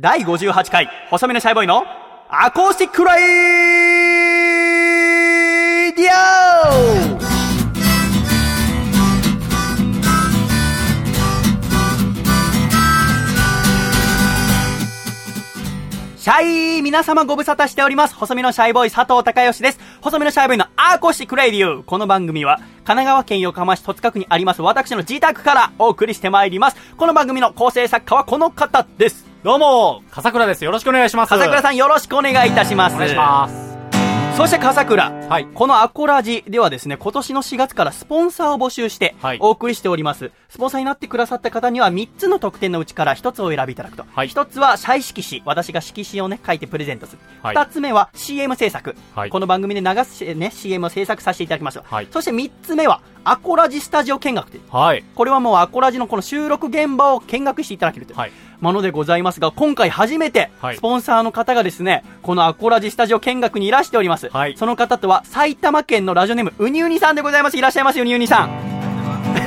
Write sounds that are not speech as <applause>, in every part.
第58回、細身のシャイボーイのアコースティックレイディオ。シャイ皆様ご無沙汰しております。細身のシャイボーイ佐藤孝義です。細身のシャイボーイのアコースティックレイディオ。この番組は、神奈川県横浜市戸塚区にあります私の自宅からお送りしてまいります。この番組の構成作家はこの方です。どうも、笠倉です。よろしくお願いします。笠倉さんよろしくお願いいたします。お願いします。そして笠倉。はいこのアコラジではですね、今年の4月からスポンサーを募集してはい、お送りしております。スポンサーになってくださった方には3つの特典のうちから1つをお選びいただくと。はい1つはシャイ色紙。私が色紙をね、書いてプレゼントする。はい2つ目は CM 制作。はいこの番組で流す、ね、CM を制作させていただきました。はいそして3つ目は、アコラジスタジオ見学という。はい。これはもうアコラジのこの収録現場を見学していただけるというはいものでございますが、今回初めてはい、スポンサーの方がですね、このアコラジスタジオ見学にいらしております。はいその方とは、埼玉県のラジオネーム、ウニウニさんでございます。いらっしゃいますよ、ウニウニさん。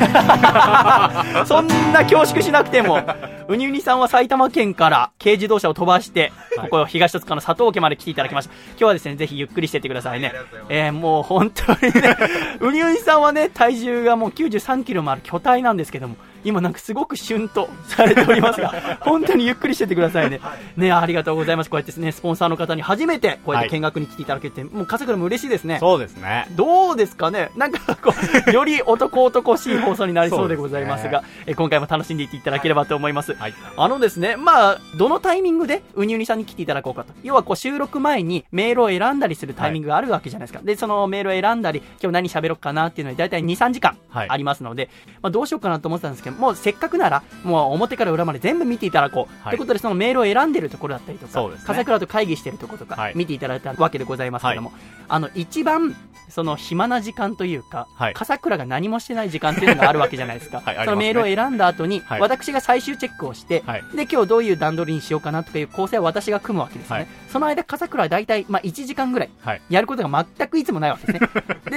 <laughs> そんな恐縮しなくても、ウニウニさんは埼玉県から軽自動車を飛ばして、はいここ東戸塚の佐藤家まで来ていただきました。今日はですね、ぜひゆっくりしてってくださいね。えー、もう本当にね、ウニウニさんはね、体重がもう93キロもある巨体なんですけども、今なんかすごくシュンとされておりますが、<laughs> 本当にゆっくりしてってくださいね。ね、ありがとうございます。こうやってですね、スポンサーの方に初めてこうやって見学に来ていただけて、もう笠倉も嬉しいですね。そうですね。どうですかね？<laughs> なんかこう、より男男しい放送になりそうでございますが、え今回も楽しんでいっていただければと思います。はい。あのですね、まあ、どのタイミングでウニウニさんに来ていただこうかと。要はこう収録前にメールを選んだりするタイミングがあるわけじゃないですか。で、そのメールを選んだり、今日何喋ろうかなっていうのに大体2、3時間はいありますので、まあどうしようかなと思ってたんですけど、もうせっかくなら、もう表から裏まで全部見ていただこう。はい。ということでそのメールを選んでるところだったりとか、笠倉と会議してるところとかはい。見ていただいたわけでございますけども、あの、一番、その暇な時間というか、はい。笠倉が何もしてない時間っていうのがあるわけじゃないですか。<laughs> はいね。そのメールを選んだ後に、はい。私が最終チェックをして、はい。で、今日どういう段取りにしようかなとかいう構成は私が組むわけですね。はい。その間、笠倉は大体、まあ、1時間ぐらい、はい。やることが全くいつもないわけですね。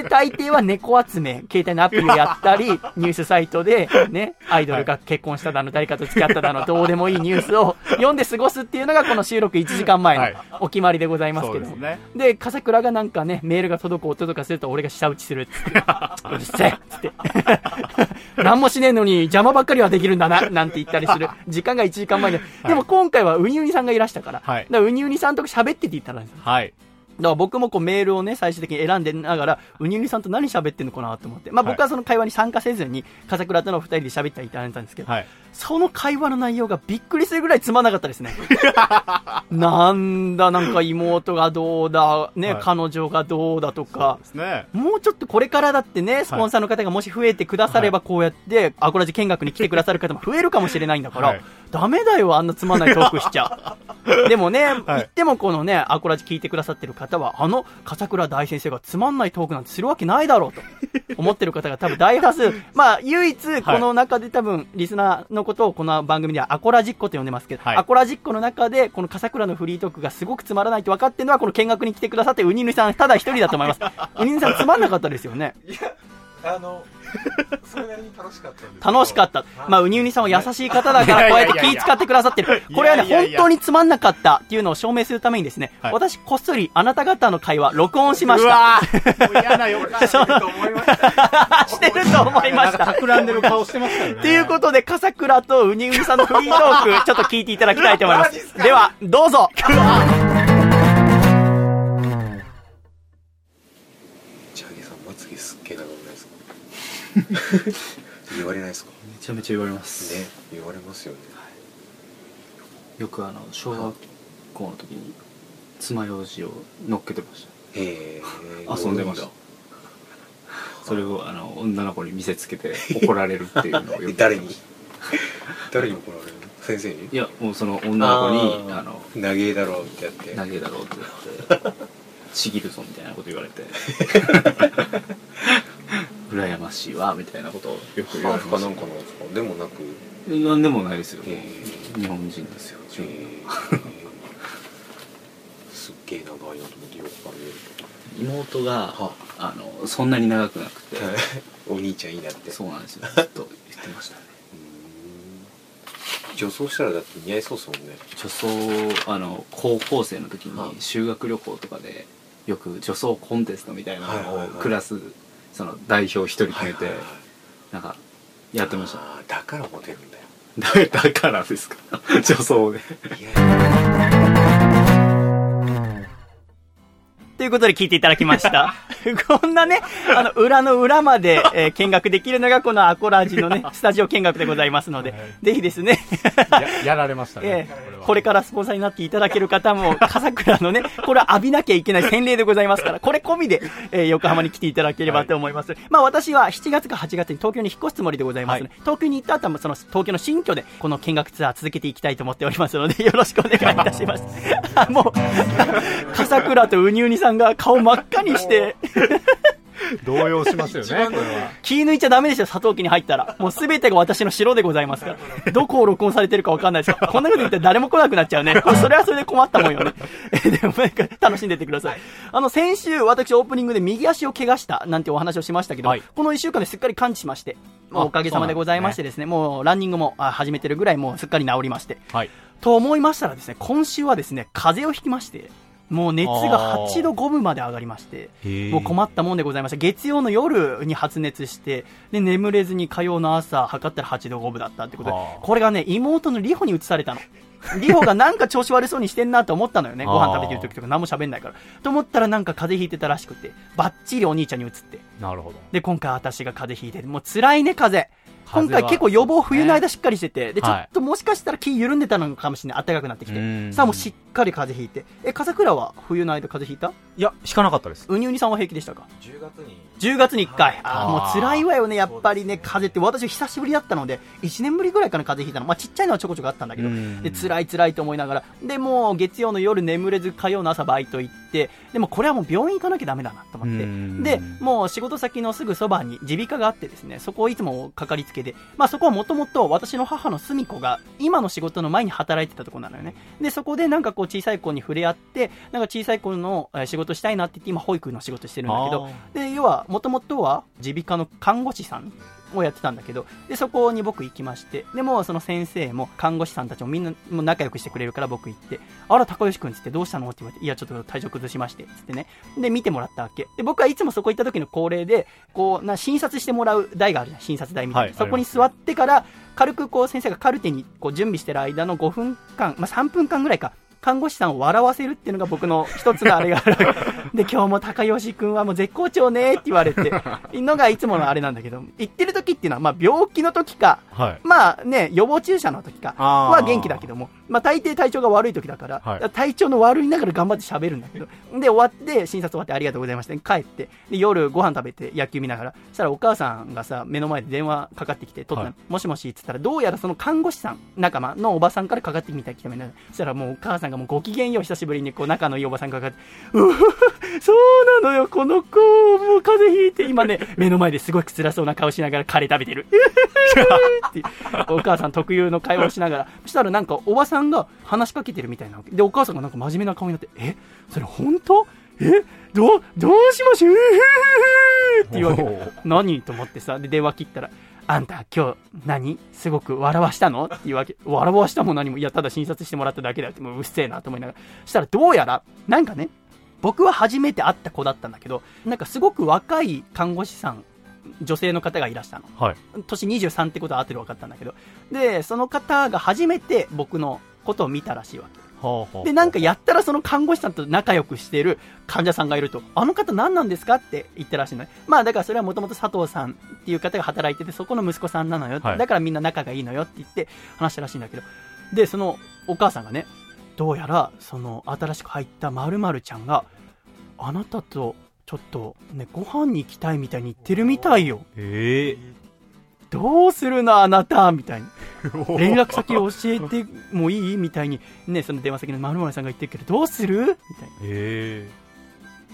で、大抵は猫集め、携帯のアプリをやったり、<laughs> ニュースサイトで、ね、アイドルが結婚しただの、誰かと付き合っただの、どうでもいいニュースを読んで過ごすっていうのが、この収録1時間前のはいお決まりでございますけども。そうですね。で、笠倉がなんかね、メールが届く音とかすると俺が舌打ちするっつって。うるせえっつって。何もしねえのに邪魔ばっかりはできるんだな、なんて言ったりする時間が1時間前で。でも今回はウニウニさんがいらしたから。はいだからウニウニさんと喋ってって言ったら、だかはい。ら僕もこうメールをね、最終的に選んでながら、ウニウニさんと何喋ってんのかなと思って。まあ僕はその会話に参加せずに、笠倉との二人で喋っていただいたんですけど、はい。その会話の内容がびっくりするぐらいつまんなかったですね。<laughs> なんだ、なんか妹がどうだ、ね、はい彼女がどうだとかで、すね。もうちょっとこれからだってね、スポンサーの方がもし増えてくだされば、こうやって、アコラジ見学に来てくださる方も増えるかもしれないんだから、はいダメだよ、あんなつまんないトークしちゃ。<laughs> でもね、はい言ってもこのね、アコラジ聞いてくださってる方は、あの、笠倉大先生がつまんないトークなんてするわけないだろうと、思ってる方が多分大多数。<laughs> まあ、唯一、この中で多分、リスナーのことをこの番組ではアコラジっ子と呼んでますけど、はいアコラジっ子の中で、この笠倉のフリートークがすごくつまらないと分かってるのは、この見学に来てくださって、ウニヌさん、ただ一人だと思います。<laughs> ウニヌさんつまんなかったですよね。あの、それなりに楽しかったんです楽しかった。まあ、ウニウニさんは優しい方だから、こうやって気使ってくださってる。これはね、本当につまんなかったっていうのを証明するためにですね、はい私、こっそりあなた方の会話、録音しました。うわーもう嫌な予感。そうと思いました。してると思いました。企んでる顔してますからね。ということで、笠倉とウニウニさんのフリートーク、ちょっと聞いていただきたいと思います。<laughs> では、どうぞ。<laughs> 言われないですか？めちゃめちゃ言われます、ね、言われますよね。よくあの小学校の時に爪楊枝を乗っけてましへえ。た遊んでました。<laughs> それをあの女の子に見せつけて怒られるっていうのをよく <laughs> 誰に？誰に怒られるの？先生に？いやもうその女の子にあの長えだろうってやって。投げだろうって言って。<laughs> ちぎるぞみたいなこと言われて羨ましいわみたいなことをよく言われますかでもなく。なんでもないですよ。へ日本人ですよへえ。すっげえ長いなと思ってよくから見る妹がはあ。のそんなに長くなくて。と。お兄ちゃんいいなって。そうなんですよずっと言ってましたね。女装したらだって似合いそうですもんね。女装あの高校生の時はいに修学旅行とかでよく女装コンテストみたいなのをクラスその代表一人決めてはいはいはい。なんかやってました。だからモテるんだよ。だ <laughs> だからですか？<laughs> 女装で。いやということで聞いていただきました。<laughs> こんなね、あの、裏の裏まで、えー見学できるのがこのアコラジのね、<laughs> スタジオ見学でございますので、はいぜひですね、ややられましたね <laughs> ええはこれからスポンサーになっていただける方も、笠倉のね、これは浴びなきゃいけない洗礼でございますから、これ込みで、えー横浜に来ていただければと思います。まあ私は7月か8月に東京に引っ越すつもりでございますので、東京に行った後はその東京の新居でこの見学ツアー続けていきたいと思っておりますので、よろしくお願いいたします。あもう、笠倉とウニウニさんが顔真っ赤にして、<laughs> 動揺しますよねこれは気抜いちゃダメですよ、佐藤家に入ったら。もうすべてが私の城でございますから。どこを録音されてるかわかんないですこんなこと言ったら誰も来なくなっちゃうね。それはそれで困ったもんよね。え <laughs> でもなんか楽しんでってください。あの、先週私オープニングで右足を怪我したなんてお話をしましたけど、はいこの1週間ですっかり完治しまして、まああおかげさまでございましてですね、もうランニングもあ始めてるぐらいもうすっかり治りまして。はいと思いましたらですね、今週はですね、風邪をひきまして、もう熱が8度5分まで上がりまして、もう困ったもんでございました。月曜の夜に発熱して、で、眠れずに火曜の朝測ったら8度5分だったってことでこれがね、妹のリホに移されたの。リホがなんか調子悪そうにしてんなと思ったのよね。ご飯食べてる時とか何も喋んないから。と思ったらなんか風邪ひいてたらしくて、バッチリお兄ちゃんに移って。なるほどで、今回私が風邪ひいて、もう辛いね、風邪。今回結構予防冬の間しっかりしてて、で、ちょはいっともしかしたら気緩んでたのかもしれない。暖かくなってきて。うんさあもうしっかり風邪ひいて。え、笠倉は冬の間風邪ひいた？いや引かなかったですうにうにさんは平気でしたか？10月に10月に1回。ああ、もう辛いわよね、やっぱりね、風邪って。私久しぶりだったので、1年ぶりぐらいかな、風邪ひいたの。まあちっちゃいのはちょこちょこあったんだけどうん、で、辛い辛いと思いながら。で、もう月曜の夜眠れず火曜の朝バイト行って、でもこれはもう病院行かなきゃダメだなと思って。うんで、もう仕事先のすぐそばに耳鼻科があってですね、そこをいつもかかりつけで、まあそこはもともと私の母の澄子が今の仕事の前に働いてたところなのよね。で、そこでなんかこう小さい子に触れ合って、なんか小さい子のえー仕事したいなって言って今保育の仕事してるんだけど、で、要は、もともとは、耳鼻科の看護師さんをやってたんだけど、で、そこに僕行きまして、でも、その先生も、看護師さんたちもみんな、もう仲良くしてくれるから僕行って、あら、高吉くんつってどうしたの？って言われて、いや、ちょっと体調崩しまして、つってね。で、見てもらったわけ。で、僕はいつもそこ行った時の恒例で、こう、な、診察してもらう台があるじゃん、診察台みたいな。はいそこに座ってから、軽くこう、先生がカルテにこう準備してる間の5分間、まあ、3分間ぐらいか、看護師さんを笑わせるっていうのが僕の一つのあれがある。<laughs> で、今日も高吉くんはもう絶好調ねって言われて、<laughs> のがいつものあれなんだけど、言ってる時っていうのは、まあ病気の時か、はい。まあね、予防注射の時かは元気だけども、まあ大抵体調が悪い時だから、はい。体調の悪いながら頑張って喋るんだけど、で、終わって、診察終わってありがとうございました。帰って、で、夜ご飯食べて野球見ながら、そしたらお母さんがさ、目の前で電話かかってきて、取ったの、はいもしもしって言ったら、どうやらその看護師さん、仲間のおばさんからかかってきみたいたみたいな。そしたらもうお母さんがもうご機嫌よ、久しぶりにこう仲のいいおばさんがかかって、うふそうなのよ、この子、もう風邪ひいて、今ね、<laughs> 目の前ですごい辛そうな顔しながらカレー食べてる。<laughs> ってお母さん特有の会話をしながら、そしたらなんかおばさんが話しかけてるみたいなわけ。で、お母さんがなんか真面目な顔になって、え？それ本当？え？どう、どうしましょう？<laughs> っていうわけ。何？と思ってさ、で、電話切ったら、あんた今日何すごく笑わしたの？っていうわけ。笑わしたも何も、いや、ただ診察してもらっただけだって、もううっせえなと思いながら。そしたらどうやら、なんかね、僕は初めて会った子だったんだけど、なんかすごく若い看護師さん、女性の方がいらしたの。はい年23ってことは合ってる分かったんだけど。で、その方が初めて僕のことを見たらしいわけ。で、なんかやったらその看護師さんと仲良くしている患者さんがいると、あの方何なんですか？って言ったらしいのね。まあだからそれはもともと佐藤さんっていう方が働いてて、そこの息子さんなのよ。はいだからみんな仲がいいのよって言って話したらしいんだけど。で、そのお母さんがね、どうやらその新しく入った〇〇ちゃんが、あなたとちょっとね、ご飯に行きたいみたいに言ってるみたいよ。えどうするのあなたみたいに。<laughs> 連絡先教えてもいい？みたいに、ね、その電話先の〇〇さんが言ってるけど、どうする？みたいな。え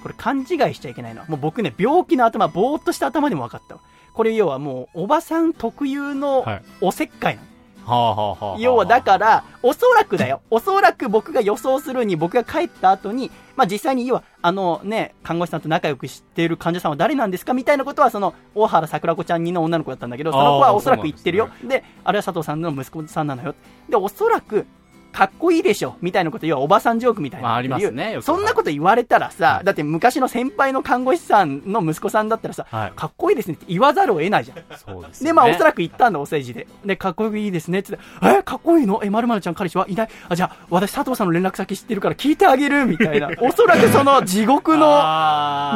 これ勘違いしちゃいけないのは、もう僕ね、病気の頭、ぼーっとした頭でも分かったわ。これ要はもう、おばさん特有のはいおせっかいなの。はあはあはあはあ要はだから、おそらくだよ。おそらく僕が予想するに、僕が帰った後に、まあ実際に要は、あのね、看護師さんと仲良くしている患者さんは誰なんですかみたいなことは、その、大原桜子ちゃんにの女の子だったんだけど、その子はおそらく言ってるよ。であれは佐藤さんの息子さんなのよ。で、おそらく、かっこいいでしょみたいなこと、要はおばさんジョークみたいな。まあありますねそんなこと言われたらさ、はい。だって昔の先輩の看護師さんの息子さんだったらさ、はい。かっこいいですねって言わざるを得ないじゃん。そうです、で、まあ、おそくらく言ったんだ、お世辞で。で、かっこいいですね、つって、え、かっこいいの？え、まるまるちゃん彼氏はいない？あ、じゃあ、私佐藤さんの連絡先知ってるから聞いてあげる、みたいな。<laughs> おそらくその地獄の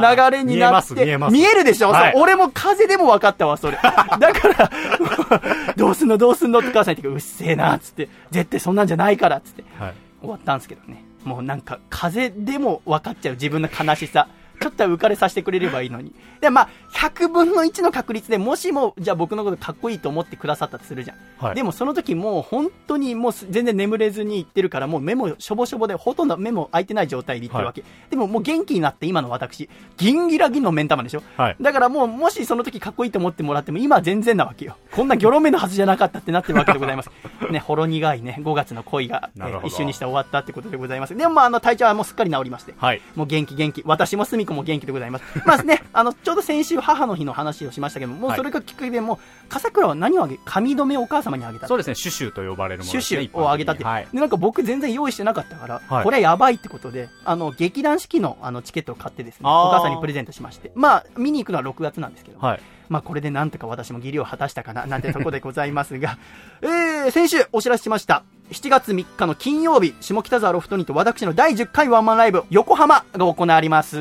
流れになって、見え見えます。るでしょ、はい。俺も風でも分かったわ、それ。だから、<laughs> どうすんの、どうすんのって母さん言って、うっせえな、つって、絶対そんなんじゃないから、つって。はい。終わったんですけどね。もうなんか、風でも分かっちゃう自分の悲しさ。ちょっとは浮かれさせてくれればいいのに。で、まあ、100分の1の確率でもしも、じゃあ僕のことかっこいいと思ってくださったとするじゃん。はい。でもその時もう本当にもうす全然眠れずに行ってるからもう目もしょぼしょぼでほとんど目も開いてない状態で行ってるわけ。でももう元気になって今の私、ギンギラギンの目ん玉でしょ？はい。だからもう、もしその時かっこいいと思ってもらっても、今は全然なわけよ。こんなギョロ目のはずじゃなかったってなってるわけでございます。<laughs> ね、ほろ苦いね、5月の恋が、<laughs> えー一瞬にして終わったってことでございます。でもまあ、あの、体調はもうすっかり治りまして。はい。もう元気元気。私もすみこも元気でございます。まあね、あの、ちょうど先週母の日の話をしましたけども、もうそれがきっかけでもう、笠倉は何をあげ、髪留めをお母様にあげたそうですね、シュシュと呼ばれるものシュ。シュをあげたって、はい。でなんか僕全然用意してなかったから、はいこれはやばいってことで、あの、劇団四季のあのチケットを買ってですね、お母さんにプレゼントしまして、まあ、見に行くのは6月なんですけど、はい。まあこれでなんとか私も義理を果たしたかな、なんてところでございますが、<laughs> えー、先週お知らせしました。7月3日の金曜日、下北沢ロフトにと私の第10回ワンマンライブ、横浜が行われます。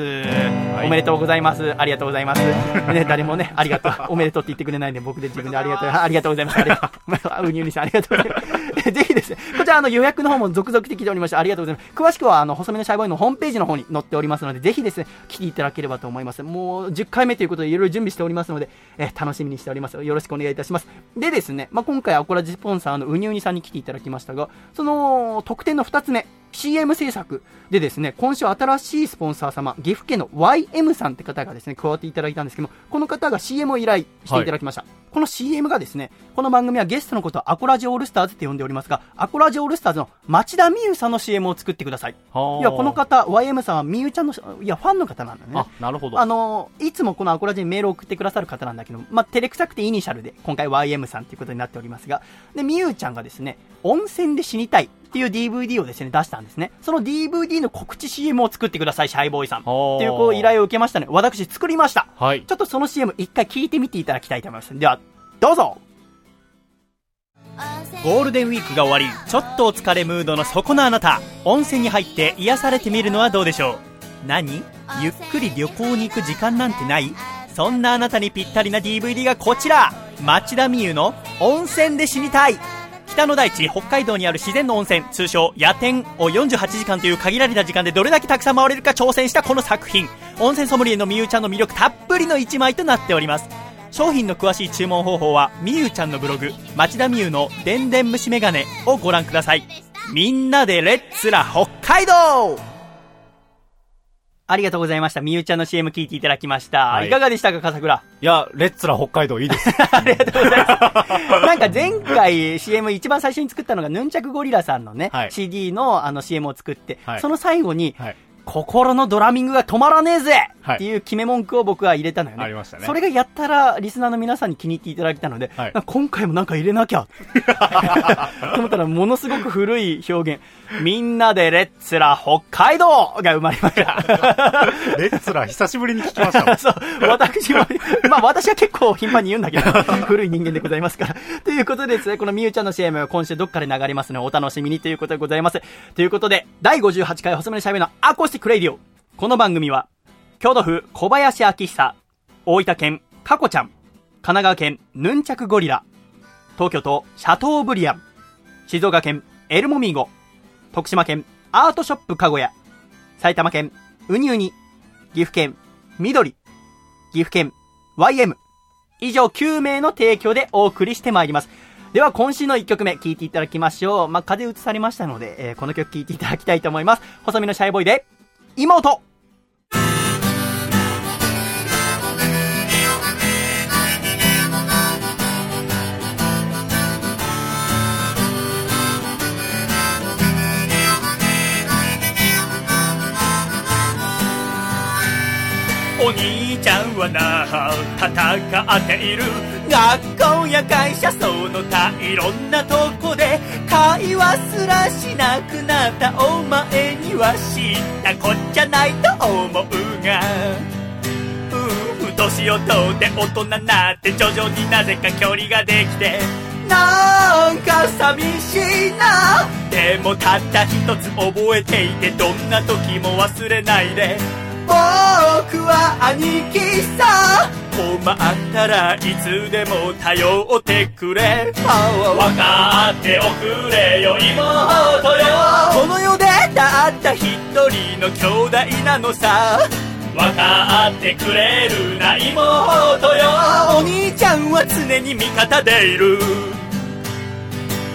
おめでとうございます。ありがとうございます。ね、誰もね、ありがとう。おめでとうって言ってくれないんで、僕で自分でありがとう。ありがとうございます。ありがとう。うにうにさん、ありがとうございます。ぜひですね、こちらあの予約の方も続々と来ておりまして、ありがとうございます。詳しくはあの、細めのシャイボーイのホームページの方に載っておりますので、ぜひですね、来ていただければと思います。もう10回目ということでいろいろ準備しておりますので、えー楽しみにしております。よろしくお願いいたします。でですね、まあ、今回アコラジスポンサーのうにうにさんに来ていただきましたが、その特典の2つ目、CM 制作でですね、今週新しいスポンサー様、岐阜県の YM さんって方がですね、加わっていただいたんですけども、この方が CM を依頼していただきました。この CM がですね、この番組はゲストのことをアコラジオールスターズって呼んでおりますが、アコラジオールスターズの町田美優さんの CM を作ってください。はいや、この方、YM さんは美優ちゃんの、いや、ファンの方なんだね。あ、なるほど。あのいつもこのアコラジにメールを送ってくださる方なんだけど、まあ、照れくさくてイニシャルで、今回 YM さんということになっておりますが、で、みゆうちゃんがですね、温泉で死にたいっていう DVD をですね、出したんですね。その DVD の告知 CM を作ってください、シャイボーイさん。ってはあいうこう依頼を受けましたね。私作りました。はい。ちょっとその CM 一回聞いてみていただきたいと思います。では、どうぞゴールデンウィークが終わりちょっとお疲れムードのそこのあなた温泉に入って癒されてみるのはどうでしょう何？ゆっくり旅行に行く時間なんてない？そんなあなたにぴったりな DVD がこちら町田美優の温泉で死にたい北の大地北海道にある自然の温泉通称夜天を48時間という限られた時間でどれだけたくさん回れるか挑戦したこの作品。温泉ソムリエのみゆちゃんの魅力たっぷりの1枚となっております。商品の詳しい注文方法はみゆちゃんのブログ町田美優のでんでん虫眼鏡をご覧ください。みんなでレッツラ北海道!ありがとうございました。みゆちゃんの CM 聞いていただきました。はいい、かがでしたか、笠倉？いや、レッツラ北海道いいです。<laughs> ありがとうございます。なんか前回 CM 一番最初に作ったのがヌンチャクゴリラさんのね、はい CD のあの CM を作って、はいその最後に、はい。心のドラミングが止まらねえぜ、はいっていう決め文句を僕は入れたのよね。ありましたねそれがやったら、リスナーの皆さんに気に入っていただけたので、はい今回もなんか入れなきゃ。<laughs> と思ったら、ものすごく古い表現。みんなでレッツラ北海道が生まれました。<laughs> レッツラ久しぶりに聞きました。<laughs> そう、私も、<laughs> まあ私は結構頻繁に言うんだけど、古い人間でございますから。ということでですね、このみゆちゃんの CM 今週どっかで流れますのでお楽しみにということでございます。ということで、第58回細身のシャイボーイのアコースティックレディオ。この番組は、京都府小林明久、大分県かこちゃん、神奈川県ヌンチャクゴリラ、東京都シャトーブリアン、静岡県エルモミーゴ、徳島県アートショップかごや、埼玉県うにうに、岐阜県緑、岐阜県 YM 以上9名の提供でお送りしてまいります。では今週の1曲目聴いていただきましょう。まあ、風移されましたので、えーこの曲聴いていただきたいと思います。細身のシャイボーイで妹。お兄ちゃんはな戦っている。学校や会社その他いろんなとこで会話すらしなくなったお前には知ったこっちゃないと思うが。うん年を取って大人になって徐々になぜか距離ができて。なんか寂しいな。でもたった一つ覚えていてどんな時も忘れないで。僕は兄貴さ。困ったらいつでも頼ってくれ。分かっておくれよ妹よ。この世でたった一人の兄弟なのさ。分かってくれるな妹よ。お兄ちゃんは常に味方でいる。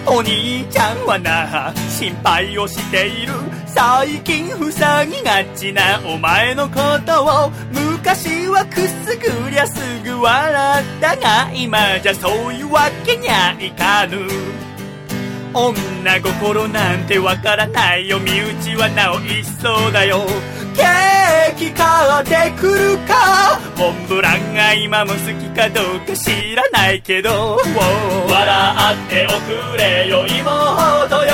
お兄ちゃんはな心配をしている最近塞ぎがちなお前のことを昔はくすぐりゃすぐ笑ったが今じゃそういうわけにゃいかぬ。女心なんてわからないよ身内はなお一層だよ。ケーキ買ってくるか？モンブランが今も好きかどうか知らないけど。笑っておくれよ妹よ。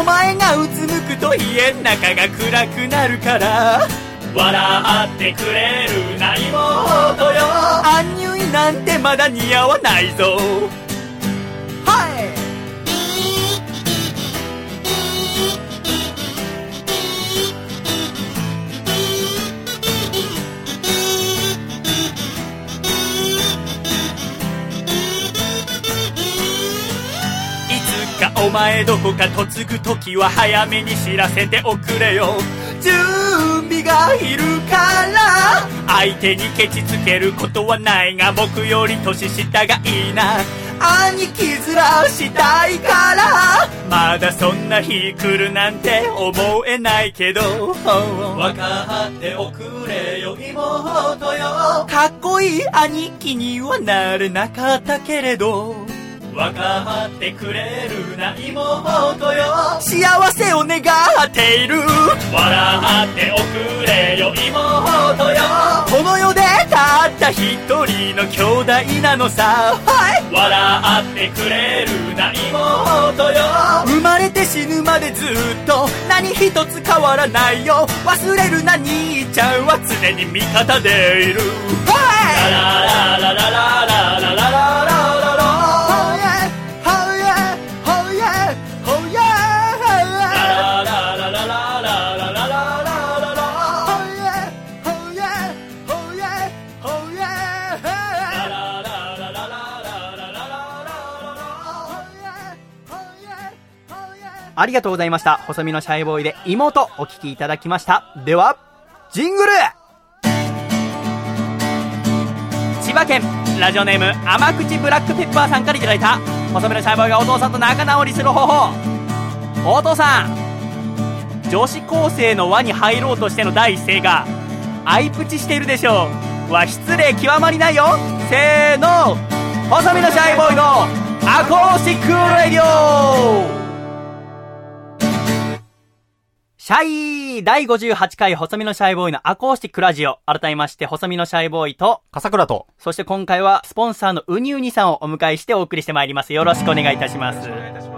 お前がうつむくと家の中が暗くなるから。笑ってくれるな妹よ。アンニュイなんてまだ似合わないぞ。はいお前どこか嫁ぐ時は早めに知らせておくれよ。準備がいるから相手にケチつけることはないが僕より年下がいいな。兄貴面したいからまだそんな日来るなんて思えないけど。分かっておくれよ妹よ。かっこいい兄貴にはなれなかったけれど分かってくれるな妹よ。幸せを願っている。笑っておくれよ妹よ。この世でたった一人の兄弟なのさ、はい、笑ってくれるな妹よ。生まれて死ぬまでずっと何一つ変わらないよ。忘れるな兄ちゃんは常に味方でいる。はい。ララララララララララララありがとうございました。細身のシャイボーイで妹お聞きいただきました。では、ジングル。千葉県ラジオネーム甘口ブラックペッパーさんからいただいた細身のシャイボーイがお父さんと仲直りする方法。お父さん女子高生の輪に入ろうとしての第一声が相プチしているでしょう。は失礼極まりないよ。せーの。細身のシャイボーイのアコースティックラディオ。シャイ第58回細身のシャイボーイのアコースティックラジオ。改めまして、細身のシャイボーイと、笠倉と、そして今回はスポンサーのウニウニさんをお迎えしてお送りしてまいります。よろしくお願いいたします。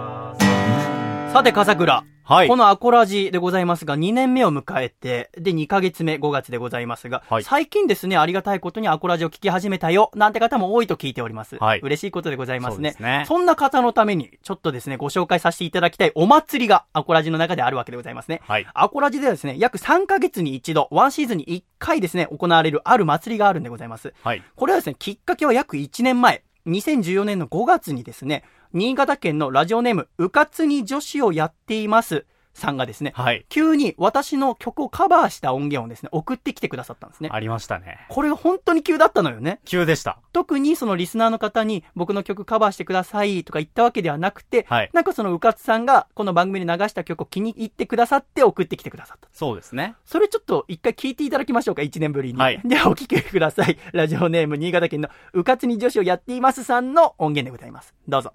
さて、笠倉。はいこのアコラジでございますが、2年目を迎えて、で、2ヶ月目、5月でございますが、はい最近ですね、ありがたいことにアコラジを聞き始めたよ、なんて方も多いと聞いております。はい嬉しいことでございますね。そうですねそんな方のために、ちょっとですね、ご紹介させていただきたいお祭りがアコラジの中であるわけでございますね。はいアコラジではですね、約3ヶ月に一度、ワンシーズンに1回ですね、行われるある祭りがあるんでございます。はい。これはですね、きっかけは約1年前、2014年の5月にですね、新潟県のラジオネーム、うかつに女子をやっていますさんがですね、はい。急に私の曲をカバーした音源をですね、送ってきてくださったんですね。ありましたね。これが本当に急だったのよね。急でした。特にそのリスナーの方に僕の曲カバーしてくださいとか言ったわけではなくて、はいなんかそのうかつさんがこの番組で流した曲を気に入ってくださって送ってきてくださった。そうですね。それちょっと一回聞いていただきましょうか、一年ぶりに。はいではお聞きください。ラジオネーム新潟県のうかつに女子をやっていますさんの音源でございます。どうぞ。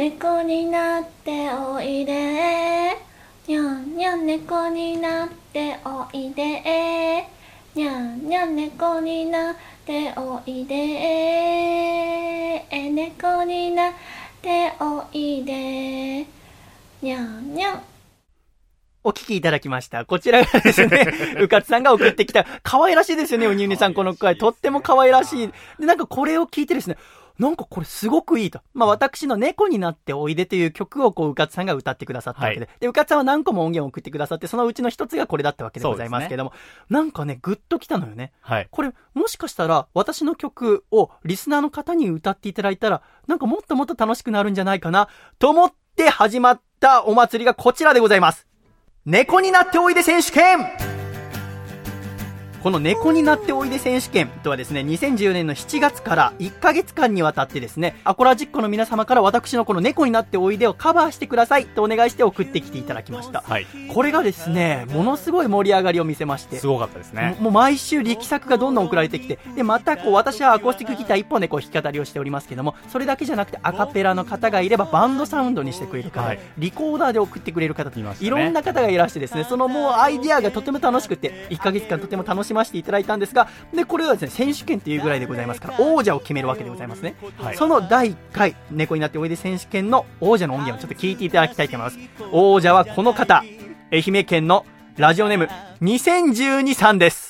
猫になっておいでにゃんにゃん猫になっておいでにゃんにゃん猫になっておいで猫になっておいでにゃんにゃんお聞きいただきました。こちらがですね、<laughs> うかつさんが送ってきた、可愛らしいですよね、うにうにさん、この声。とっても可愛らしい。で、なんかこれを聞いてですね、なんかこれすごくいいと。まあ私の猫になっておいでという曲をこう、うかつさんが歌ってくださったわけで。で、うかつさんは何個も音源を送ってくださって、そのうちの一つがこれだったわけでございますけども、なんかね、ぐっときたのよね。はい。これ、もしかしたら、私の曲をリスナーの方に歌っていただいたら、なんかもっともっと楽しくなるんじゃないかな、と思って始まったお祭りがこちらでございます。猫になっておいで選手権この猫になっておいで選手権とはですね、2014年の7月から1ヶ月間にわたってですね、アコラジックの皆様から私のこの猫になっておいでをカバーしてくださいとお願いして送ってきていただきました。はい。これがですね、ものすごい盛り上がりを見せまして、すごかったですね。もう毎週力作がどんどん送られてきて、で、またこう、私はアコースティックギター一本でこう弾き語りをしておりますけども、それだけじゃなくてアカペラの方がいればバンドサウンドにしてくれる方、はいリコーダーで送ってくれる方といねいろんな方がいらしてですね、そのもうアイディアがとても楽しくて、1ヶ月間とても楽しませていただいたんですが、で、これはですね、選手権というぐらいでございますから、王者を決めるわけでございますね。はいその第1回、猫になっておいで選手権の王者の音源をちょっと聞いていただきたいと思います。王者はこの方、愛媛県のラジオネーム2012さんです。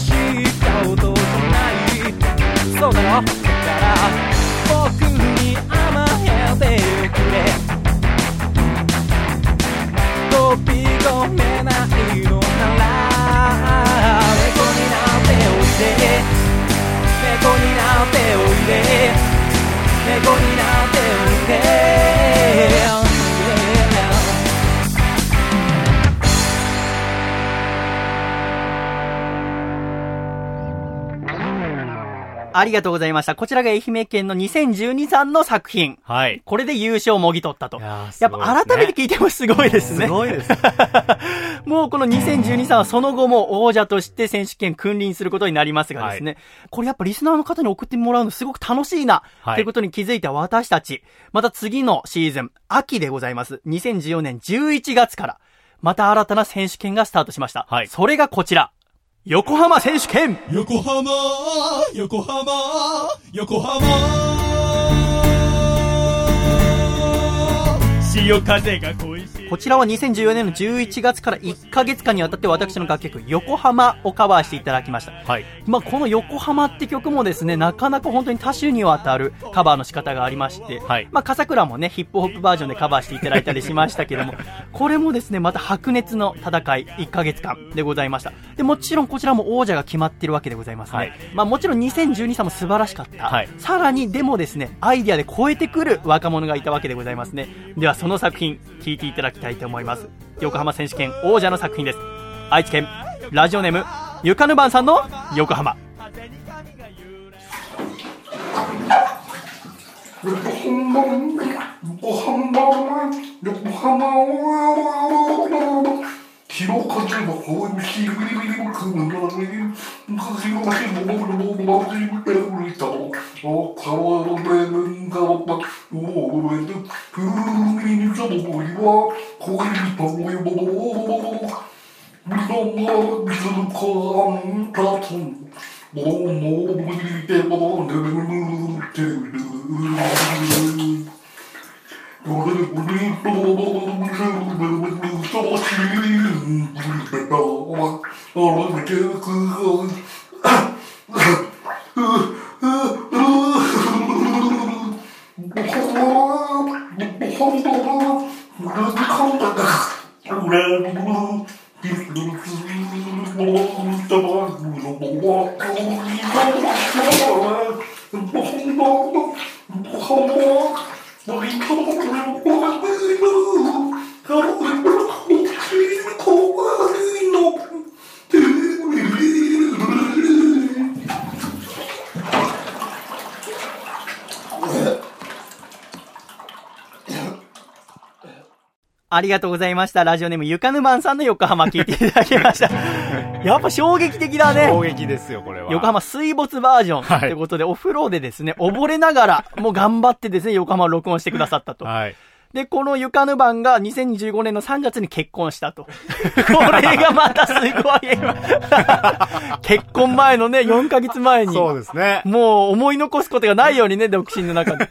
ずかしいことじゃないそうだろだから僕に甘えてくれ飛び込めないのなら猫になっておいで。猫になっておいで猫になってありがとうございました。こちらが愛媛県の2012さんの作品。はい。これで優勝をもぎ取ったと。いやーすやっぱ改めて聞いてもすごいですね。すごいです。<laughs> もうこの2012さんはその後も王者として選手権君臨することになりますがですね、これやっぱリスナーの方に送ってもらうのすごく楽しいな、はいということに気づいた私たち、また次のシーズン、秋でございます。2014年11月から、また新たな選手権がスタートしました。はいそれがこちら。横浜選手権。横浜横浜横浜。潮風が恋しい。こちらは2014年の11月から1ヶ月間にわたって私の楽曲、横浜をカバーしていただきました。はい。まあ、この横浜って曲もですね、なかなか本当に多種にわたるカバーの仕方がありまして、はいまあ、笠倉もね、ヒップホップバージョンでカバーしていただいたりしましたけども、<laughs> これもですね、また白熱の戦い、1ヶ月間でございました。で、もちろんこちらも王者が決まってるわけでございますね。はいまあ、もちろん2012さんも素晴らしかった。はいさらに、でもですね、アイディアで超えてくる若者がいたわけでございますね。では、その作品、聴いていただきたいと思います。横浜選手権王者の作品です。愛知県、ラジオネーム、ゆかぬばんさんの横浜。横浜横浜横浜広かけばこういうしぐりぐりくむなに昔の昔の僕の僕の僕の僕の僕のお川の上にがばおお上でふるりにさぼぼりはこういうともよぼぼぼぼぼぼみそもみそのか Oh, たつんもうもうぶりてぼぼねるるてるるありがとうございました。ラジオネームゆかぬまんさんの横浜聞いていただきました。<laughs> やっぱ衝撃的だね。衝撃ですよ、これは。横浜水没バージョンはいということで、お風呂でですね、溺れながら、もう頑張ってですね、横浜を録音してくださったと。はい。で、このゆかぬ版が2015年の3月に結婚したと。<laughs> これがまたすごい。<laughs> 結婚前のね、4ヶ月前に。そうですね。もう思い残すことがないようにね、独身の中で。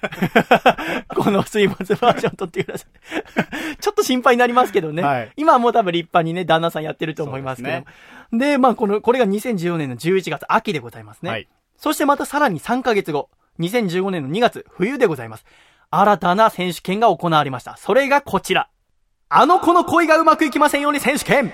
<laughs> この水没バージョン撮ってください。ちょっと心配になりますけどね。はい今はもう多分立派にね、旦那さんやってると思いますけど。でまあこの、これが2014年の11月、秋でございますね。はい。そしてまたさらに3ヶ月後、2015年の2月、冬でございます。新たな選手権が行われました。それがこちら。あの子の恋がうまくいきませんように選手権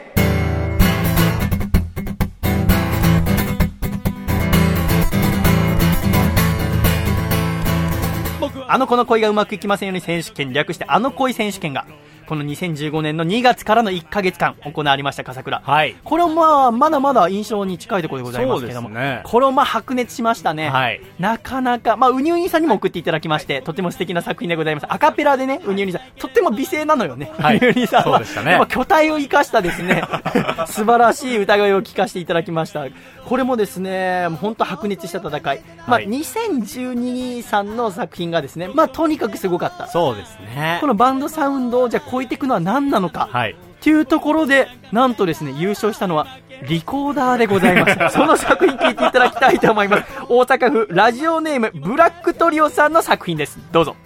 あの子の恋がうまくいきませんように選手権、略してあの恋選手権が、この2015年の2月からの1ヶ月間行われました、笠倉。はい。これもまあ、まだまだ印象に近いところでございますけども、ねこれをまあ白熱しましたね。はい。なかなか、まあ、ウニウニさんにも送っていただきまして、とても素敵な作品でございます。アカペラでね、ウニウニさん、とっても美声なのよね。はいウニウニさんは。そうでしたねやっぱ巨体を生かしたですね、<laughs> 素晴らしい歌声を聞かせていただきました。これもですね、本当白熱した戦い。まあ、はい2012さんの作品がですね、まあ、とにかくすごかった。そうですねこ。のバンドサウンドをじゃあ超えていくのは何なのか。はい。っていうところで、なんとですね、優勝したのは、リコーダーでございます。<laughs> その作品聞いていただきたいと思います。大阪府ラジオネーム、ブラックトリオさんの作品です。どうぞ。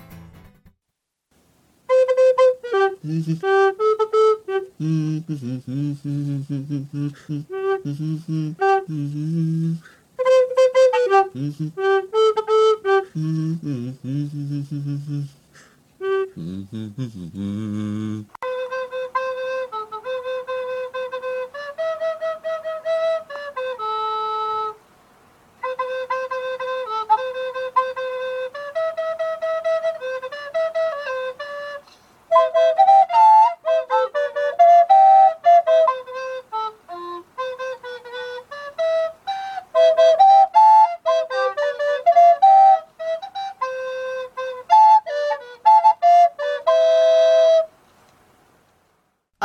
<laughs> Mm-hmm.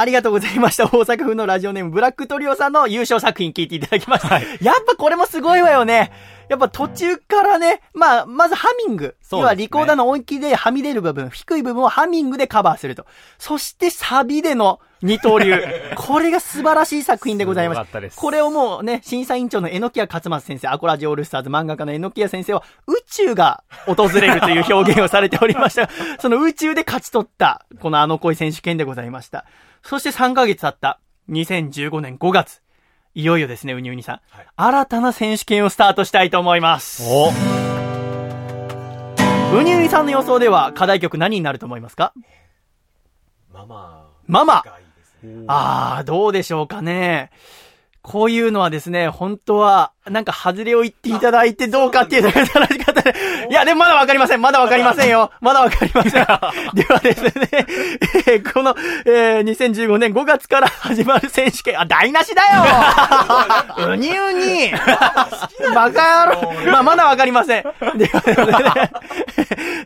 ありがとうございました。大阪府のラジオネーム、ブラックトリオさんの優勝作品聞いていただきました。やっぱこれもすごいわよね。やっぱ途中からね、まあ、まずハミング。要はリコーダーの音域ではみ出る部分、低い部分をハミングでカバーすると。そしてサビでの二刀流。<laughs> これが素晴らしい作品でございます。すごかったですこれをもうね、審査委員長の榎谷勝松先生、アコラジオールスターズ漫画家の榎谷先生は、宇宙が訪れるという表現をされておりました。その宇宙で勝ち取った、このあの恋選手権でございました。そして3ヶ月経った、2015年5月。いよいよですね、ウニウニさん。新たな選手権をスタートしたいと思います。おウニウニさんの予想では、課題曲何になると思いますか？ママママね。あー、どうでしょうかね。こういうのはですね、本当は、なんか外れを言っていただいてどうかっていう話し方で。<laughs> いや、でもまだわかりません。まだわかりませんよ。<laughs> まだわかりません。ではですね、えーこの、えー2015年5月から始まる選手権、あ、台無しだようにうにバカ野郎まあ、まだわかりません。ではですね、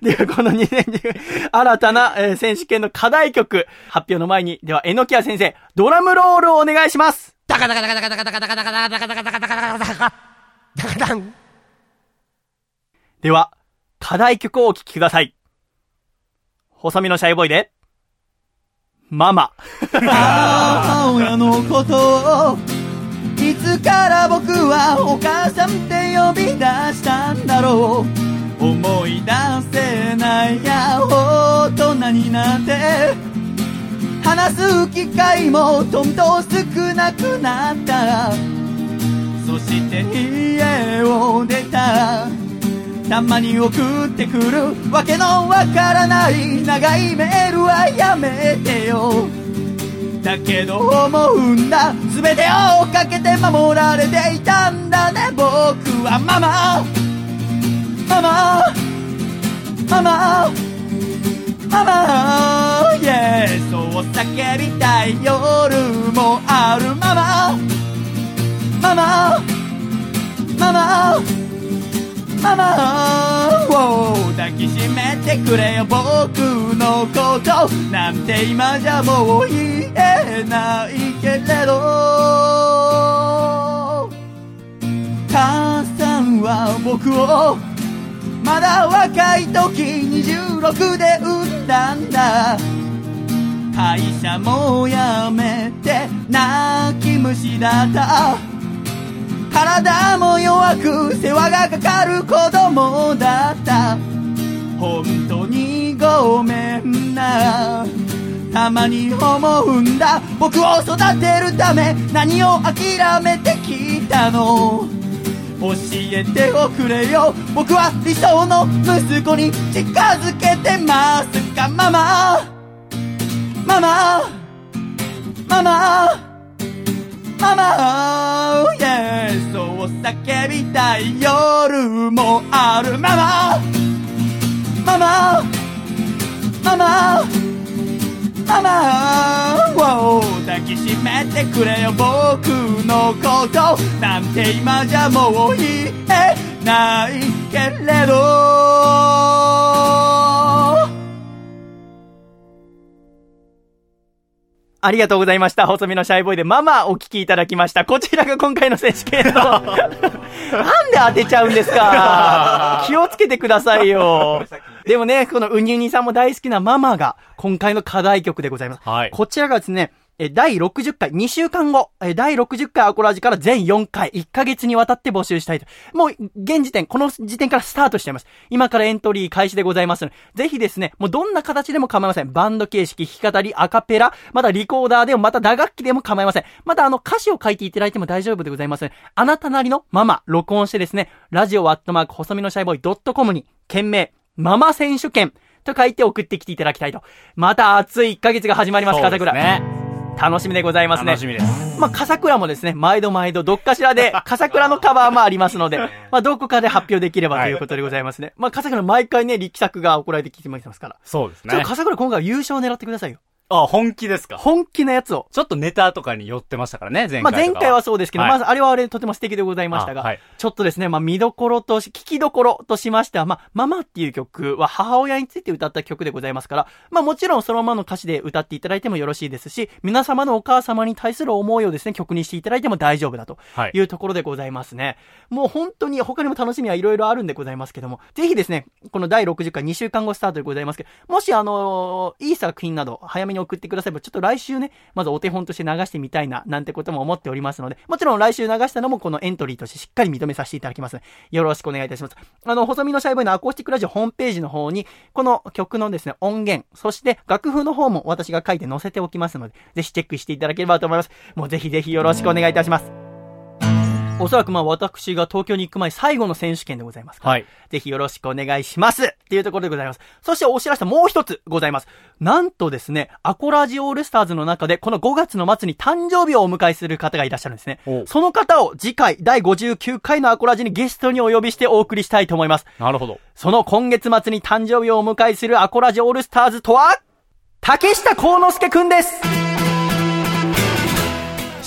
ではこの2010新たな、えー選手権の課題曲発表の前に、では、えのきや先生、ドラムロールをお願いしますダカダカダカダカダカダカダカダカダカダカダカダカダカダカダカダンでは、課題曲をお聴きください。細身のシャイボーイで、ママ。母親のことを、いつから僕はお母さんって呼び出したんだろう思い出せないや大人になって話す機会もどんどん少なくなった。そして家を出た。たまに送ってくるわけのわからない長いメールはやめてよ。だけど思うんだ。全てをかけて守られていたんだね。僕はママ。ママ。ママ。ママ。イエスそう叫びたい夜もあるママ。ママ。ママ。ママ。を抱きしめてくれよ僕のこと。なんて今じゃもう言えないけれど。母さんは僕をまだ若い時26で産んだんだ。会社も辞めて泣き虫だった。体も弱く世話がかかる子供だった。本当にごめんな。たまに思うんだ。僕を育てるため何を諦めてきたの。教えておくれよ。僕は理想の息子に近づけてますかママ。ママ。ママ。ママ、イエスそう叫びたい夜もある。ママ。ママ。ママ。ママ。を抱きしめてくれよ僕のこと。なんて今じゃもう言えないけれど。ありがとうございました。細身のシャイボーイでママお聞きいただきました。こちらが今回の選手権の。<laughs> なんで当てちゃうんですか？<laughs> 気をつけてくださいよ。でもね、このウニュニさんも大好きなママが今回の課題曲でございます。はいこちらがですね、え第60回、2週間後、え第60回アコラジから全4回、1ヶ月にわたって募集したいと。もう、現時点、この時点からスタートしています。今からエントリー開始でございますので、ぜひですね、もうどんな形でも構いません。バンド形式、弾き語り、アカペラ、またリコーダーでも、また打楽器でも構いません。またあの、歌詞を書いていただいても大丈夫でございますあなたなりのママ、録音してですね、ラジオアットマーク、細身のシャイボーイドットコムに、件名、ママ選手権、と書いて送ってきていただきたいと。また熱い1ヶ月が始まります、そうです。ね。楽しみでございますね。楽しみです。まあ、笠倉もですね、毎度毎度、どっかしらで、<laughs> 笠倉のカバーもありますので、まあ、どこかで発表できればということでございますね。まあ、笠倉毎回ね、力作が送られてきてますから。そうですね。笠倉今回は優勝を狙ってくださいよ。あ、本気ですか？本気のやつを。ちょっとネタとかに寄ってましたからね、前回まあ。前回はそうですけど、はいまずあれはあれでとても素敵でございましたが、あはいちょっとですね、まあ、見どころとし、聞きどころとしましては、まあ、ママっていう曲は母親について歌った曲でございますから、まあ、もちろんそのままの歌詞で歌っていただいてもよろしいですし、皆様のお母様に対する思いをですね、曲にしていただいても大丈夫だとはいいうところでございますね。もう本当に他にも楽しみはいろいろあるんでございますけども、ぜひですね、この第60回2週間後スタートでございますけど、もしあのいい作品など早めに送ってくだされば、ちょっと来週ね、まずお手本として流してみたいな、なんてことも思っておりますので、もちろん来週流したのもこのエントリーとしてしっかり認めさせていただきます、よろしくお願いいたします。あの、細身のシャイボーイのアコースティックラジオホームページの方に、この曲のですね、音源、そして楽譜の方も私が書いて載せておきますので、ぜひチェックしていただければと思います。もうぜひぜひよろしくお願いいたします。おそらくまあ私が東京に行く前最後の選手権でございますから。はい。ぜひよろしくお願いしますっていうところでございます。そしてお知らせもう一つございます。なんとですね、アコラジオールスターズの中でこの5月の末に誕生日をお迎えする方がいらっしゃるんですねお。その方を次回第59回のアコラジにゲストにお呼びしてお送りしたいと思います。なるほど。その今月末に誕生日をお迎えするアコラジオールスターズとは、竹下幸之助くんです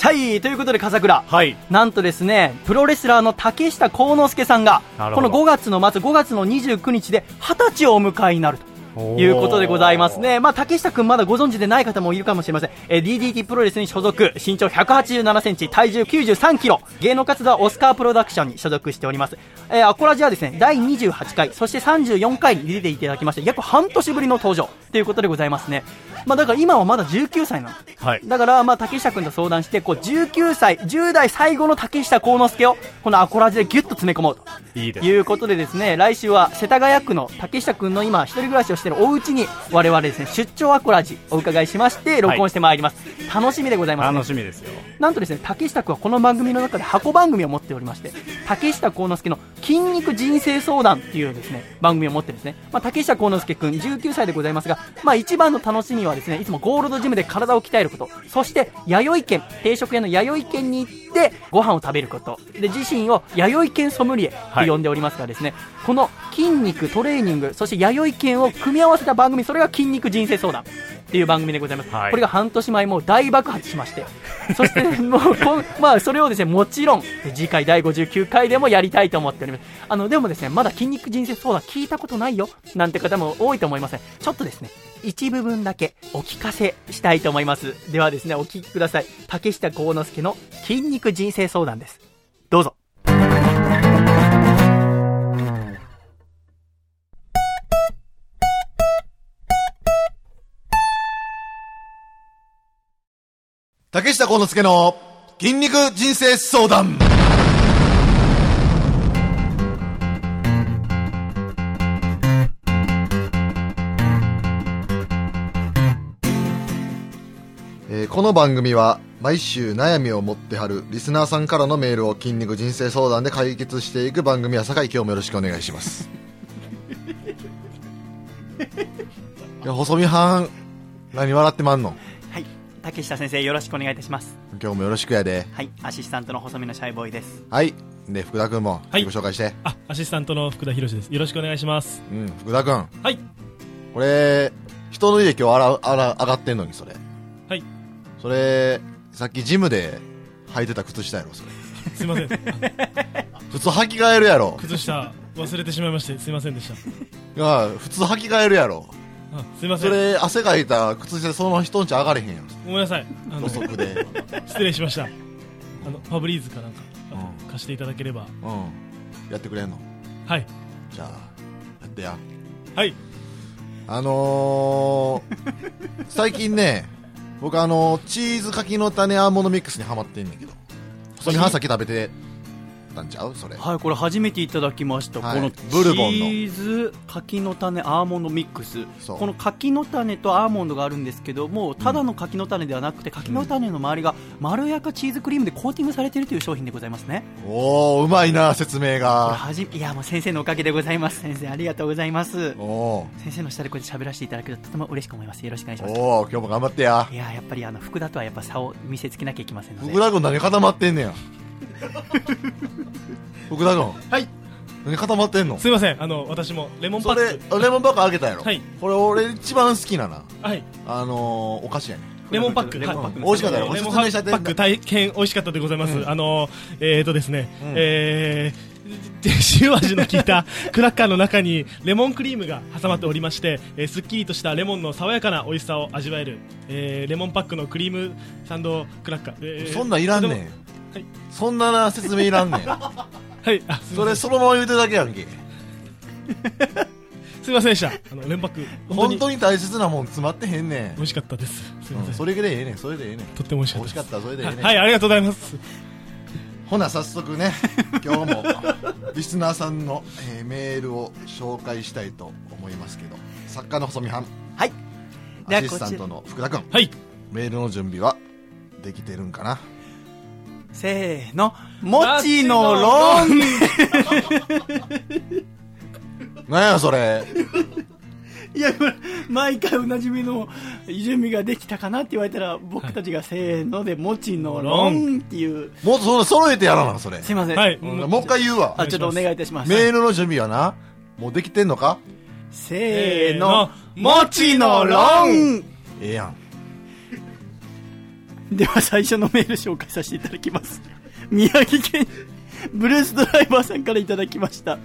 はい、ということで、笠倉。はい。なんとですね、プロレスラーの竹下幸之助さんが、この5月の末、5月の29日で20歳をお迎えになると。いうことでございますね。まあ、竹下くんまだご存知でない方もいるかもしれません。えー DDT プロレスに所属、身長187センチ、体重93キロ、芸能活動はオスカープロダクションに所属しております。えーアコラジはですね、第28回、そして34回に出ていただきまして、約半年ぶりの登場ということでございますね。まあ、だから今はまだ19歳なの。はい。だから、まあ、竹下くんと相談して、こう、19歳、10代最後の竹下幸之助を、このアコラジでギュッと詰め込もうと。いいです。いうことでですね、来週は世田谷区の竹下くんの今、一人暮らしをしているお家に、我々ですね、出張アコラジお伺いしまして、録音してまいります。楽しみでございます、ね。楽しみですよ。なんとですね竹下君はこの番組の中で箱番組を持っておりまして竹下幸之助の筋肉人生相談っていうですね番組を持ってですね、まあ、竹下幸之助君19歳でございますが、まあ、一番の楽しみはですねいつもゴールドジムで体を鍛えること。そして弥生県定食屋の弥生県に行ってご飯を食べること。で自身を弥生県ソムリエと呼んでおりますがですね、この筋肉トレーニングそして弥生県を組み合わせた番組それが筋肉人生相談っていう番組でございます、はい。これが半年前もう大爆発しまして。そして <laughs> もうまあそれをですねもちろん次回第59回でもやりたいと思っております。あのでもですねまだ筋肉人生相談聞いたことないよなんて方も多いと思いますねちょっとですね一部分だけお聞かせしたいと思います。ではですねお聞きください。竹下幸之助の筋肉人生相談です。どうぞ。竹下幸之助の筋肉人生相談。この番組は毎週悩みを持ってはるリスナーさんからのメールを筋肉人生相談で解決していく番組やさかい今日もよろしくお願いします。<laughs> いや細見はん何笑ってまんの？はい。竹下先生よろしくお願いいたします。今日もよろしくやで。はい。アシスタントの細身のシャイボーイです。はい。で福田君もはい。自己紹介して、あ、アシスタントの福田博です。よろしくお願いします。うん福田君はい。これ人の家今日あらあら上がってんのにそれ。はい。それさっきジムで履いてた靴下やろそれすいません。あ普通履き替えるやろ靴下忘れてしまいまして、すいませんでした。いや普通履き替えるやろあ、すいません。それ汗かいた靴下でそのまま人んち上がれへんやんごめんなさい。あの土、足で失礼しました。あの、ファブリーズかなんか、う貸していただければ。うんやってくれんの？はい。じゃあやってやはい。あのー、最近ね僕あのチーズ柿の種アーモンドミックスにはまってんだけど。細見はんさっき食べてたんちゃう？それ。はい、これ初めていただきました、はい。このブルボンの。チーズ柿の種アーモンドミックス。この柿の種とアーモンドがあるんですけどもただの柿の種ではなくて柿の種の周りがまろやかチーズクリームでコーティングされているという商品でございますね。おおうまいな説明が。はじいやもう先生のおかげでございます。先生ありがとうございます。先生の下でこうやって喋らせていただくととても嬉しく思います。よろしくお願いします。おお今日も頑張ってや。いややっぱりあの福田とはやっぱ差を見せつけなきゃいけませんので。福田君何固まってんねや福田君はい。何固まってんの？すいません。あの、私もレモンパそれック。レモンパックあげたやろ？はいこれ俺一番好きななはい。あのー、お菓子やねレモンパック。レモンパックうん美味しかったよレモンおすすめしたパック大変美味しかったでございます。うんあの、えーとですね、うんえー、<laughs> 塩味の効いたクラッカーの中にレモンクリームが挟まっておりまして、えーすっきりとしたレモンの爽やかな美味しさを味わえる、えーレモンパックのクリームサンドクラッカー。えーそんなんいらんねんはい。そんなな説明いらんねん。<laughs> はい、あ、それません。そのまま言うてるだけやんけ。<laughs> すみませんでした。あの、レモンパック、本当に。本当に大切なもん詰まってへんねん。美味しかったです。すみません。うんそれでええねん。それでええねん。とっても美味しか。美味しかったらそれでええねん。はい、ありがとうございます。ほな早速ね <laughs> 今日もリスナーさんの、えーメールを紹介したいと思いますけど作家の細見はん。はい。ではアシスタントの福田君はい。メールの準備はできてるんかな？せーの。もちのろん。<laughs> なんやそれ。いや、毎回おなじみの準備ができたかなって言われたら、僕たちがせーので、もちのろんっていう。もっとその揃えてやらなそれ。すいません。はい。うん。もう一回言うわ。あ、ちょっとお願いいたします。メールの準備はなもうできてんのか？せーの、もちのろん。ええやん <laughs> では最初のメール紹介させていただきます。宮城県、ブルースドライバーさんからいただきました。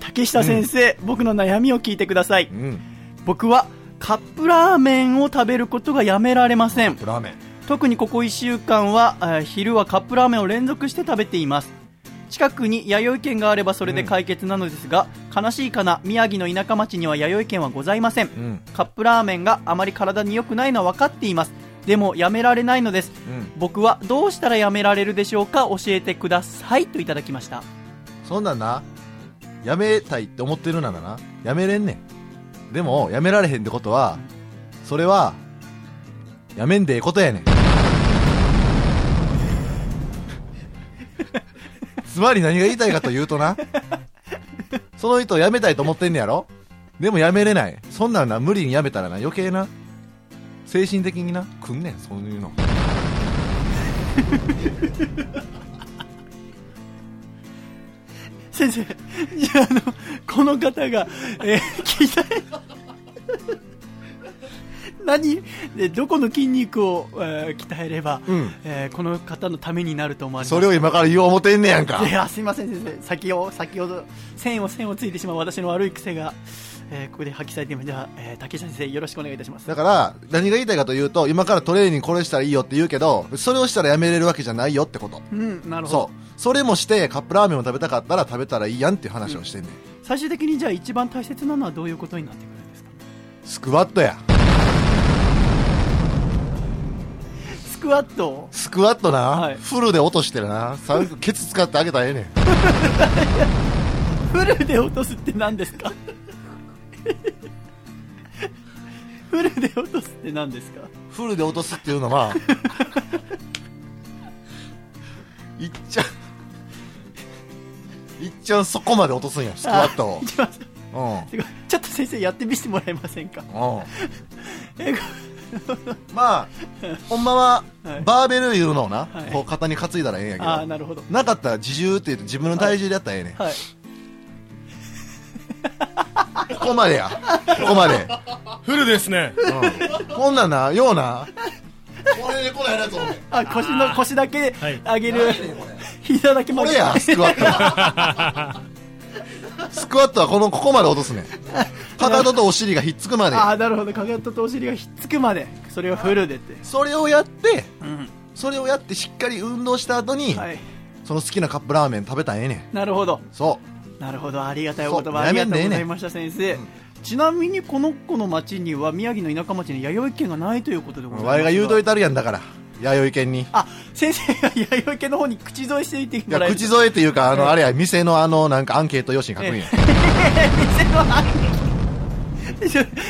竹下先生、僕の悩みを聞いてください。うん僕はカップラーメンを食べることがやめられません。ラーメン特にここ1週間は昼はカップラーメンを連続して食べています近くに弥生県があればそれで解決なのですが、悲しいかな宮城の田舎町には弥生県はございませんうんカップラーメンがあまり体に良くないのは分かっていますでもやめられないのです。うん。僕はどうしたらやめられるでしょうか？教えてください。といただきました。そんなんな。やめたいって思ってるならな。やめれんねん。でもやめられへんってことはそれはやめんでええことやねん。<laughs> つまり何が言いたいかというとな、その人を辞めたいと思ってんねやろ？でも辞めれない。そんなんな、無理に辞めたらな、余計な、精神的にな、くんねん、そういうの。先生、じゃあ、あの、この方が、えー、聞いたい。何？でどこの筋肉を、えー鍛えれば、うんえーこの方のためになると思われますそれを今から言おう思てんねやんかい。やすいません先生先を先ほど線を線をついてしまう私の悪い癖が、えーここで発揮されていますじゃあ、えー竹下先生よろしくお願いいたしますだから、何が言いたいかというと、今からトレーニングこれしたらいいよって言うけど、それをしたらやめれるわけじゃないよってこと。うんなるほどそう。それもして、カップラーメンを食べたかったら食べたらいいやんっていう話をしてんねん。最終的にじゃあ一番大切なのはどういうことになってくるんですか？スクワットや。スクワット？をスクワットな、はいフルで落としてるな。さケツ使ってあげたらええねん。<laughs> フルで落とすって何ですか？<laughs> フルで落とすって何ですか？フルで落とすっていうのは、<laughs> いっちゃん、いっちゃんそこまで落とすんや、スクワットを。うん。ちょっと先生やってみせてもらえませんか？うん。<laughs> えまあ、ほんまははい、バーベルいうのをな、はい。こう肩に担いだらええんやけど、なかったら自重って言って自分の体重でやったらええねん。はいここまでや。ここまで。フルですね。うん。こんなんな、ような。これでこないやつおんねん。あ腰の腰だけはい上げる、膝だけ曲げこれや、スクワットは。<laughs> スクワットはこの、ここまで落とすねん。かかととお尻がひっつくまで。ああなるほどかかととお尻がひっつくまでそれをフルでってそれをやって、うんそれをやってしっかり運動した後に、はいその好きなカップラーメン食べたらええねん。なるほどそなるほど。ありがたいお言葉。ありがとうございました先生、ちなみにこの子の町には宮城の田舎町に弥生県がないということでございう。ますわいが言うといたるやんだから。弥生県に。あ先生が弥生県の方に口添えしていてもらえる口添えっていうか、あの、あれや、店のあの、なんかアンケート用紙に書くんや。店のあ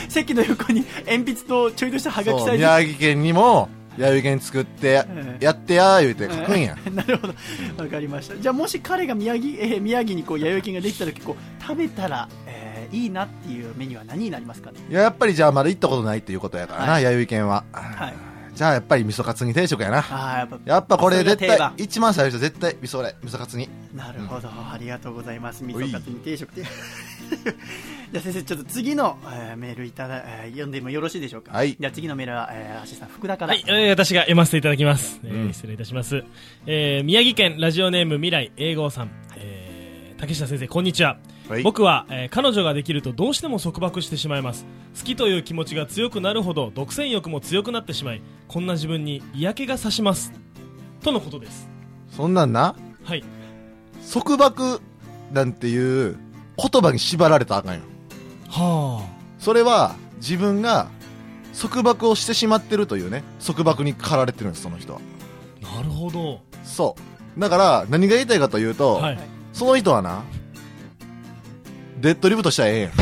席の横に鉛筆とちょいとしたハガキそう、サイズ。宮城県にも、弥生県作ってえ、え。やってや、言うて書くんや。なるほど。わかりました。じゃあもし彼が宮城, <laughs> えー宮城にこう弥生県ができた時こう食べたら、えーいいなっていうメニューは何になりますかね？いや、やっぱりじゃあまだ行ったことないっていうことやからな、はい。弥生県は。はいじゃあやっぱり味噌カツ煮定食やな。ああやっぱやっぱこれ絶対一番最初絶対味噌れ、味噌カツ煮。なるほど、ありがとうございます味噌カツに定食で <laughs> じゃあ先生ちょっと次の、えーメールいただ、えー読んでもよろしいでしょうか？はいじゃあ次のメールは、えー、アシスタント福田からはい、えー私が読ませていただきます。えーうん失礼いたします。えー宮城県ラジオネーム未来英語さん。えー竹下先生、こんにちは。はい。僕は、えー彼女ができるとどうしても束縛してしまいます。好きという気持ちが強くなるほど独占欲も強くなってしまいこんな自分に嫌気がさします。とのことです。そんなんな、はい。束縛なんていう言葉に縛られたらあかんよ。はそれは自分が束縛をしてしまってるというね、束縛に駆られてるんです、その人は。あなるほど。そう。だから、何が言いたいかというと、はい。その人はな、デッドリフトしたらええやん。<laughs>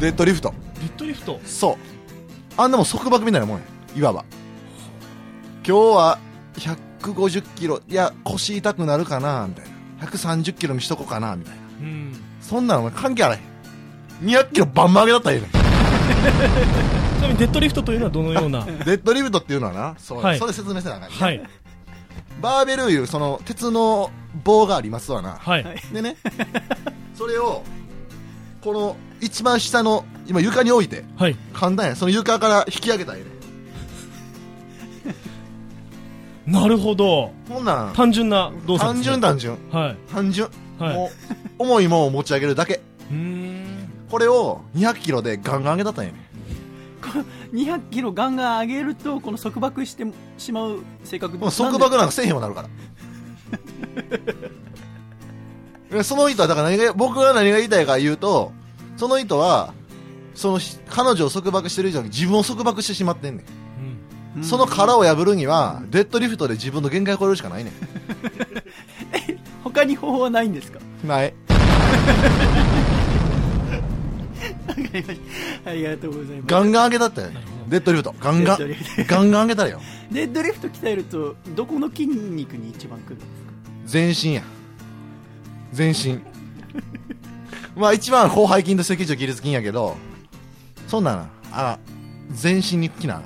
デッドリフト。デッドリフト？そう。あんなもん束縛みたいなもんや。いわば。今日は150キロ、いや、腰痛くなるかな、みたいな。130キロにしとこうかな、みたいな。うんそんなの関係あらへん。200キロバンバン上げたったらええねん。<laughs> ちなみにデッドリフトというのはどのような？<laughs> デッドリフトっていうのはな、そう、はいそれ説明せなあかんね。はいバーベルいう、その、鉄の棒がありますわな。はいでね、それを、この、一番下の、今床に置いて、はい簡単や。その床から引き上げたらええねん。なるほどこんなん、単純な動作単純単純。はい単純。はいもう、重いもんを持ち上げるだけ。うーんこれを200キロでガンガン上げたったらええねん。200キロガンガン上げるとこの束縛してしまう性格もう束縛なんかせえへんようになるから。<laughs> その人は、だから何が、僕が何が言いたいか言うと、その人は、そのひ、彼女を束縛してる以上に自分を束縛してしまってんねん。うんその殻を破るには、デッドリフトで自分の限界を超えるしかないね <laughs> 他に方法はないんですか？ん。ない。<laughs> ありがとうございます。ガンガン上げたって。デッドリフト。ガンガン。ガンガン上げたらよ。デッドリフト鍛えるとどこの筋肉に一番くるんですか？全身や。全身。まあ一番広背筋と脊柱起立筋やけどそんななあ全身にきな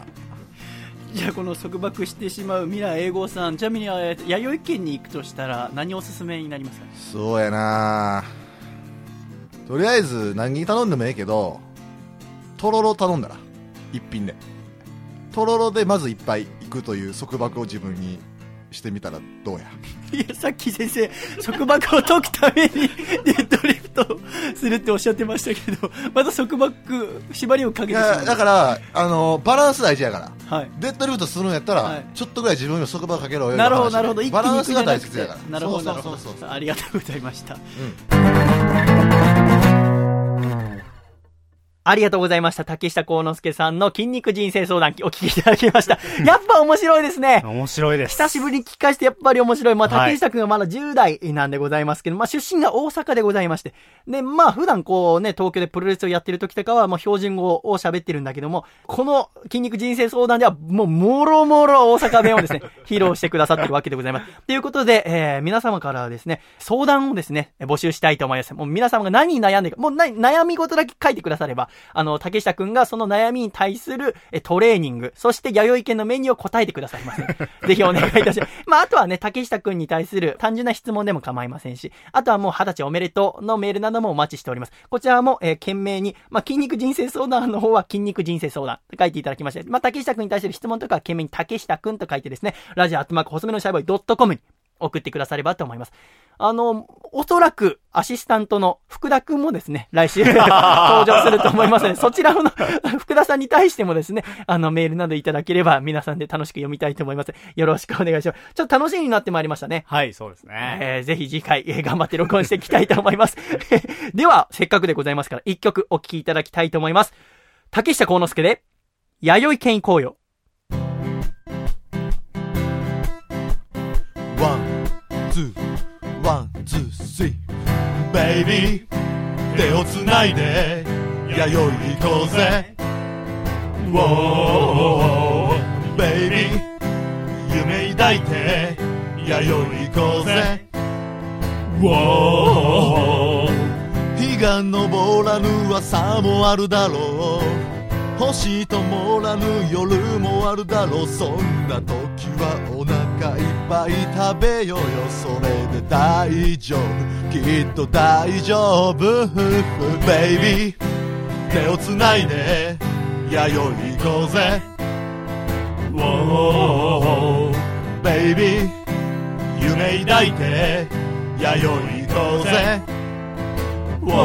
じゃあこの束縛してしまう未来英語さん。ちなみにえー弥生県に行くとしたら何おすすめになりますか？そうやなとりあえず何頼んでもええけどとろろ頼んだら一品で。とろろでまず一杯いくという束縛を自分にしてみたらどうや？<laughs> いやさっき先生束縛を解くためにデッドリフトするっておっしゃってましたけどまた束縛縛りをかいけてしまう。やだからあのバランス大事やから。はい。デッドリフトするんやったら、はい。ちょっとぐらい自分に束縛かけろよなるほどなるほど。バランスが大切やから。なるほどなるほそうそうそうそうどありがとうございましたありがとうございました。竹下幸之助さんの筋肉人生相談お聞きいただきました。やっぱ面白いですね。面白いです。久しぶりに聞き返してやっぱり面白い。まあ、はい竹下くんはまだ10代なんでございますけど、まあ、出身が大阪でございまして。で、まあ、普段こうね、東京でプロレスをやってる時とかは、もう標準語を喋ってるんだけども、この筋肉人生相談では、もう、もろもろ大阪弁をですね、<laughs> 披露してくださってるわけでございます。ということで、えー、皆様からはですね、相談をですね、募集したいと思います。もう皆様が何に悩んでるか、もうな悩み事だけ書いてくだされば、あの、竹下くんがその悩みに対するえトレーニング、そして弥生県のメニューを答えてくださいますので、<laughs> ぜひお願いいたします。<laughs> まあ、あとはね、竹下くんに対する単純な質問でも構いませんし、あとはもう二十歳おめでとうのメールなどもお待ちしております。こちらも、えー、懸命に、まあ、筋肉人生相談の方は筋肉人生相談と書いていただきまして、まあ、竹下くんに対する質問とかは懸命に竹下くんと書いてですね、ラジオアットマーク細めのシャイボーイドットコムに送ってくださればと思います。あの、おそらく、アシスタントの福田くんもですね、来週 <laughs> 登場すると思いますので、<laughs> そちらの <laughs> 福田さんに対してもですね、あの、メールなどいただければ、皆さんで楽しく読みたいと思います。よろしくお願いします。ちょっと楽しみになってまいりましたね。はい、そうですね。えー、ぜひ次回、えー頑張って録音していきたいと思います。では、せっかくでございますから、一曲お聴きいただきたいと思います。竹下幸之助で、弥生県行こうよ。ワン、ツー、ワン、ツー、スリー。ベイビー、手をつないで、弥生行こうぜ。ウォー、ベイビー、夢抱いて、弥生行こうぜ。ウォー、日が昇らぬ朝もあるだろう。星ともらぬ夜もあるだろう。そんな時はお腹いっぱい食べようよ。それで大丈夫。きっと大丈夫。ベイビー手をつないで弥生行こうぜ。ウォーベイビー夢抱いて弥生行こうぜ。ウォー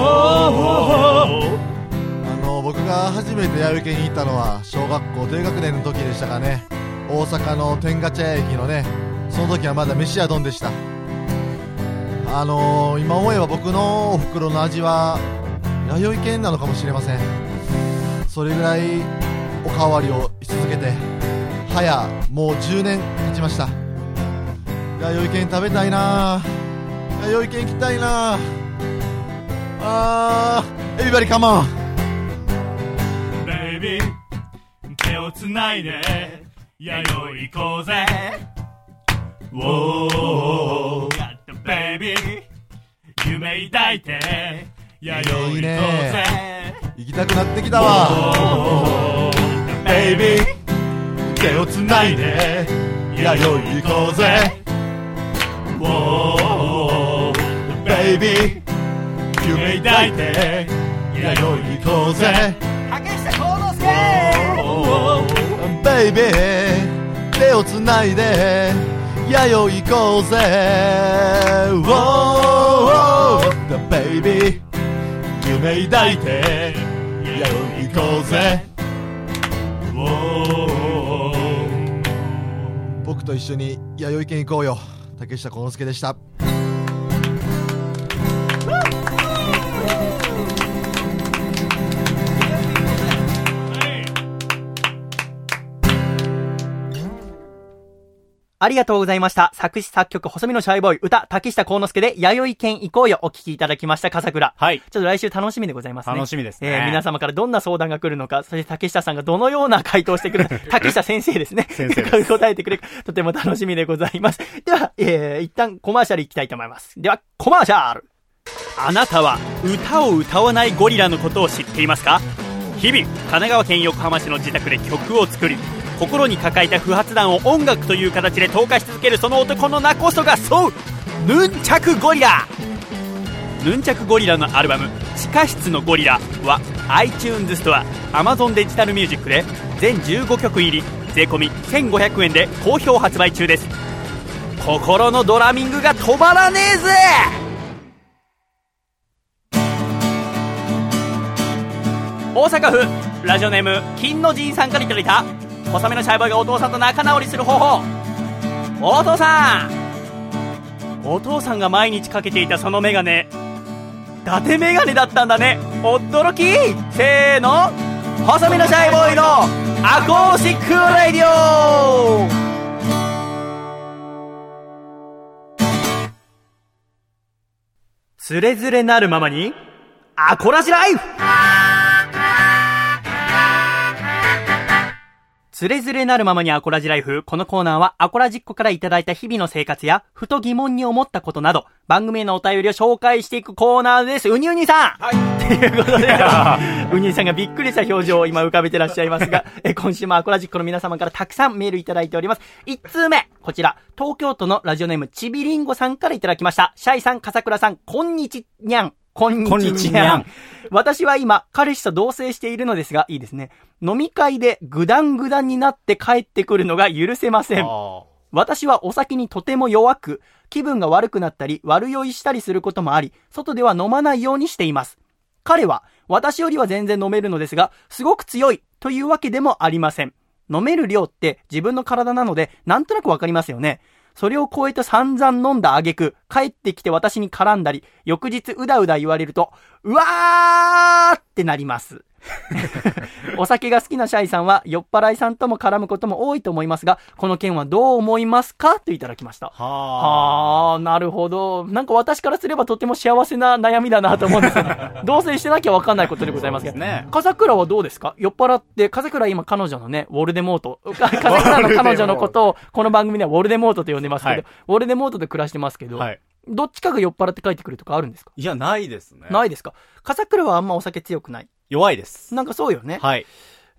あの僕が初めて弥生県に行ったのは小学校低学年の時でしたかね。大阪の天下茶屋駅のねその時はまだ飯屋丼でした。あのー、今思えば僕のお袋の味は弥生県なのかもしれません。それぐらいおかわりをし続けて早もう10年経ちました。弥生県食べたいな弥生県行きたいなあーエビバリカモン。ビー手をつないで弥生行こうぜ。Whoa Got the baby 夢抱いて弥生行こういいぜ。ね行きたくなってきたわ。ベイビー。手をつないで弥生行こうぜ。Whoa Baby 夢抱いて弥生行こうぜベイビー手をつないで弥生行こうぜ。Whoa Baby 夢抱いて弥生行こうぜ。Whoa 僕と一緒に弥生県行こうよ。竹下幸之助でした。ありがとうございました。作詞作曲、細身のシャイボーイ、歌、竹下幸之助で、弥生県行こうよ、お聞きいただきました、笠倉。はい。ちょっと来週楽しみでございますね。楽しみですね。えー皆様からどんな相談が来るのか、そして竹下さんがどのような回答をしてくるのか、<laughs> 竹下先生ですね。先生です答えてくれる、とても楽しみでございます。では、えー、一旦コマーシャル行きたいと思います。では、コマーシャルあなたは歌を歌わないゴリラのことを知っていますか？日々、神奈川県横浜市の自宅で曲を作り、心に抱えた不発弾を音楽という形で投下し続けるその男の名こそが、そうヌンチャクゴリラ。ヌンチャクゴリラのアルバム「地下室のゴリラ」は iTunes ストア Amazon デジタルミュージックで全15曲入り税込1500円で好評発売中です。心のドラミングが止まらねえぜ！大阪府ラジオネーム金の神さんからいただいた細めのシャイボーイがお父さんと仲直りする方法。お父さんお父さんが毎日かけていたそのメガネ伊達メガネだったんだね。驚き。せーの。細身のシャイボーイのアコースティックラディオ。つれづれなるままにアコラジライフ。つれづれなるままにアコラジライフ。このコーナーはアコラジッコからいただいた日々の生活や、ふと疑問に思ったことなど、番組へのお便りを紹介していくコーナーです。うにうにさんはい。ということで、うにうにさんがびっくりした表情を今浮かべてらっしゃいますが、<laughs> え今週もアコラジッコの皆様からたくさんメールいただいております。1通目、こちら、東京都のラジオネームちびりんごさんからいただきました。シャイさん、笠倉さん、こんにちにゃん。こんにちこんにちにゃん私は今、彼氏と同棲しているのですが、いいですね。飲み会でグダングダンになって帰ってくるのが許せません。あ私はお酒にとても弱く、気分が悪くなったり、悪酔いしたりすることもあり、外では飲まないようにしています。彼は、私よりは全然飲めるのですが、すごく強いというわけでもありません。飲める量って自分の体なので、なんとなくわかりますよね。それを超えて散々飲んだ挙句、帰ってきて私に絡んだり、翌日うだうだ言われると、うわーってなります。<laughs> お酒が好きなシャイさんは酔っ払いさんとも絡むことも多いと思いますが、この件はどう思いますかといただきました。あ。ははあ、なるほど。なんか私からすればとても幸せな悩みだなと思うんですよね。<laughs> 同棲してなきゃわかんないことでございますけど。ね。風倉はどうですか？酔っ払って、風倉今彼女のね、ウォルデモート。か風倉の彼女のことを、この番組ではウォルデモートと呼んでますけど、はいウォルデモートで暮らしてますけど、はい。どっちかが酔っ払って帰ってくるとかあるんですか、いや、ないですね。ないですか？風倉はあんまお酒強くない。弱いです。なんかそうよね。はい。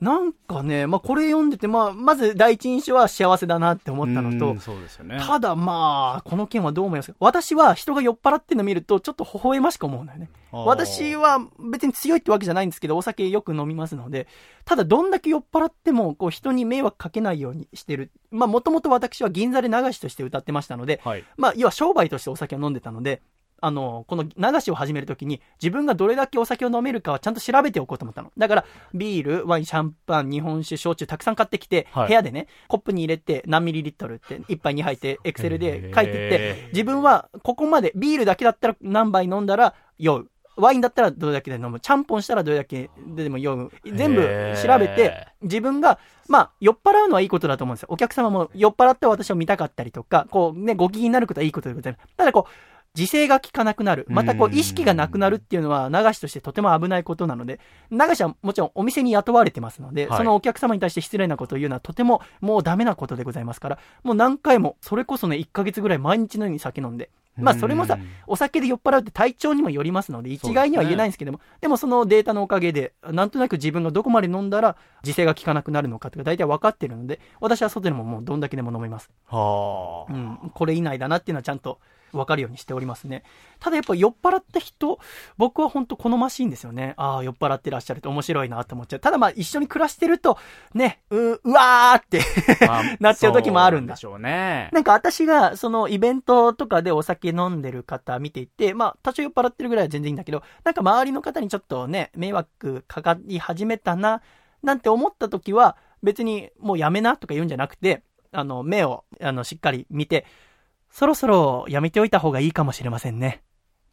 なんかね、まあこれ読んでて、まあ、まず第一印象は幸せだなって思ったのとうん、そうですよね。ただまあ、この件はどう思いますか？私は人が酔っ払ってるの見ると、ちょっと微笑ましく思うんだよね。私は別に強いってわけじゃないんですけど、お酒よく飲みますので、ただどんだけ酔っ払っても、こう人に迷惑かけないようにしてる。まあもともと私は銀座で流しとして歌ってましたので、はい。まあ要は商売としてお酒を飲んでたので、あの、この流しを始めるときに、自分がどれだけお酒を飲めるかはちゃんと調べておこうと思ったの。だから、ビール、ワイン、シャンパン、日本酒、焼酎たくさん買ってきて、はい部屋でね、コップに入れて何ミリリットルって、1杯2杯って、エクセルで書いてって自分はここまで、ビールだけだったら何杯飲んだら酔う。ワインだったらどれだけで飲む。ちゃんぽんしたらどれだけでも酔う。全部調べて、自分が、まあ、酔っ払うのはいいことだと思うんですよ。お客様も酔っ払って私を見たかったりとか、こうね、ご機嫌になることはいいことでございます。ただこう、自制が効かなくなる。またこう、意識がなくなるっていうのは、流しとしてとても危ないことなので、流しはもちろんお店に雇われてますので、はいそのお客様に対して失礼なことを言うのはとてももうダメなことでございますから、もう何回も、それこそね、1ヶ月ぐらい毎日のように酒飲んで、まあそれもさうん、お酒で酔っ払うって体調にもよりますので、一概には言えないんですけども、でもそのデータのおかげで、なんとなく自分がどこまで飲んだら自制が効かなくなるのかとか大体分かってるので、私は外でももうどんだけでも飲めます。はあ。うん、これ以内だなっていうのはちゃんと分かるようにしておりますね。ただやっぱ酔っ払った人、僕は本当好ましいんですよね。ああ、酔っ払ってらっしゃると面白いなって思っちゃう。ただまあ一緒に暮らしてると、ね、う、うわーってまあ <laughs> なっちゃう時もあるんだでしょうね。なんか私がそのイベントとかでお酒飲んでる方見ていて、まあ多少酔っ払ってるぐらいは全然いいんだけど、なんか周りの方にちょっとね、迷惑かかり始めたな、なんて思った時は別にもうやめなとか言うんじゃなくて、あの、目をあのしっかり見て、そろそろやめておいた方がいいかもしれませんね。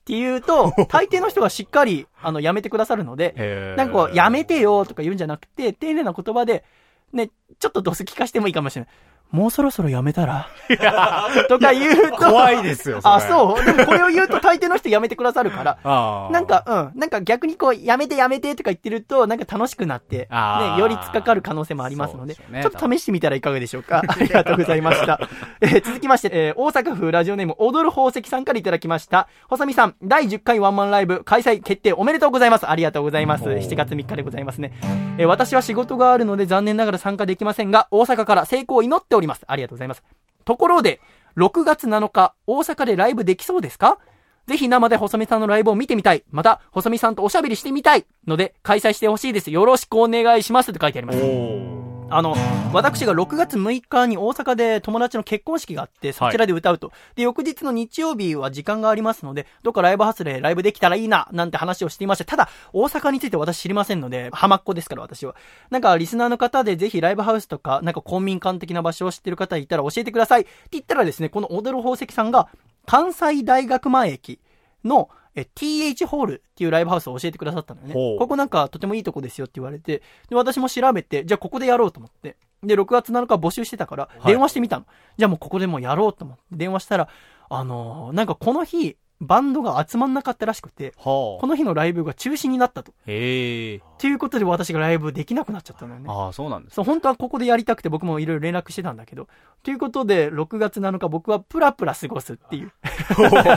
って言うと、<laughs> 大抵の人がしっかり、あの、やめてくださるので、なんかこう、やめてよとか言うんじゃなくて、丁寧な言葉で、ね、ちょっとドス聞かしてもいいかもしれない。もうそろそろやめたら？<laughs> とか言うと。怖いですよあ、そうでもこれを言うと大抵の人やめてくださるから。<laughs> なんか、うん。なんか逆にこう、やめてやめてとか言ってると、なんか楽しくなって、ね、より突っかかる可能性もありますので、ちょっと試してみたらいかがでしょうか？<laughs> ありがとうございました。えー続きまして、えー大阪府ラジオネーム、踊る宝石さんからいただきました。細見さん、第10回ワンマンライブ開催決定おめでとうございます。ありがとうございます。7月3日でございますね。えー私は仕事があるので残念ながら参加できませんが、大阪から成功を祈っております。ありがとうございます。ところで、6月7日、大阪でライブできそうですか？ぜひ生で細見さんのライブを見てみたい。また、細見さんとおしゃべりしてみたい。ので、開催してほしいです。よろしくお願いします。って書いてあります。あの、私が6月6日に大阪で友達の結婚式があって、そちらで歌うと。で、翌日の日曜日は時間がありますので、どっかライブハウスでライブできたらいいな、なんて話をしていました。ただ、大阪について私知りませんので、浜っ子ですから私は。なんか、リスナーの方でぜひライブハウスとか、なんか公民館的な場所を知ってる方いたら教えてください。って言ったらですね、この踊る宝石さんが、関西大学前駅の、え、TH ホールっていうライブハウスを教えてくださったのよね。ここなんかとてもいいとこですよって言われて、で、私も調べて、じゃあここでやろうと思って。で、6月7日募集してたから、い電話してみたの。じゃあもうここでもうやろうと思って、電話したら、あのーなんかこの日、バンドが集まんなかったらしくて、はこの日のライブが中止になったと。へえということで私がライブできなくなっちゃったのよね。ああそうなんですそう、本当はここでやりたくて僕もいろいろ連絡してたんだけど。ということで、6月7日僕はプラプラ過ごすっていう、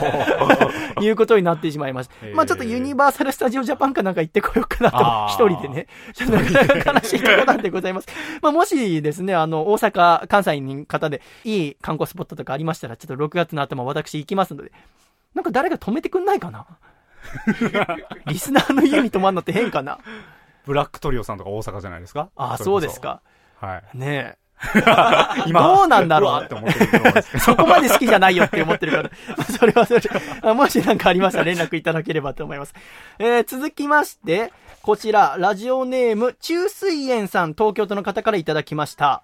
<laughs> いうことになってしまいましたまあちょっとユニバーサル・スタジオ・ジャパンかなんか行ってこようかなと、一人でね。ちょっとなかなか悲しいところなんでございます。まあもしですね、あの、大阪、関西に方でいい観光スポットとかありましたら、ちょっと6月の頭私行きますので、なんか誰か止めてくんないかな？<laughs> リスナーの家に泊まるのって変かな？ブラックトリオさんとか大阪じゃないですか？ああ、そうですか。はいねえ。<laughs> 今どうなんだろう？って思ってるそこまで好きじゃないよって思ってるから。ま <laughs> あそれはそれもし何かありましたら連絡いただければと思います。えー、続きまして、こちら、ラジオネーム、中水園さん、東京都の方からいただきました。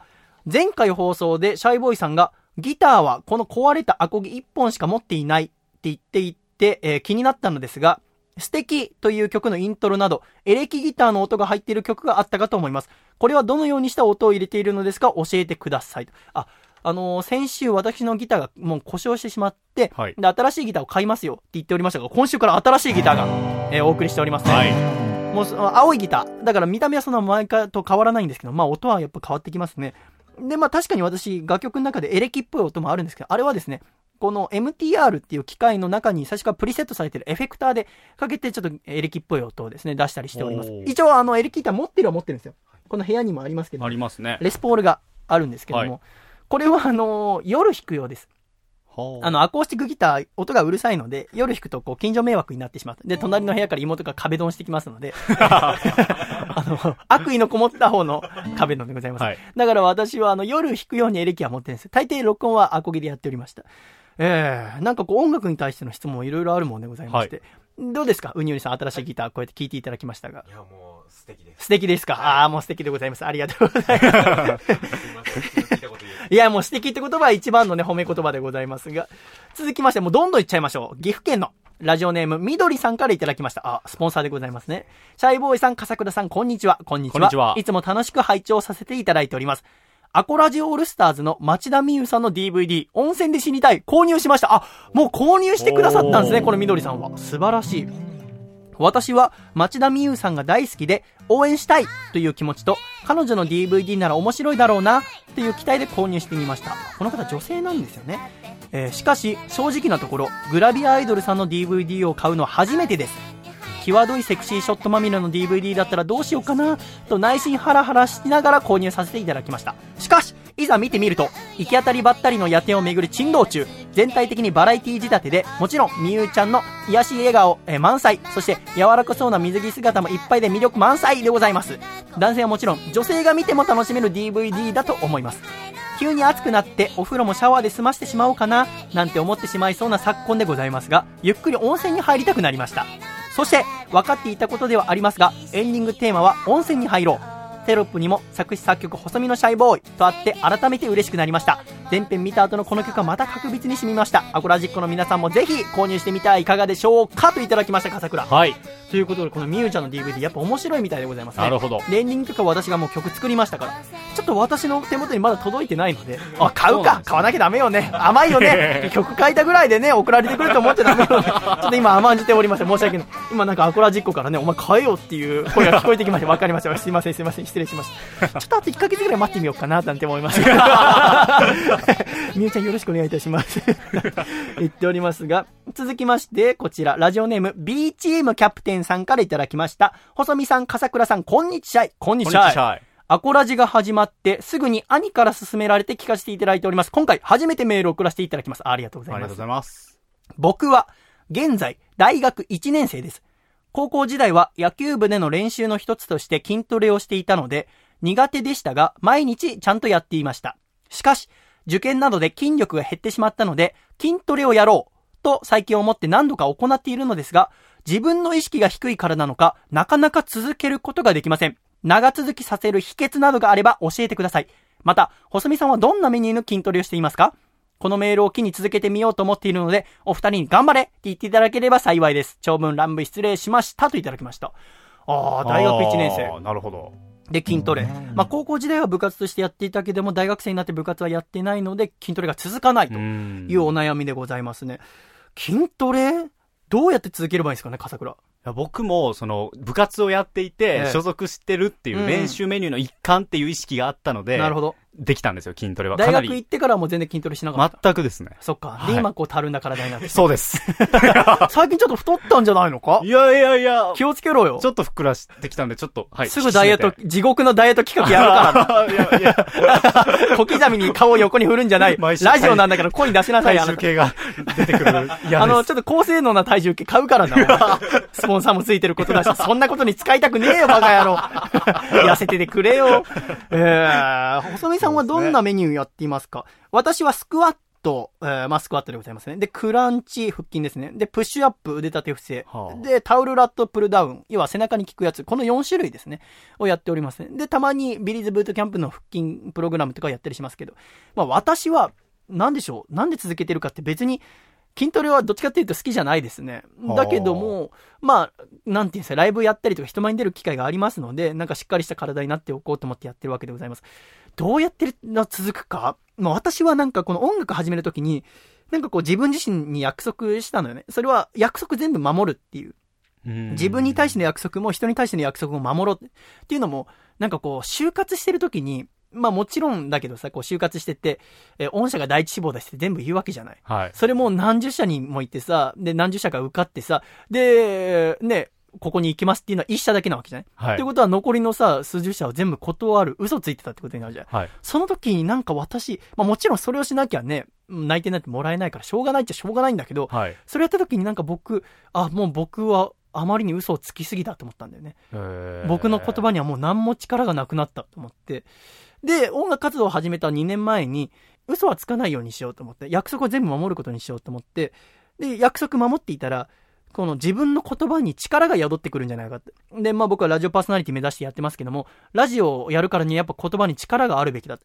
前回放送でシャイボーイさんが、ギターはこの壊れたアコギ1本しか持っていないって言っていて、えー気になったのですが、素敵という曲のイントロなど、エレキギターの音が入っている曲があったかと思います。これはどのようにした音を入れているのですか？教えてください。あ、あのー先週私のギターがもう故障してしまって、はいで、新しいギターを買いますよって言っておりましたが、今週から新しいギターが、えーお送りしておりますね。はいもう青いギター。だから見た目はそんな前からと変わらないんですけど、まあ音はやっぱ変わってきますね。で、まあ確かに私、楽曲の中でエレキっぽい音もあるんですけど、あれはですね、この MTR っていう機械の中に最初からプリセットされてるエフェクターでかけてちょっとエレキっぽい音をですね、出したりしております一応あのエレキギター持ってるは持ってるんですよ。この部屋にもありますけどあ、りますねレスポールがあるんですけども、はいこれはあの夜弾くようです。はあの、アコースティックギター、音がうるさいので、夜弾くと、こう、近所迷惑になってしまう。で、隣の部屋から妹が壁ドンしてきますので、<laughs> あの、悪意のこもった方の壁ドンでございます。はいだから私は、あの、夜弾くようにエレキは持ってるんです。大抵録音はアコギでやっておりました。ええなんかこう、音楽に対しての質問いろいろあるもんでございまして。どうですか？ウニョリさん、新しいギター、こうやって聴いていただきましたが。いやもう素敵です素敵ですか、ああ、もう素敵でございます。ありがとうございます。聞いたこと言えいや、もう素敵って言葉は一番のね、褒め言葉でございますが。続きまして、もうどんどんいっちゃいましょう。岐阜県のラジオネーム、みどりさんからいただきました。あ、スポンサーでございますね。シャイボーイさん、笠倉さん、こんにちは。こんにちは。こんにちはいつも楽しく拝聴させていただいております。アコラジオールスターズの町田美優さんの DVD、温泉で死にたい、購入しました。あ、もう購入してくださったんですね、このみどりさんは。素晴らしい。私は町田美優さんが大好きで応援したいという気持ちと彼女の DVD なら面白いだろうなという期待で購入してみましたこの方女性なんですよね、えーしかし正直なところグラビアアイドルさんの DVD を買うのは初めてです際どいセクシーショットまみれの DVD だったらどうしようかなと内心ハラハラしながら購入させていただきました。しかしいざ見てみると行き当たりばったりの夜店を巡る珍道中全体的にバラエティ仕立てでもちろんみゆちゃんの癒し笑顔、え満載。そして柔らかそうな水着姿もいっぱいで魅力満載でございます。男性はもちろん女性が見ても楽しめる DVD だと思います。急に暑くなってお風呂もシャワーで済ましてしまおうかななんて思ってしまいそうな昨今でございますがゆっくり温泉に入りたくなりました。そして分かっていたことではありますがエンディングテーマは温泉に入ろう。テロップにも作詞作曲細身のシャイボーイとあって改めて嬉しくなりました前編見た後のこの曲はまた格別に染みました。アコラジックの皆さんもぜひ購入してみてはいかがでしょうかといただきました、笠倉。はい。ということで、このみゆちゃんの DVD やっぱ面白いみたいでございますね。なるほどでエンディングとか私がもう曲作りましたから、ちょっと私の手元にまだ届いてないので、あ、買うか買わなきゃダメよね甘いよね <laughs> 曲書いたぐらいでね、送られてくると思っちゃダメよね。ちょっと今甘んじておりまして申し訳ない。今なんかアコラジックからね、お前買えよっていう声が聞こえてきまして、わかりました。すいません、すいません、失礼しました。<laughs> ちょっとあと1ヶ月ぐらい待ってみようかな、なんて思います。<laughs> みゆちゃんよろしくお願いいたします。<laughs> 言っておりますが、続きまして、こちら、ラジオネーム B チームキャプテンさんからいただきました。細見さん、笠倉さん、こんにちは。こんにちは。こんにちは。アコラジが始まって、すぐに兄から勧められて聞かせていただいております。今回、初めてメールを送らせていただきます。ありがとうございますありがとうござ。います。僕は、現在、大学1年生です。高校時代は野球部での練習の一つとして筋トレをしていたので、苦手でしたが、毎日ちゃんとやっていました。しかし、受験などで筋力が減ってしまったので、筋トレをやろうと最近思って何度か行っているのですが、自分の意識が低いからなのか、なかなか続けることができません。長続きさせる秘訣などがあれば教えてください。また、細見さんはどんなメニューの筋トレをしていますか？このメールを機に続けてみようと思っているので、お二人に頑張れって言っていただければ幸いです。長文乱文失礼しましたといただきました。ああ、大学1年あ生ー。なるほど。で、筋トレ。まあ、高校時代は部活としてやっていたけども、大学生になって部活はやってないので、筋トレが続かないとんいうお悩みでございますね。筋トレ？どうやって続ければいいんですかね、笠倉。いや僕も、その、部活をやっていて、ええ所属してるっていう練習メニューの一環っていう意識があったので、なるほど。できたんですよ、筋トレは。大。学行ってからはもう全然筋トレしなかった。全くですね。そっか。はいで、今こう、たるんだ体になって。そうです。<laughs> 最近ちょっと太ったんじゃないのか？いやいやいや、気をつけろよち。ょっとふっくらしてきたんで、ちょっと、はい。すぐダイエット地獄のダイエット企画やるからて <laughs> いやいや、な。<laughs> 小刻みに顔を横に振るんじゃない。ラジオなんだから声に出しなさい。体重計が出てくる。あの、ちょっと高性能な体重計買うからな。スポンサーもついてることだし、そんなことに使いたくねえよ、バカ野郎。痩せててくれよ。えー、細身さんはどんなメニューやっていますか？私はスクワット、えー、まあスクワットでございますね。で、クランチ、腹筋ですね。で、プッシュアップ、腕立て伏せ。はあで、タオルラットプルダウン。要は背中に効くやつ。この4種類ですね。をやっておりますね。で、たまにビリーズブートキャンプの腹筋プログラムとかやったりしますけど。まあ私は、なんでしょう？なんで続けてるかって別に、筋トレはどっちかっていうと好きじゃないですね。だけども、まあ、なんていうんですか、ライブやったりとか人前に出る機会がありますので、なんかしっかりした体になっておこうと思ってやってるわけでございます。どうやってるの続くか？まあ私はなんかこの音楽始めるときに、なんかこう自分自身に約束したのよね。それは約束全部守るっていう。自分に対しての約束も人に対しての約束も守ろうっていうのも、なんかこう、就活してるときに、まあもちろんだけどさ、こう就活してて、えー御社が第一志望だしって全部言うわけじゃない。はい。それも何十社にも行ってさ、で、何十社か受かってさ、で、ね、ここに行きますっていうのは一社だけなわけじゃない、はいってことは残りのさ、数十社を全部断る、嘘ついてたってことになるじゃん。はい。その時になんか私、まあもちろんそれをしなきゃね、内定なんてもらえないからしょうがないっちゃしょうがないんだけど、はい。それやった時になんか僕、あ、もう僕はあまりに嘘をつきすぎたと思ったんだよね。僕の言葉にはもう何も力がなくなったと思って。で、音楽活動を始めた2年前に、嘘はつかないようにしようと思って、約束を全部守ることにしようと思って、で、約束守っていたら、この自分の言葉に力が宿ってくるんじゃないかって。で、まあ僕はラジオパーソナリティ目指してやってますけども、ラジオをやるからにやっぱ言葉に力があるべきだ。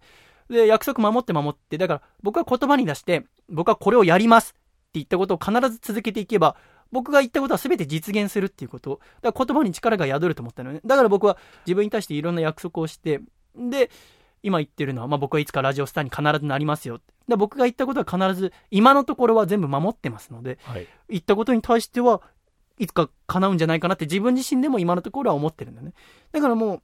で、約束守って守って、だから僕は言葉に出して、僕はこれをやりますって言ったことを必ず続けていけば、僕が言ったことは全て実現するっていうこと。だから言葉に力が宿ると思ったのね。だから僕は自分に対していろんな約束をして、で、今言ってるのは、まあ僕はいつかラジオスターに必ずなりますよ。で僕が言ったことは必ず、今のところは全部守ってますので、はい。言ったことに対しては、いつか叶うんじゃないかなって自分自身でも今のところは思ってるんだよね。だからも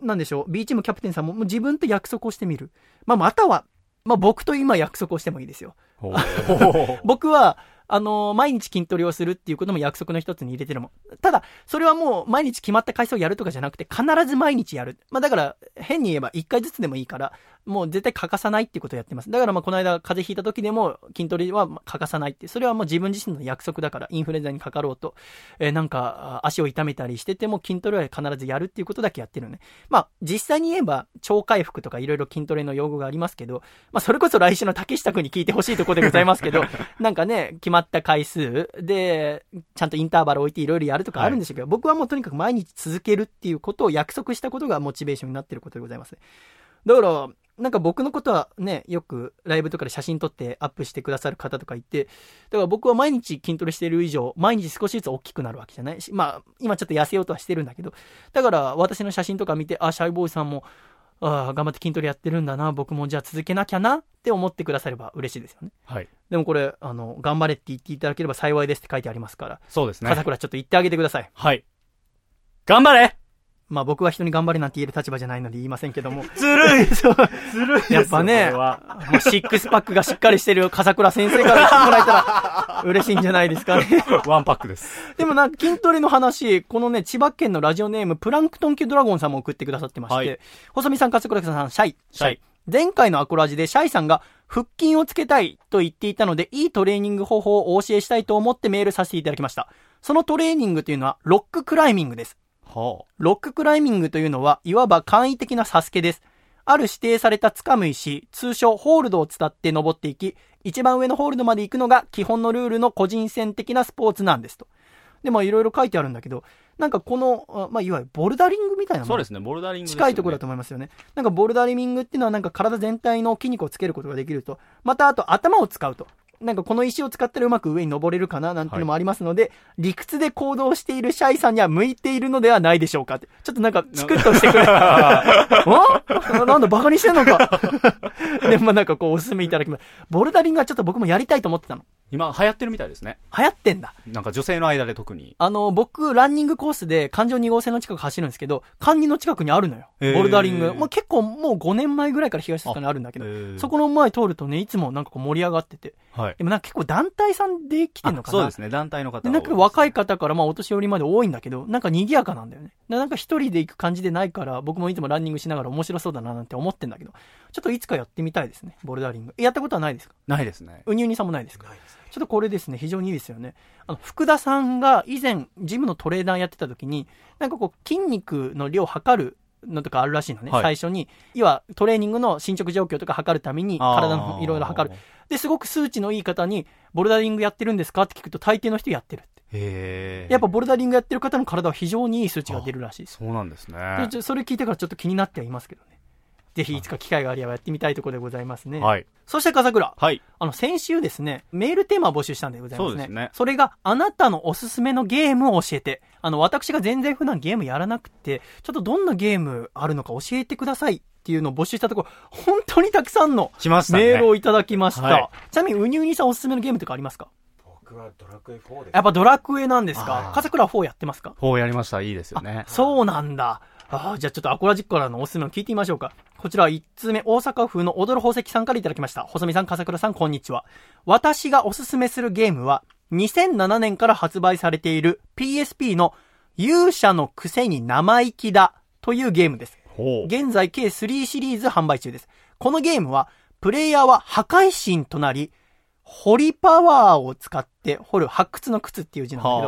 う、なんでしょう、B チームキャプテンさんももう自分と約束をしてみる。まあまたは、まあ僕と今約束をしてもいいですよ。<laughs> 僕は、あの毎日筋トレをするっていうことも約束の一つに入れてるもん。ただ、それはもう毎日決まった回数をやるとかじゃなくて、必ず毎日やる。まあだから、変に言えば1回ずつでもいいから、もう絶対欠かさないっていうことをやってます。だからまあこの間風邪ひいた時でも筋トレは欠かさないって。それはもう自分自身の約束だから、インフルエンザにかかろうと、えーなんかあ足を痛めたりしてても筋トレは必ずやるっていうことだけやってるね。まあ実際に言えば超回復とかいろいろ筋トレの用語がありますけど、まあそれこそ来週の竹下くんに聞いてほしいところでございますけど、<laughs> なんかね、決まった回数で、ちゃんとインターバル置いていろいろやるとかあるんでしょうけど、僕はもうとにかく毎日続けるっていうことを約束したことがモチベーションになっていることでございますね。だから、なんか僕のことはね、よくライブとかで写真撮ってアップしてくださる方とかいて、だから僕は毎日筋トレしてる以上、毎日少しずつ大きくなるわけじゃない？し、まあ、今ちょっと痩せようとはしてるんだけど、だから私の写真とか見て、あ、シャイボーイさんも、ああ、頑張って筋トレやってるんだな、僕もじゃあ続けなきゃなって思ってくだされば嬉しいですよね。はい。でもこれ、あの、頑張れって言っていただければ幸いですって書いてありますから、そうですね。笠倉ちょっと言ってあげてください。はい。頑張れまあ僕は人に頑張れなんて言える立場じゃないので言いませんけども。<laughs> ずるい <laughs> そう。ずるいやっぱねもうシックスパックがしっかりしてる笠倉先生から言ってもらえたら嬉しいんじゃないですかね。<laughs> ワンパックです。でもなんか筋トレの話、このね、千葉県のラジオネーム、プランクトン級ドラゴンさんも送ってくださってまして、はい細見さん、笠倉さん、シャイ、シャイ。前回のアコラジでシャイさんが腹筋をつけたいと言っていたので、いいトレーニング方法をお教えしたいと思ってメールさせていただきました。そのトレーニングというのは、ロッククライミングです。はロッククライミングというのは、いわば簡易的なサスケです。ある指定された掴む石、通称ホールドを伝って登っていき、一番上のホールドまで行くのが基本のルールの個人戦的なスポーツなんですと。で、まあいろいろ書いてあるんだけど、なんかこの、あまあいわゆるボルダリングみたいなそうですね、ボルダリングね近いところだと思いますよね。なんかボルダリングっていうのはなんか体全体の筋肉をつけることができると。またあと頭を使うと。なんかこの石を使ったらうまく上に登れるかななんていうのもありますので、理屈で行動しているシャイさんには向いているのではないでしょうかって。ちょっとなんかチクッとしてくれ。<laughs> お？なんだバカにしてんのか？<laughs> で、まあなんかこうおすすめいただきます。ボルダリングはちょっと僕もやりたいと思ってたの。今流行ってるみたいですね。流行ってんだ。なんか女性の間で特に。あの、僕、ランニングコースで環状2号線の近く走るんですけど、環2の近くにあるのよ。ボルダリング。まあ、結構もう5年前ぐらいから東塚にあるんだけど、そこの前通るとね、いつもなんかこう盛り上がってて。はい。でもなんか結構団体さんで来てんのかなそうですね、団体の方でなんか若い方からまあお年寄りまで多いんだけど、なんか賑やかなんだよね。でなんか一人で行く感じでないから、僕もいつもランニングしながら面白そうだななんて思ってんだけど、ちょっといつかやってみたいですね、ボルダリング。やったことはないですか？ないですね。うにうにさんもないですか？ちょっとこれですね、非常にいいですよね。あの、福田さんが以前、ジムのトレーナーやってた時に、なんかこう、筋肉の量を測るのとかあるらしいのね、はい最初に。要は、トレーニングの進捗状況とか測るために、体のいろいろ測る。で、すごく数値のいい方に、ボルダリングやってるんですか？って聞くと、大抵の人やってるって。へやっぱボルダリングやってる方の体は非常にいい数値が出るらしいです。そうなんですね。それ聞いてからちょっと気になってはいますけどね。ぜひいつか機会があればやってみたいところでございますね。はい。そして笠倉。はい。あの、先週ですね、メールテーマを募集したんでございますね。そうですねそれが、あなたのおすすめのゲームを教えて。あの、私が全然普段ゲームやらなくて、ちょっとどんなゲームあるのか教えてくださいっていうのを募集したところ、本当にたくさんの。メールをいただきました。はいちなみに、うにうにさんおすすめのゲームとかありますか？僕はドラクエ4ですやっぱドラクエなんですか？はい笠倉4やってますか？こうやりました。いいですよね。そうなんだ。あーじゃあちょっとアコラジックからのおすすめを聞いてみましょうか。こちら1通目、大阪府の踊る宝石さんからいただきました。細見さん、笠倉さん、こんにちは。私がおすすめするゲームは、2007年から発売されている PSP の勇者のくせに生意気だというゲームです。現在計3シリーズ販売中です。このゲームは、プレイヤーは破壊神となり、掘りパワーを使って、掘る、発掘の靴っていう字なんだけ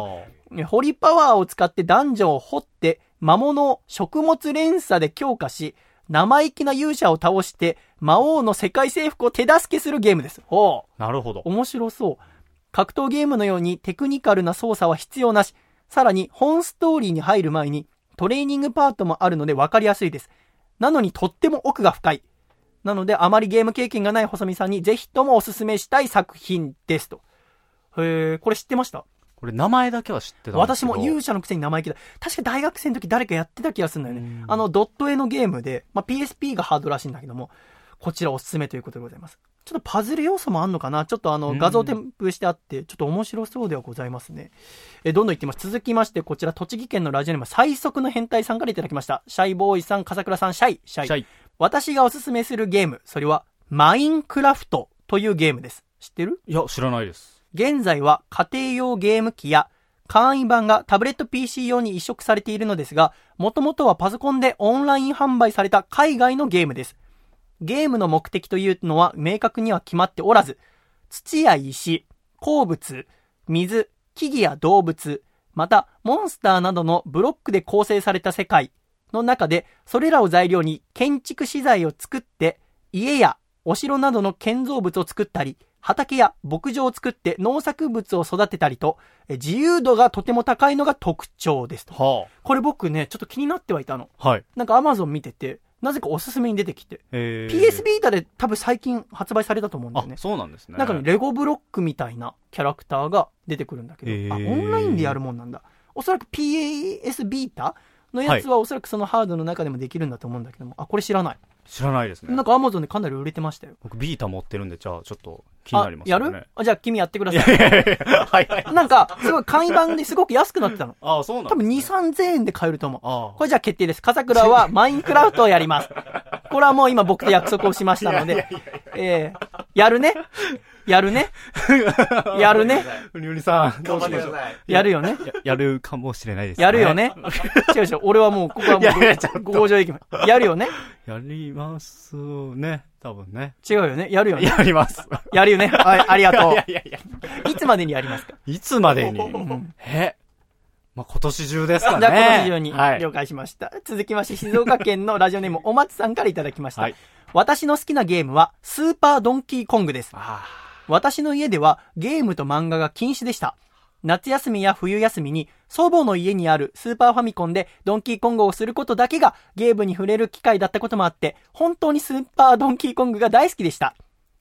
ど、掘りパワーを使ってダンジョンを掘って、魔物を食物連鎖で強化し、生意気な勇者を倒して、魔王の世界征服を手助けするゲームです。ほう。あ。なるほど。面白そう。格闘ゲームのようにテクニカルな操作は必要なし。さらに本ストーリーに入る前にトレーニングパートもあるので分かりやすいです。なのにとっても奥が深い。なのであまりゲーム経験がない細見さんにぜひともおすすめしたい作品ですと。へー、これ知ってました？これ名前だけは知ってた私も勇者のくせに生意気だ。確か大学生の時誰かやってた気がするんだよね。あの、ドット絵のゲームで、まあ、PSP がハードらしいんだけども、こちらおすすめということでございます。ちょっとパズル要素もあんのかな？ちょっとあの、画像添付してあって、ちょっと面白そうではございますね。え、どんどんいってます。続きまして、こちら栃木県のラジオネーム最速の変態さんからいただきました。シャイボーイさん、笠倉さん、シャイ、シャイ。シャイ私がおすすめするゲーム、それは、マインクラフトというゲームです。知ってる？いや、知らないです。現在は家庭用ゲーム機や簡易版がタブレット PC 用に移植されているのですが、もともとはパソコンでオンライン販売された海外のゲームです。ゲームの目的というのは明確には決まっておらず、土や石、鉱物、水、木々や動物、またモンスターなどのブロックで構成された世界の中で、それらを材料に建築資材を作って、家やお城などの建造物を作ったり、畑や牧場を作って農作物を育てたりと、え自由度がとても高いのが特徴ですと。はこれ僕ね、ちょっと気になってはいたの。あ。はい。なんか Amazon 見てて、なぜかおすすめに出てきて、PS ビータで多分最近発売されたと思うんだよあね。そうなんですねなんかね、レゴブロックみたいなキャラクターが出てくるんだけど、あ、オンラインでやるもんなんだ。おそらく PS ビータのやつはおそらくそのハードの中でもできるんだと思うんだけども、あ、これ知らない。知らないですねなんか Amazon でかなり売れてましたよ。僕ビータ持ってるんでじゃあちょっと気になりますあ、やる？あ、じゃあ君やってください。はいはいなんか、すごい簡易版ですごく安くなってたの。あそうなん多分2、3000円で買えると思う。あこれじゃあ決定です。笠倉はマインクラフトをやります。<laughs> これはもう今僕と約束をしましたので、えー、やるね？やるね？<laughs> やるね？うにうにさんどうしましょう？やるよね？ややるかもしれないですやるよね？<laughs> 違う違う、俺はもう、ここはもう、合情できます。やるよね？やりますね多分ね違うよねやるよね <laughs> やりますやるよね <laughs> はい、ありがとう。いやいやいやいつまでにやりますか？いつまでに <laughs> んえ？まあ、今年中ですかね。じゃあ今年中にはい。了解しました。続きまして、静岡県のラジオネームお松さんからいただきました。はい私の好きなゲームは、スーパードンキーコングです。あ私の家ではゲームと漫画が禁止でした。夏休みや冬休みに祖母の家にあるスーパーファミコンでドンキーコングをすることだけがゲームに触れる機会だったこともあって、本当にスーパードンキーコングが大好きでした。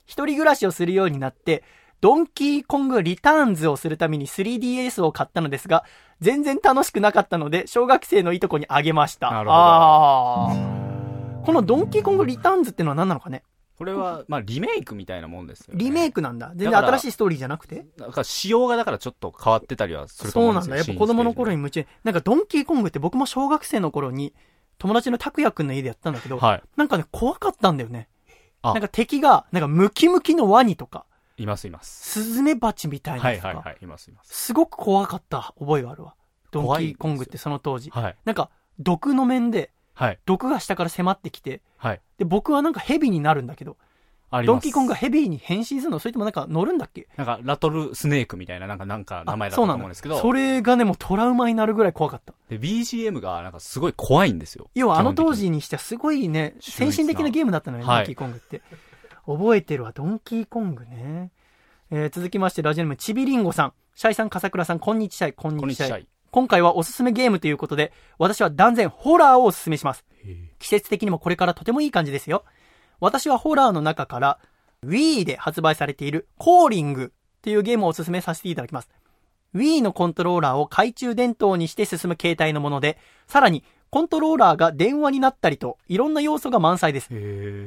一人暮らしをするようになって、ドンキーコングリターンズをするために 3DS を買ったのですが、全然楽しくなかったので、小学生のいとこにあげました。なるほどあーこのドンキーコングリターンズってのは何なのかね？これは、まあ、リメイクみたいなもんですよ、ね。リメイクなんだ。全然新しいストーリーじゃなくて？だから仕様がだからちょっと変わってたりはするとそうなんだ。思うんですよ。やっぱ子供の頃に。に夢中。なんかドンキーコングって僕も小学生の頃に友達の拓也くんの家でやったんだけど、はい。なんかね、怖かったんだよね。あなんか敵が、なんかムキムキのワニとか、いますいます。スズメバチみたいなやつとか、はいはいはい。いますいます。すごく怖かった覚えがあるわ。ドンキーコングってその当時。はい。なんか、毒の面で、はい。毒が下から迫ってきて、はい。で、僕はなんかヘビになるんだけど、あります。ドンキーコングがヘビに変身するの？それともなんか乗るんだっけ？なんか、ラトルスネークみたいな、なんか、なんか名前だったとそうなんだ思うんですけど。それがね、もうトラウマになるぐらい怖かった。で、BGM がなんかすごい怖いんですよ。要はあの当時にしてはすごいね、先進的なゲームだったのよ、はいドンキーコングって。覚えてるわ、ドンキーコングね。えー続きまして、ラジオネーム、ちびりんごさん。シャイさん、笠倉さん、こんにちはこんにちは。今回はおすすめゲームということで、私は断然ホラーをおすすめします。季節的にもこれからとてもいい感じですよ。私はホラーの中から、Wii で発売されているコーリングっていうゲームをおすすめさせていただきます。Wii のコントローラーを懐中電灯にして進む形態のもので、さらにコントローラーが電話になったりと、いろんな要素が満載です。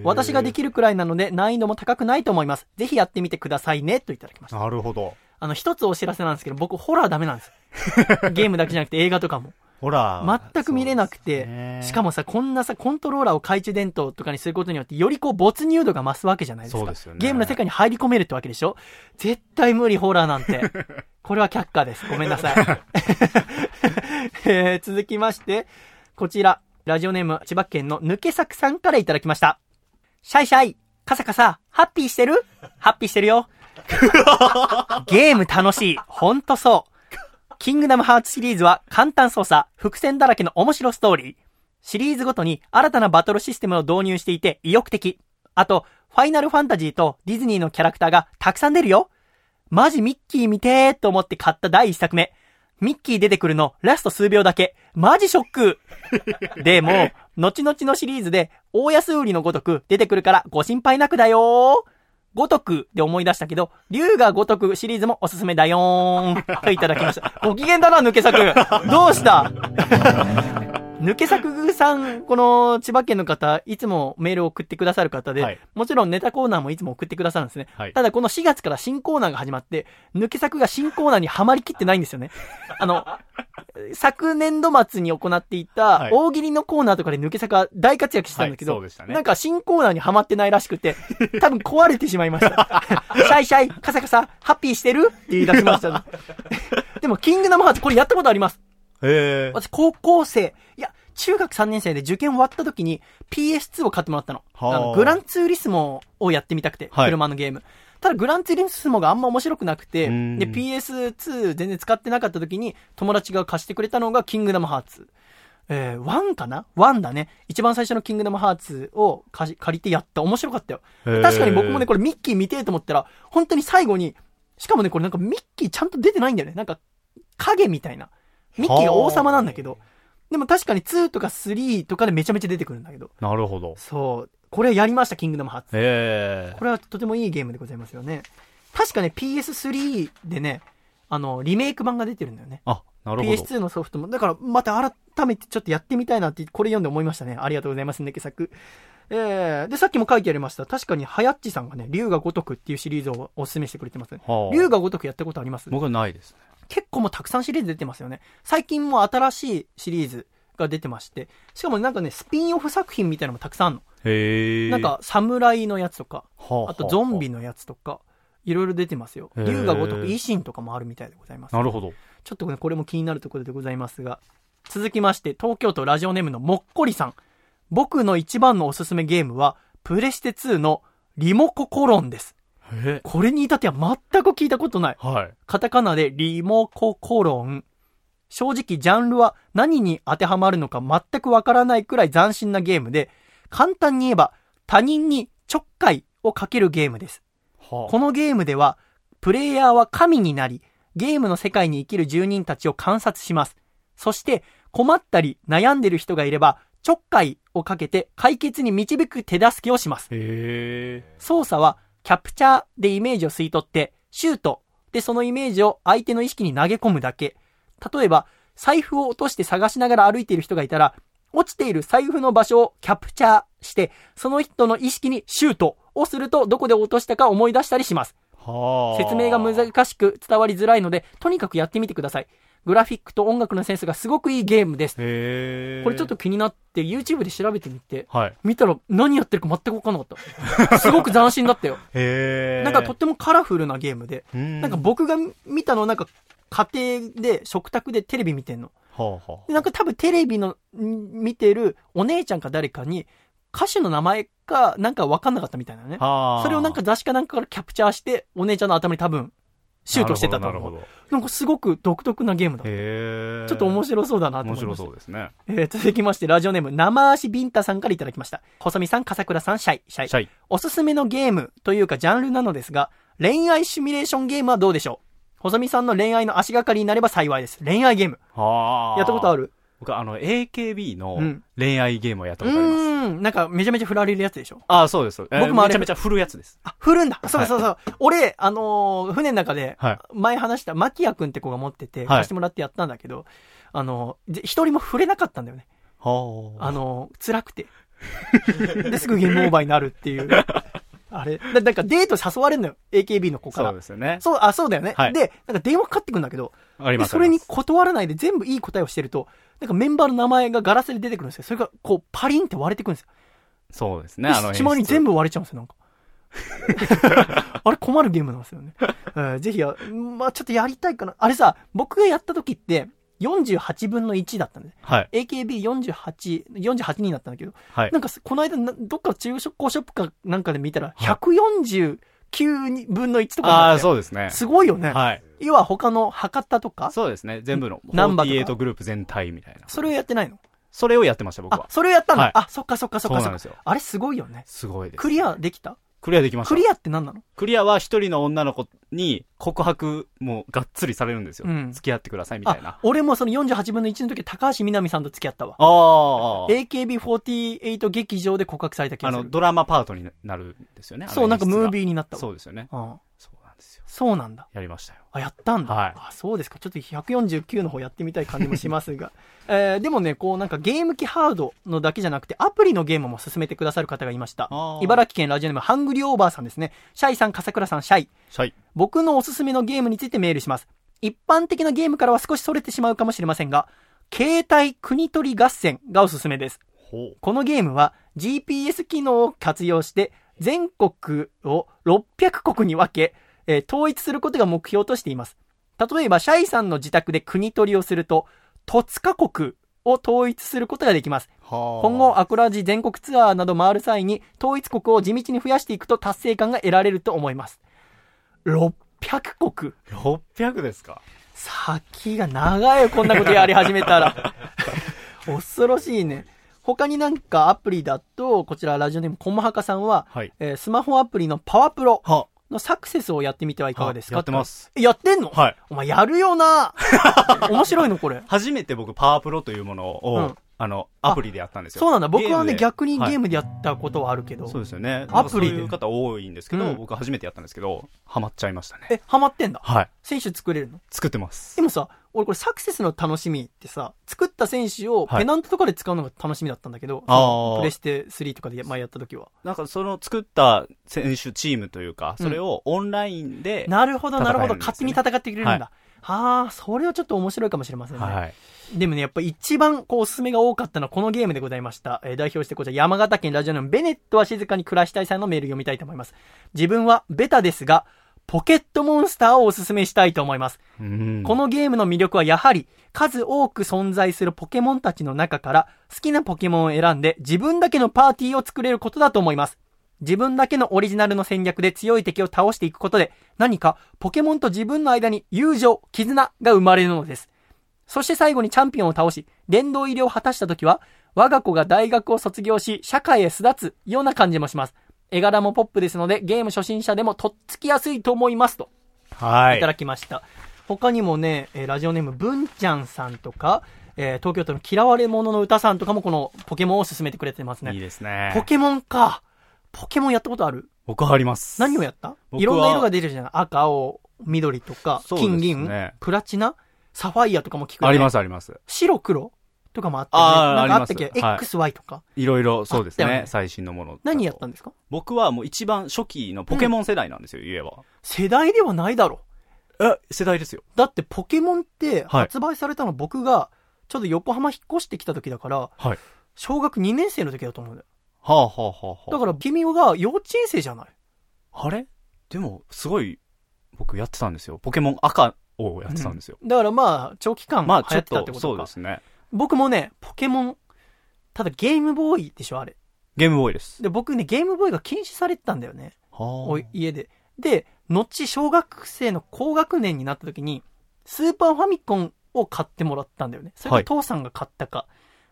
私ができるくらいなので難易度も高くないと思います。ぜひやってみてくださいね、といただきました。なるほど。あの、一つお知らせなんですけど、僕ホラーダメなんです。<laughs> ゲームだけじゃなくて映画とかも。ほら。全く見れなくて、しかもさ、こんなさ、コントローラーを懐中電灯とかにすることによって、よりこう没入度が増すわけじゃないですか。そうですよねゲームの世界に入り込めるってわけでしょ？絶対無理、ホラーなんて。<laughs> これは却下です。ごめんなさい。<laughs> えー続きまして、こちら、ラジオネーム、千葉県の抜け作さんからいただきました。シャイシャイ、カサカサ、ハッピーしてる？ハッピーしてるよ。ゲーム楽しい。ほんとそう。キングダムハーツシリーズは簡単操作、伏線だらけの面白ストーリー。シリーズごとに新たなバトルシステムを導入していて意欲的。あと、ファイナルファンタジーとディズニーのキャラクターがたくさん出るよ。マジミッキー見てーと思って買った第一作目。ミッキー出てくるのラスト数秒だけ。マジショック <laughs> でも、後々のシリーズで大安売りのごとく出てくるからご心配なくだよー。ごとくで思い出したけど、竜がごとくシリーズもおすすめだよーん。といただきました。ご機嫌だな、抜け作。どうした？抜け作さん、この千葉県の方、いつもメールを送ってくださる方で、はいもちろんネタコーナーもいつも送ってくださるんですね。はいただこの4月から新コーナーが始まって、抜け作が新コーナーにはまりきってないんですよね。<laughs> あの、昨年度末に行っていたはい大喜利のコーナーとかで抜け作が大活躍してたんだけど、はいそうでしたねなんか新コーナーにはまってないらしくて、<laughs> 多分壊れてしまいました。<laughs> シャイシャイ、カサカサ、ハッピーしてるって言い出しました、ね。でも、キングダムハーツこれやったことあります。へえ。私、高校生、いや、中学3年生で受験終わった時に PS2 を買ってもらったの。はああのグランツーリスモをやってみたくて、はい車のゲーム。ただ、グランツーリスモがあんま面白くなくて、うんで、PS2 全然使ってなかった時に友達が貸してくれたのがキングダムハーツ。えー、1かな ?1 だね。一番最初のキングダムハーツを借りてやった。面白かったよ。確かに僕もね、これミッキー見てえと思ったら、本当に最後に、しかもね、これなんかミッキーちゃんと出てないんだよね。なんか、影みたいな。ミッキーが王様なんだけど、でも確かに2とか3とかでめちゃめちゃ出てくるんだけど。なるほど。そう。これやりました、キングダムハーツ。ええこれはとてもいいゲームでございますよね。確かね、PS3 でね、あの、リメイク版が出てるんだよね。あ、なるほど。PS2 のソフトも。だから、また改めてちょっとやってみたいなって、これ読んで思いましたね。ありがとうございます、ねけさく。えー、で、さっきも書いてありました。確かに、はやっちさんがね、竜が如くっていうシリーズをお勧めしてくれてますね。はあ竜が如くやったことあります？僕はないですね。結構もうたくさんシリーズ出てますよね。最近も新しいシリーズが出てまして、しかもなんかね、スピンオフ作品みたいなのもたくさんあるの。へえ。なんか、侍のやつとか、はあとゾンビのやつとか、いろいろ出てますよ。へー竜が如く、維新とかもあるみたいでございます。なるほど。ちょっとね、これも気になるところでございますが、続きまして、東京都ラジオネームのもっこりさん。僕の一番のおすすめゲームは、プレステ2のリモココロンです。えこれに至っては全く聞いたことない。はい。カタカナでリモココロン。正直ジャンルは何に当てはまるのか全くわからないくらい斬新なゲームで、簡単に言えば他人にちょっかいをかけるゲームです。はこのゲームでは、プレイヤーは神になり、ゲームの世界に生きる住人たちを観察します。そして、困ったり悩んでる人がいれば、ちょっかいをかけて解決に導く手助けをします。操作は、キャプチャーでイメージを吸い取って、シュートでそのイメージを相手の意識に投げ込むだけ。例えば、財布を落として探しながら歩いている人がいたら、落ちている財布の場所をキャプチャーして、その人の意識にシュートをするとどこで落としたか思い出したりします。はあ。説明が難しく伝わりづらいので、とにかくやってみてください。グラフィックと音楽のセンスがすごくいいゲームです。これちょっと気になって YouTube で調べてみて、はい。見たら何やってるか全く分かんなかった。<laughs> すごく斬新だったよ。なんかとってもカラフルなゲームで、うん、なんか僕が見たのはなんか家庭で食卓でテレビ見てんの。はあはでなんか多分テレビのん見てるお姉ちゃんか誰かに歌手の名前かなんか分かんなかったみたいなねあ。。はあ。それをなんか雑誌かなんかからキャプチャーしてお姉ちゃんの頭に多分シュートしてたと思う。なるほど。なんかすごく独特なゲームだ。ちょっと面白そうだなと面思いました白そうですね。えー続きまして、ラジオネーム、生足ビンタさんからいただきました。細見さん、笠倉さん、シャイ、シャイ。シャイ。おすすめのゲームというかジャンルなのですが、恋愛シミュレーションゲームはどうでしょう？細見さんの恋愛の足がかりになれば幸いです。恋愛ゲーム。はあ。やったことあるる？僕、あの、AKB うのん恋愛ゲームをやっうたことあります。ーん。なんか、めちゃめちゃ振られるやつでしょ？ああ、そうです。えー僕もあれめちゃめちゃ振るやつです。あ、振るんだ。そうそうそう。俺、あのー船の中で、はい。前話した、マキヤ君って子が持ってて、はい貸してもらってやったんだけど、あのーぜ一人も触れなかったんだよね。はあのー辛くて。で、すぐゲームオーバーになるっていう。<laughs> あれ。だなんかデート誘われるのよ。AKB の子から。そうですよね。そう、あ、そうだよね。はいで、なんか電話かかってくるんだけど、あります。でそれに断らないで全部いい答えをしてると、なんかメンバーの名前がガラスで出てくるんですよ。それがこうパリンって割れてくるんですよ。そうですね。であの、しまいに全部。部割れちゃうんですよ、なんか。<laughs> あれ困るゲームなんですよね。えーぜひや、まあちょっとやりたいかな。あれさ、僕がやった時って48分の1だったんで、はい。AKB48、48人だったんだけど、はいなんかこの間な、どっか中古ショップかなんかで見たら、149分の1とかにああ、そうですね。すごいよね。はい。要は他の博多とか？そうですね。全部の。ナンバーとか？48グループ全体みたいな。それをやってないの？それをやってました、僕あは、。それをやったんだ。はいあ、そっかそっかそっかそっか。あれすごいよね。すごいです。クリアできた？クリアできました。クリアって何なの？クリアは一人の女の子に告白もがっつりされるんですよ。うん付き合ってくださいみたいなあ。、俺もその48分の1の時高橋みなみさんと付き合ったわ。ああ。AKB48 劇場で告白された気あの、がする。ドラマパートになるんですよね。あのそう、なんかムーー。ビーになったわ。そうですよね。うんそうなんだ。やりましたよ。あ、やったんだ。はいあ、そうですか。ちょっと149の方やってみたい感じもしますが。<laughs> えー、でもね、こうなんかゲーム機ハードのだけじゃなくて、アプリのゲームも進めてくださる方がいました茨城県ラジオネームハングリーオーバーさんですね。シャイさん、笠倉さん、シャイ。シャイ。僕のおすすめのゲームについてメールします。一般的なゲームからは少し逸れてしまうかもしれませんが、携帯国取り合戦がおすすめです。ほう。このゲームは GPS 機能を活用して全国を600国に分け、えー統一することが目標としています。例えば、シャイさんの自宅で国取りをすると、戸塚国を統一することができます。はあ。今後、アクラジ全国ツアーなど回る際に、統一国を地道に増やしていくと達成感が得られると思います。600国。600ですか？先が長いよ、こんなことやり始めたら。<laughs> 恐ろしいね。他になんかアプリだと、こちらラジオネームコモハカさんは、はい。えースマホアプリのパワプロ。はのサクセスをやってみてはいかがですか？やってます。えやってんの？はい。お前やるよな面白いのこれ。<laughs> 初めて僕、パワープロというものを、うんあの、アプリでやったんですよ。そうなんだ。僕はね、逆にゲーはいムでやったことはあるけど。そうですよね。アプリで？そういう方多いんですけど、うん僕初めてやったんですけど、ハマっちゃいましたね。え、ハマってんだ？はい。選手作れるの？作ってますで。もさ、俺これサクセスの楽しみってさ、作った選手をはいペナントとかで使うのが楽しみだったんだけど、あーそのプレステ3とかで前やった時は。なんかその作った選手チームというか、それをオンラインで、なるほど、なるほど。戦えるんですよね勝手に戦ってくれるんだ。はあ、それはちょっと面白いかもしれませんね。はい。でもね、やっぱ一番こうおすすめが多かったのはこのゲームでございました。えー代表してこちら山形県ラジオネームベネットは静かに暮らしたいさんのメール読みたいと思います。自分はベタですが、ポケットモンスターをおすすめしたいと思います。うんこのゲームの魅力はやはり数多く存在するポケモンたちの中から好きなポケモンを選んで自分だけのパーティーを作れることだと思います。自分だけのオリジナルの戦略で強い敵を倒していくことで何かポケモンと自分の間に友情、絆が生まれるのです。そして最後にチャンピオンを倒し、殿堂入りを果たした時は、我が子が大学を卒業し、社会へ巣立つような感じもします。絵柄もポップですので、ゲーム初心者でもとっつきやすいと思いますと。はいいただきました。他にもね、えーラジオネーム文ちゃんさんとか、えー東京都の嫌われ者の歌さんとかもこのポケモンを勧めてくれてますね。いいですね。ポケモンか。ポケモンやったことある？僕はあります。何をやった？いろんな色が出てるじゃない？赤、青、緑とか、金、ね銀、プラチナ、サファイアとかも聞くよね。ありますあります。白、黒とかもあったよね。あーなんかあったっけ？あり ?XY とか。いろいろ、そうですあったよね。ね最新のものだと。何やったんですか？僕はもう一番初期のポケモン世代なんですよ、言えば。世代ではないだろ。え、世代ですよ。だってポケモンってはい発売されたの僕がちょっと横浜引っ越してきた時だから、はい。小学2年生の時だと思うんだよ。はあはあはあはあ。だから君が幼稚園生じゃない？あれ？でも、すごい、僕やってたんですよ。ポケモン赤をやってたんですよ。だからまあ、長期間流まあ、行っってと、たってことか。そうですね。僕もね、ポケモン、ただゲームボーイでしょ、あれ。ゲームボーイです。で、僕ね、ゲームボーイが禁止されてたんだよね。はお家で。で、後、小学生の高学年になった時に、スーパーファミコンを買ってもらったんだよね。それはいと父さんが買ったか。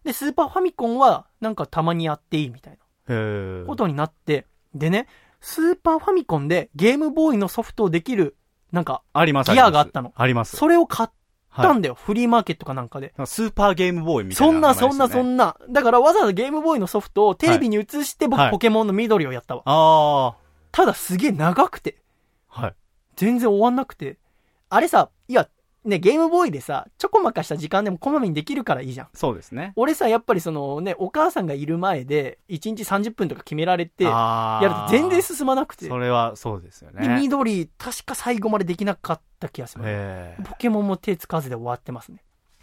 で、スーパーファミコンは、なんかたまにやっていいみたいな。ことになって、でね、スーパーファミコンでゲームボーイのソフトをできる、なんか、あります。ギアがあったのあります。それを買ったはいんだよ。フリーマーケットかなんかで。スーパーゲームボーイみたいな、そんな、そんな、そんな。だからわざわざゲームボーイのソフトをテレビに映して僕、はいポケモンの緑をやったわ。あただすげえ長くて、あ。はい。全然終わんなくて。あれさ、いや、ね、ゲームボーイでさ、ちょこまかした時間でもこまめにできるからいいじゃん。そうですね。俺さ、やっぱりそのね、お母さんがいる前で、1日30分とか決められて、やあると全然進まなくて。それはそうですよで、ね。緑、確か最後までできなかった気がする。へえ。ポケモンも手つかずで終わってますね。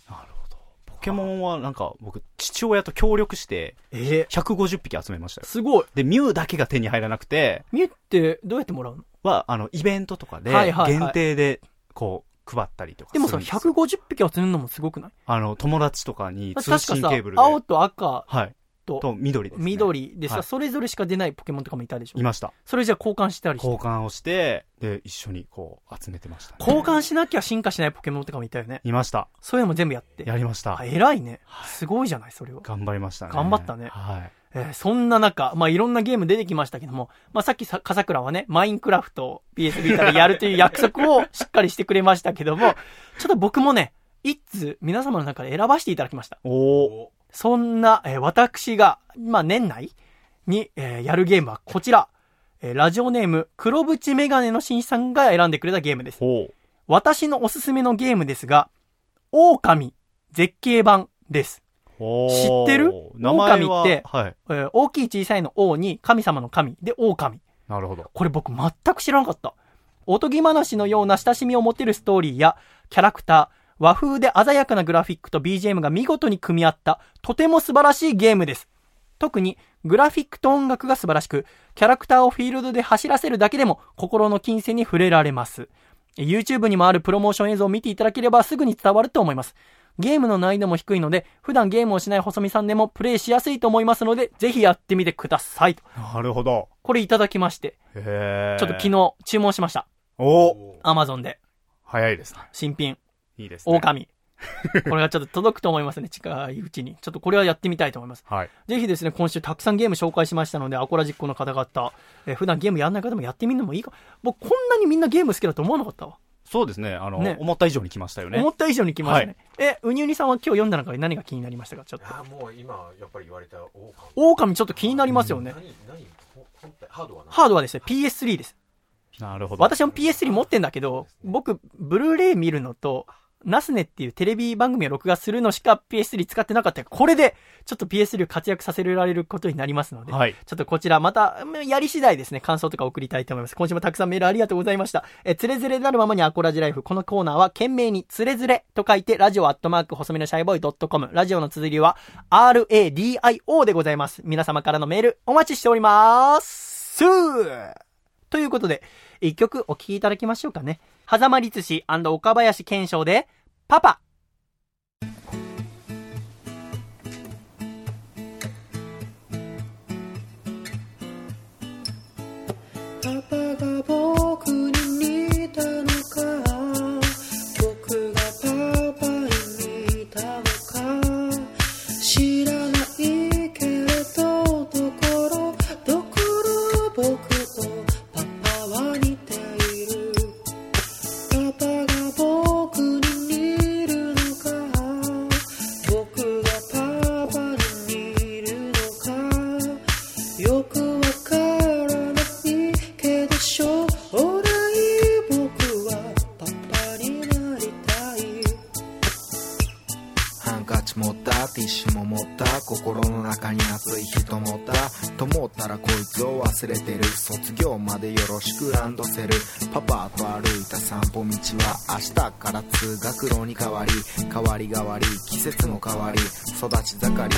なるほど。ポケモンはなんか僕、父親と協力して、え150匹集めましたよ。すごい。で、ミュウだけが手に入らなくて、ミュってどうやってもらうの？は、あの、イベントとかで、はいはいはい限定で、こう、配ったりとかすでもさ、るんですよ。150匹集めるのもすごくない？あの、友達とかに通信ケーブル、で。青と赤はい。とと、緑です、ね。緑でさ、はいそれぞれしか出ないポケモンとかもいたでしょ？いました。それじゃあ交換したりして。交換をして、で、一緒にこう、集めてました、ね。交換しなきゃ進化しないポケモンとかもいたよね。いました。そういうのも全部やって。やりましたあ、。偉いね。すごいじゃない、それは。頑張りましたね。頑張ったねはい。えーそんな中、まあ、いろんなゲーム出てきましたけども、まあ、さっきさ、笠倉はね、マインクラフトを PS ビータでやるという約束をしっかりしてくれましたけども、ちょっと僕もね、一通皆様の中で選ばせていただきました。おお。そんな、えー私が、まあ、年内に、えーやるゲームはこちら。えーラジオネーム、黒縁メガネの新さんが選んでくれたゲームです。私のおすすめのゲームですが、狼絶景版です。知ってる？狼って？はい。えー大きい小さいの王に神様の神で狼。なるほど。これ僕全く知らなかった。おとぎ話のような親しみを持てるストーリーやキャラクター、和風で鮮やかなグラフィックと BGM が見事に組み合った、とても素晴らしいゲームです。特に、グラフィックと音楽が素晴らしく、キャラクターをフィールドで走らせるだけでも心の金銭に触れられます。YouTube にもあるプロモーション映像を見ていただければすぐに伝わると思います。ゲームの難易度も低いので、普段ゲームをしない細見さんでもプレイしやすいと思いますので、ぜひやってみてください。なるほど。これいただきまして、へえ。ちょっと昨日注文しました。おアマゾンで、早いですね。新品、いいですね。狼。これがちょっと届くと思いますね、近いうちに。ちょっとこれはやってみたいと思います。はい。ぜひですね、今週たくさんゲーム紹介しましたので、アコラジックの方々、えー普段ゲームやんない方もやってみるのもいいか。僕、こんなにみんなゲーム好きだと思わなかったわ。そうですね。あの、ね思った以上に来ましたよね。思った以上に来ましたね。え、うにうにさんは今日読んだ中で何が気になりましたか？ちょっと。あもう今やっぱり言われたオ狼ちょっと気になりますよね。何何ほ本体ハードは何ハードはですね、PS3 です。なるほど。私も PS3 持ってんだけど、僕、ブルーレイ見るのと、ナスネっていうテレビ番組を録画するのしか PS3 使ってなかったこれで、ちょっと PS3 を活躍させられることになりますので、はい。ちょっとこちらまた、うんやり次第ですね、感想とか送りたいと思います。今週もたくさんメールありがとうございました。え、つれづれなるままにアコラジライフ。このコーナーは、懸命につれづれと書いて、ラジオアットマーク細身のシャイボーイ .com。ラジオの綴りは、RADIO でございます。皆様からのメール、お待ちしております。ということで、一曲お聴きいただきましょうかね。狭間律師岡林賢章で、パ。パり変わり季節の変わり育ち盛り。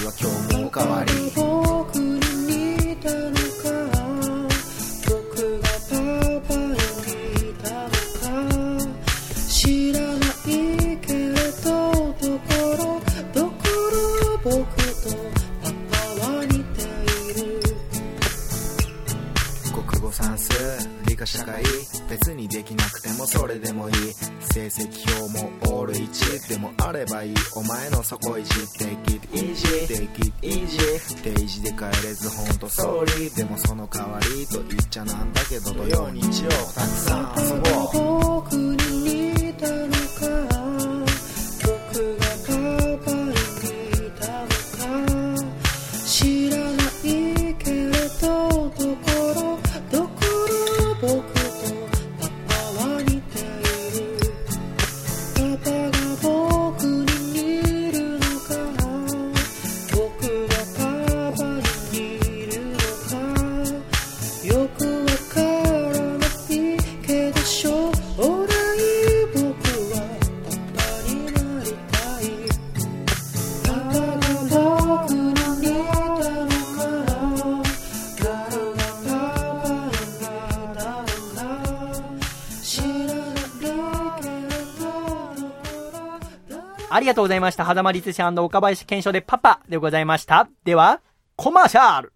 りがとうございました。狭間律師岡林健翔でパパでございました。では、コマーシャル。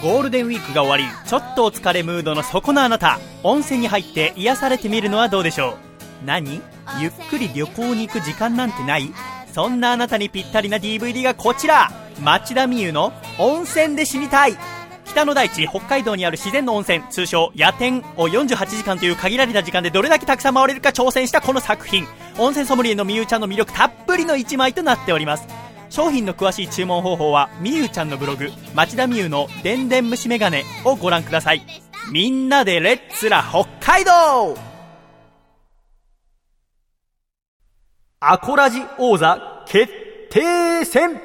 ゴールデンウィークが終わり、ちょっとお疲れムードのそこのあなた、温泉に入って癒されてみるのはどうでしょう？何？ゆっくり旅行に行く時間なんてない？そんなあなたにぴったりな DVD がこちら。町田美優の温泉で死にたい。北の大地、北海道にある自然の温泉、通称夜天を48時間という限られた時間でどれだけたくさん回れるか挑戦したこの作品。温泉ソムリエのみゆちゃんの魅力たっぷりの一枚となっております。商品の詳しい注文方法は、みゆちゃんのブログ、町田みゆのでんでん虫眼鏡をご覧ください。みんなでレッツラ北海道アコラジ王座決定戦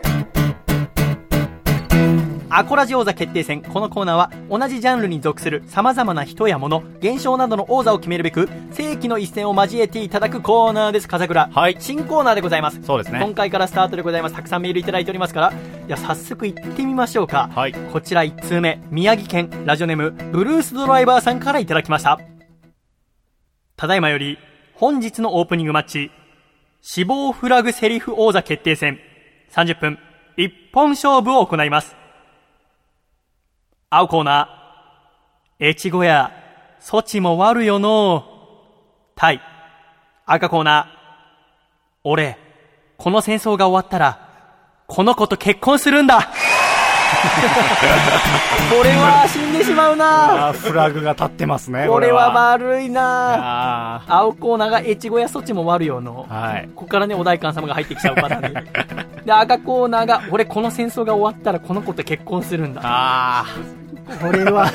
アコラジ王座決定戦。このコーナーは同じジャンルに属する様々な人や物、現象などの王座を決めるべく、世紀の一戦を交えていただくコーナーです、風倉。はい。新コーナーでございます。そうですね。今回からスタートでございます。たくさんメールいただいておりますから、いや、早速行ってみましょうか。はい。こちら1通目、宮城県ラジオネーム、ブルースドライバーさんからいただきました。ただいまより、本日のオープニングマッチ、死亡フラグセリフ王座決定戦、30分、一本勝負を行います。青コーナー、越後や、措置も悪よの対、赤コーナー、俺、この戦争が終わったら、この子と結婚するんだ。<laughs> これは死んでしまうなフラグが立ってますね。これはま悪いなあ青コーナーが越後屋そっちも悪よの。はい。ここからね、お代官様が入ってきちゃうパターンで。<laughs> で、赤コーナーが、俺この戦争が終わったらこの子と結婚するんだ。あこれは、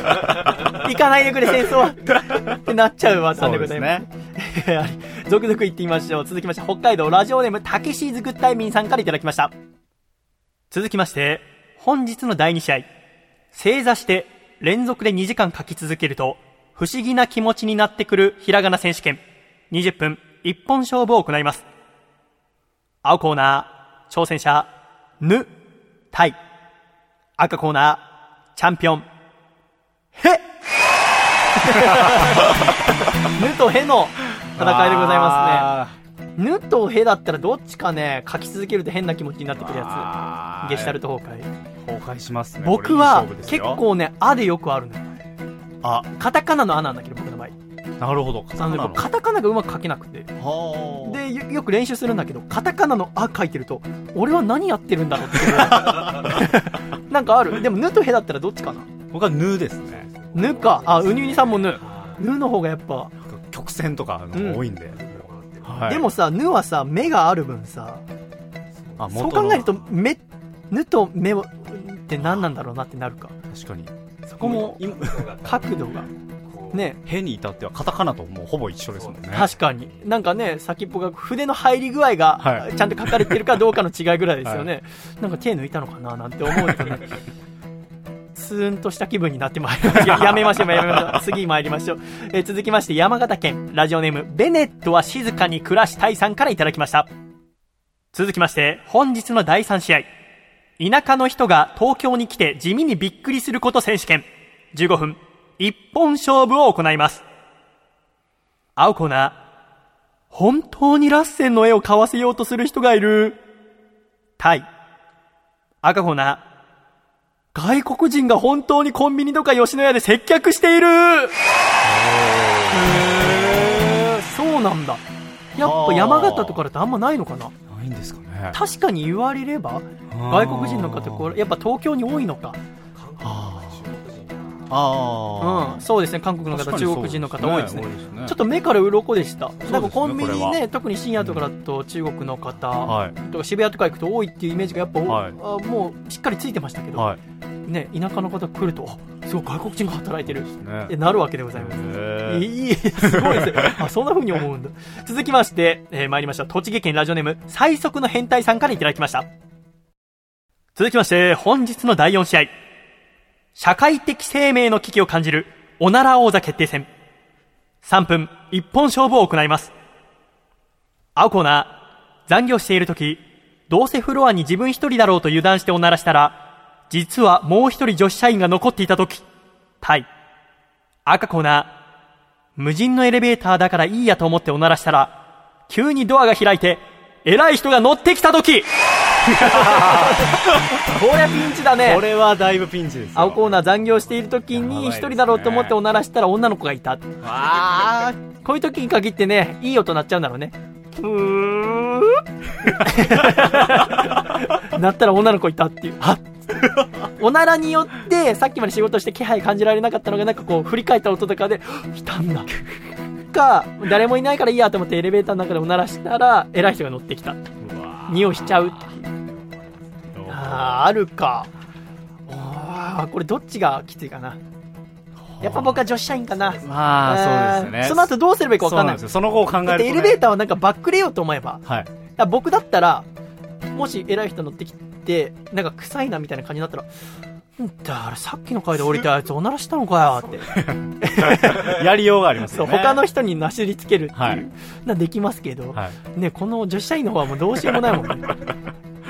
行かないでくれ戦争は <laughs> ってなっちゃうパターンでございます。はい続々行ってみましょう。続きまして、北海道ラジオネーム、たけしーずグッタイミンさんからいただきました。続きまして、本日の第2試合。正座して連続で2時間書き続けると、不思議な気持ちになってくるひらがな選手権。20分、一本勝負を行います。青コーナー、挑戦者、ぬ、対。赤コーナー、チャンピオン、へ <laughs> ぬとへの戦いでございますね。ぬとへだったらどっちかね、書き続けると変な気持ちになってくるやつ。ゲシュタルト崩壊。崩壊しますね。僕は結構ね、あでよくあるのよ。あ、カタカナのあなんだけど、僕の場合。なるほど。あのね僕カタカナがうまく書けなくて。はでよ、よく練習するんだけど、カタカナのあ書いてると、俺は何やってるんだろうって。<laughs> なんかある？でも、ぬとへだったらどっちかな？僕はぬですね。ぬか。あ、うにうにさんもぬ。ぬの方がやっぱ、曲線とかの多いんで。はいでもさ、ぬはさ、目がある分さ、あそう考えると、目、ぬと目をって何なんだろうなってなるか。確かに。そこも、<laughs> 角度が。ね。へに至ってはカタカナともうほぼ一緒ですもんね。確かに。なんかね、先っぽが筆の入り具合がは、いちゃんと書かれてるかどうかの違いぐらいですよね。<laughs> なんか手抜いたのかななんて思うとね、<laughs> ツーンとした気分になってまいりました。やめましょう、やめましょう。次参りましょう。えー続きまして、山形県、ラジオネーム、ベネットは静かに暮らしたいさんからいただきました。続きまして、本日の第3試合。田舎の人が東京に来て地味にびっくりすること選手権。15分、一本勝負を行います。青コーナー、本当にラッセンの絵を買わせようとする人がいる。タイ。赤コーナー、外国人が本当にコンビニとか吉野家で接客しているへーそうなんだ。やっぱ山形とかだとあんまないのかな？ないんですかね。確かに言われれば、外国人の方、これ、やっぱ東京に多いのか。あうん、そうですね、韓国の方、中国人の方多いですね。ね。ちょっと目から鱗でした。すね。なんかコンビニね、特に深夜とかだと中国の方、はい。とか渋谷とか行くと多いっていうイメージがやっぱ、はい。あもうしっかりついてましたけど、はい。ね、田舎の方来ると、あすごい外国人が働いてる、ね。ってなるわけでございます。へー。いい、すごいです。ね。あ、そんな風に思うんだ。<laughs> 続きまして、えー参りましょう。栃木県ラジオネーム、最速の変態さんからいただきました。続きまして、本日の第4試合。社会的生命の危機を感じる、おなら王座決定戦。3分、一本勝負を行います。青コーナー、残業しているとき、どうせフロアに自分一人だろうと油断しておならしたら、実はもう一人女子社員が残っていたとき、タイ。赤コーナー、無人のエレベーターだからいいやと思っておならしたら、急にドアが開いて、偉い人が乗ってきたときこれピンチだねこれはだいぶピンチですよ。青コーナー残業している時に一人だろうと思っておならしたら女の子がいた。あーこういう時に限ってね、いい音鳴っちゃうんだろうね。うーなったら女の子いたっていう。はっおならによって、さっきまで仕事して気配感じられなかったのが、なんかこう、振り返った音とかで、いたんだ。か、誰もいないからいいやと思ってエレベーターの中でおならしたら、偉い人が乗ってきた。匂いしちゃうっていう。あーあるか。これどっちがきついかな。やっぱ僕は女子社員かな。まあそうですねえーその後どうすればいいか分かんない。その後を考えるとねエレベーターはなんかバックれようと思えば。はい。だ僕だったら、もし偉い人乗ってきて、なんか臭いなみたいな感じになったら、んだ、あれさっきの階で降りたやつおならしたのかよって。<laughs> やりようがありますよね。他の人になしりつけるっていう、はいなできますけど、はね、この女子社員の方はもうどうしようもないもんね。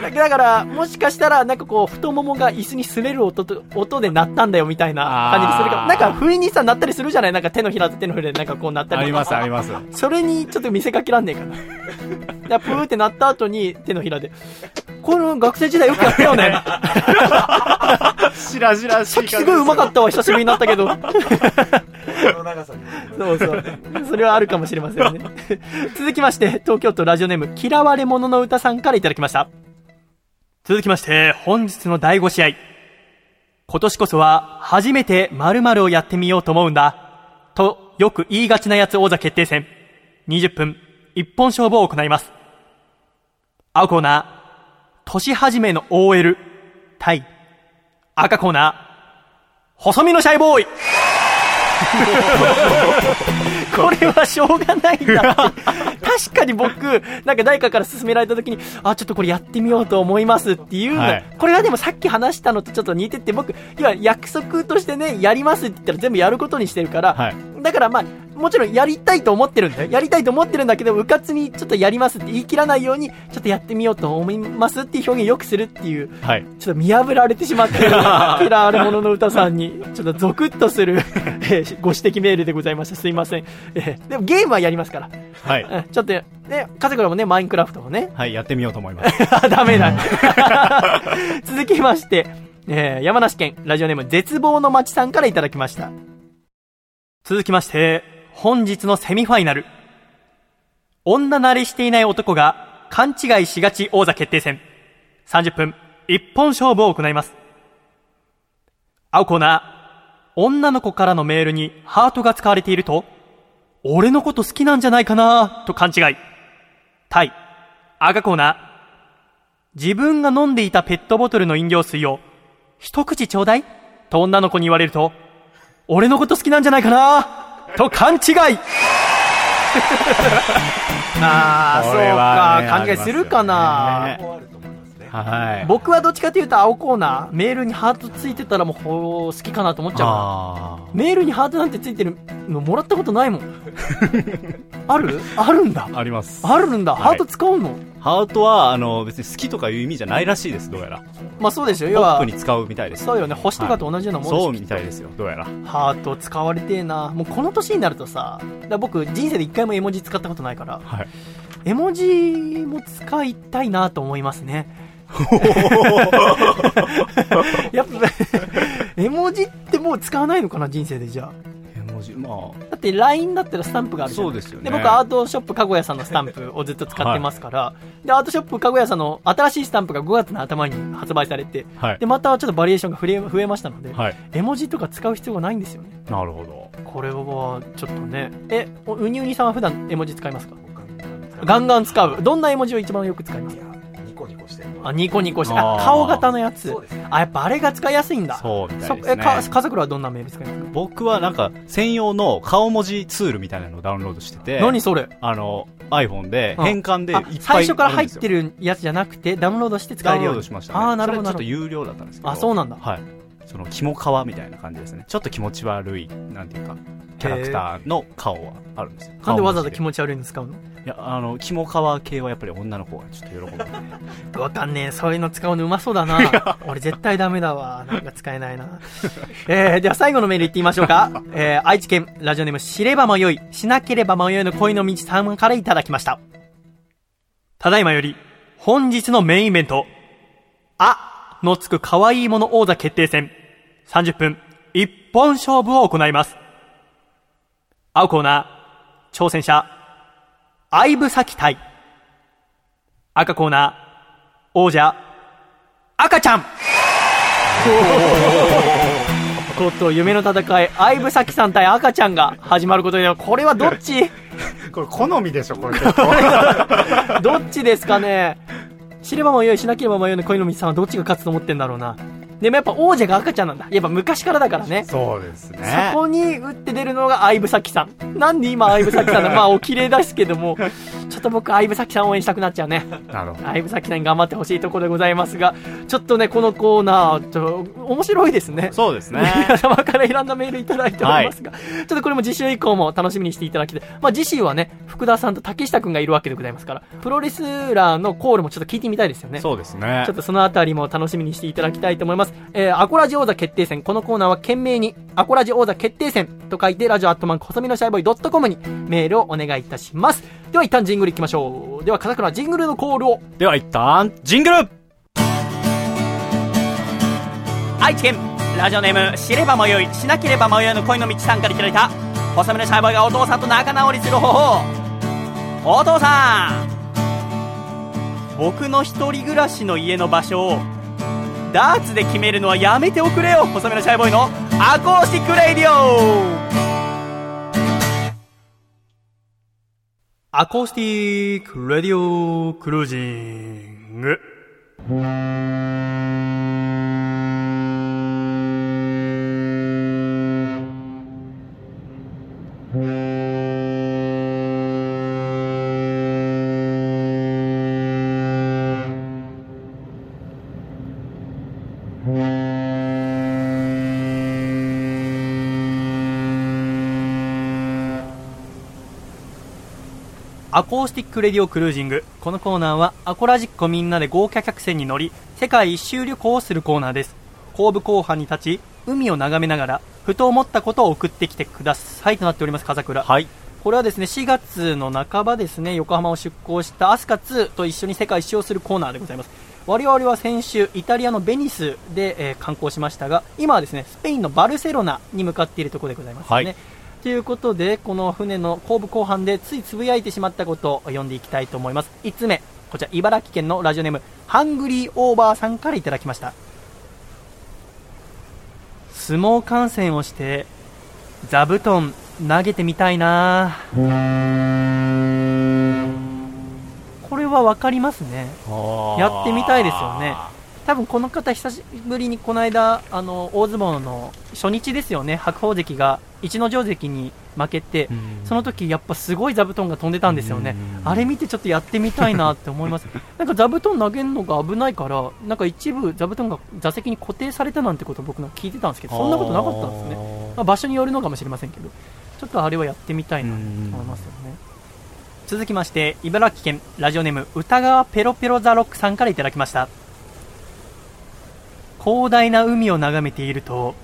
だだから、もしかしたら、なんかこう、太ももが椅子に擦れる音と、音で鳴ったんだよみたいな感じにするかなんか、不意にさ、鳴ったりするじゃない？なんか手のひらと手のひらでなんかこう鳴ったりありますあります。それにちょっと見せかけらんねえかな。<laughs> だプーって鳴った後に手のひらで、この学生時代よくやったよね。しらじらしいさっきすごいうまかったわ、久しぶりになったけど。この長さにそうそう。それはあるかもしれませんね。続きまして、東京都ラジオネーム、嫌われ者の歌さんからいただきました。続きまして、本日の第5試合。今年こそは、初めて〇〇をやってみようと思うんだ。と、よく言いがちなやつ王座決定戦。20分、一本勝負を行います。青コーナー、年始めの OL、対、赤コーナー、細身のシャイボーイ <laughs> これはしょうがないんだ。確かに僕、なんか誰かから勧められた時に、あ、ちょっとこれやってみようと思いますっていうの、はい。これはでもさっき話したのとちょっと似てて、僕、要は約束としてね、やりますって言ったら全部やることにしてるから、はい。だからまあ、もちろんやりたいと思ってるんだよ。やりたいと思ってるんだけど、うかつにちょっとやりますって言い切らないように、ちょっとやってみようと思いますっていう表現をよくするっていう、はい。ちょっと見破られてしまってる、嫌われ者の歌さんに、ちょっとゾクッとする、<laughs> えーご指摘メールでございました。すいません。えーでもゲームはやりますから。はい。うんちょっと、ね、家族らもね、マインクラフトをね、はい、やってみようと思います。あ <laughs> ダメだ。<laughs> 続きまして、えー山梨県ラジオネーム絶望の街さんからいただきました。続きまして、本日のセミファイナル。女慣れしていない男が勘違いしがち王座決定戦。30分、一本勝負を行います。青コーナー、女の子からのメールにハートが使われていると、俺のこと好きなんじゃないかなと勘違い。対、赤コーナー、自分が飲んでいたペットボトルの飲料水を、一口ちょうだいと女の子に言われると、俺のこと好きなんじゃないかなと勘違い。<laughs> ああ、そうこれはねか、勘違いするかな、ありはい。僕はどっちかというと青コーナー、メールにハートついてたらもうほ好きかなと思っちゃうメールにハートなんてついてるのもらったことないもん。<laughs> ある？あるんだ。あ。あります。あるんだ。はいハート使うの？ハートは、あの、別に好きとかいう意味じゃないらしいです、どうやら。まあそうですよ。ポ要はップに使うみたいです。そうよね。星とかと同じようなもんでしょそうみたいですよ、どうやら。ハート使われてえな。もうこの年になるとさ、だ僕人生で一回も絵文字使ったことないから、はい。絵文字も使いたいなと思いますね。<laughs> やっぱ、絵文字ってもう使わないのかな、人生でじゃあ。絵文字、まだって LINE だったらスタンプがあるじゃんそうですよねで、僕アートショップかごやさんのスタンプをずっと使ってますから、で、アートショップかごやさんの新しいスタンプが5月の頭に発売されて、あ。はいで、。またちょっとバリエーションが増え増えましたので、はい。絵文字とか使う必要がないんですよね。なるほど。これはちょっとね、え、おうにうにさんは普段絵文字使いますか？ガンガン使う。どんな絵文字を一番よく使いますか？あ、ニコニコして、顔型のやつ。あ、やっぱあれが使いやすいんだ。そうみたそいですね。えか家族らはどんなメール使いますか？僕はなんか、専用の顔文字ツールみたいなのをダウンロードしてて、何それ？あの、iPhone でうん変換でいっあぱい最初から入っるてるやつじゃなくて、ダウンロードして使ダウンロえるようにードしましたね。ああ、なるほど、なるほど。それちょっと有料だったんですけど。あそうなんだはい。その、肝皮みたいな感じですね。ちょっと気持ち悪い、なんていうか、キャラクターの顔はあるんですよ。なんでわざわざ気ち持ち悪いの使うの？いや、あの、肝皮系はやっぱり女の子がちょっと喜ぶ。わかんねえ。そういうの使うのうまそうだな。俺絶対ダメだわ。なんか使えないな。<laughs> えー、では最後のメールいってみましょうか。<laughs> えー、愛知県ラジオネーム知れば迷い、しなければ迷いの恋の道さんからいただきました。ただいまより、本日のメインイベント、あのつく可愛いもの王座決定戦、30分、一本勝負を行います。青コーナー、挑戦者、相武咲対、赤コーナー、王者、赤ちゃん。<laughs> こと、夢の戦い、相武咲さん対赤ちゃんが始まることで、これはどっち？<laughs> これ好みでしょ、これ。<laughs> どっちですかね？知れば迷い、しなければ迷いの恋の道さんはどっちが勝つと思ってんだろうな。でもやっぱ王者が赤ちゃんなんだ。やっぱ昔からだからね。そうですね。そこに打って出るのが相武咲さん。なんで今相武咲さんだ <laughs> まあお綺麗ですけども、っと僕相武咲さん応援したくなっちゃうね。なるほど。相武咲さんに頑張ってほしいところでございますが、ちょっとね、このコーナー、ちょ面白いですね。そうですね。<laughs> 皆様から選んだメールいただいておりますが、ちょっとこれも次週以降も楽しみにしていただきたい。まあ次週はね、福田さんと竹下くんがいるわけでございますから、プロレスラーのコールもちょっと聞いてみたいですよね。そうですねちょっ。とそのあたりも楽しみにしていただきたいと思います。えー、アコラジ王座決定戦。このコーナーは懸命に、アコラジ王座決定戦と書いて、ラジオアットマンコ細身のシャイボーイ .com にメールをお願いいたします。では一旦ジングル行きましょう。では片倉ジングルのコールを。では一旦ジングル。愛知県ラジオネーム知れば迷いしなければ迷いの恋の道さんからいた。だいた細めのシャイボーイがお父さんと仲直りする方法。お父さん。僕の一人暮らしの家の場所をダーツで決めるのはやめておくれよ。細身のシャイボーイのアコースティックレイディオ。アコースティックレディオクルージングコースティックレディオクルージング。このコーナーはアコラジッコみんなで豪華客船に乗り世界一周旅行をするコーナーです。後部後半に立ち海を眺めながらふと思ったことを送ってきてくださいとなっております風倉。はい。これはですね4月の半ばですね横浜を出港したアスカ2と一緒に世界一周をするコーナーでございます。我々は先週イタリアのベニスで、えー観光しましたが今はですねスペインのバルセロナに向かっているところでございますね、はいということでこの船の後部後半でついつぶやいてしまったことを読んでいきたいと思います。5つ目こちら茨城県のラジオネームハングリーオーバーさんからいただきました。相撲観戦をして座布団投げてみたいな。これは分かりますね。やってみたいですよね多分この方久しぶりにこの間あの大相撲の初日ですよね。白鵬関が逸ノ城関に負けてその時やっぱすごい座布団が飛んでたんですよね。あれ見てちょっとやってみたいなって思います。<laughs> なんか座布団投げるのが危ないからなんか一部座布団が座席に固定されたなんてことを僕の聞いてたんですけどそんなことなかったんですね、まあ、場所によるのかもしれませんけどちょっとあれはやってみたいなと思いますよね。続きまして茨城県ラジオネーム歌川ペロペロザロックさんからいただきました広大な海を眺めていると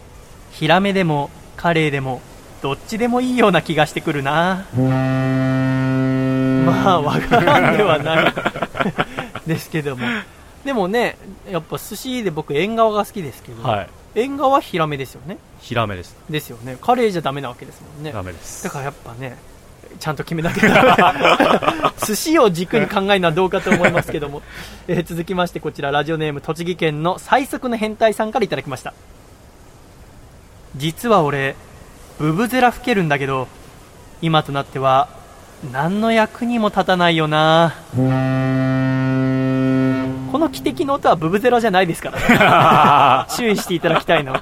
ヒラメでもカレイでもどっちでもいいような気がしてくるな。まあわからんではない。<laughs> ですけども。でもねやっぱ寿司で僕縁側が好きですけど、はい。縁側はヒラメですよね。ヒラメです。ですよね。カレイじゃダメなわけですもんね。ダメです。だからやっぱねちゃんと決めなきゃ寿司を軸に考えるのはどうかと思いますけども、えー続きましてこちら。ラジオネーム栃木県の最速の変態さんからいただきました。実は俺ブブゼラ吹けるんだけど今となっては何の役にも立たないよな。この汽笛の音はブブゼラじゃないですからね。<laughs> 注意していただきたいの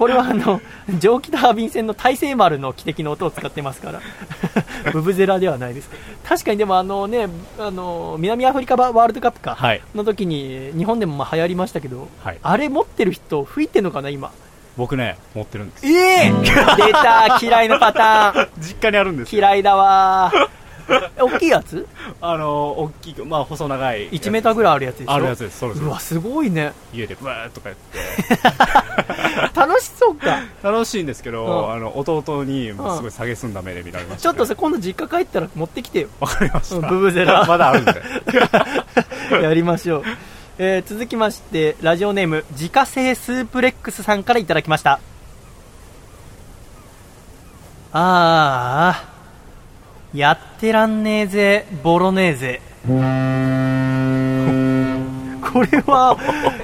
これはあの <laughs> 蒸気タービン船の大西丸の汽笛の音を使ってますから。<laughs> ブブゼラではないです。確かにでもあのねあの南アフリカワールドカップか、はい。の時に日本でもまあ流行りましたけど、はい。あれ持ってる人吹いてんのかな今？僕ね持ってるんです。ええ <laughs> 出た嫌いなパターン。実家にあるんですよ。嫌いだわ大きいやつ？あの大きいまあ細長い1メーターぐらいあるやつでしょ？あるやつですそうです。うわすごいね。家でブーッとかやって。<laughs> 楽しそうか。楽しいんですけど、うん。あの弟にもうすごい下げすんだ目で見られました、ちょっとさ今度実家帰ったら持ってきてよ。わかりました、うんブブゼラ。まだあるんで。<laughs> やりましょう、えー続きましてラジオネーム自家製スープレックスさんからいただきました。ああやってらんねえぜボロネーゼ。<laughs> これは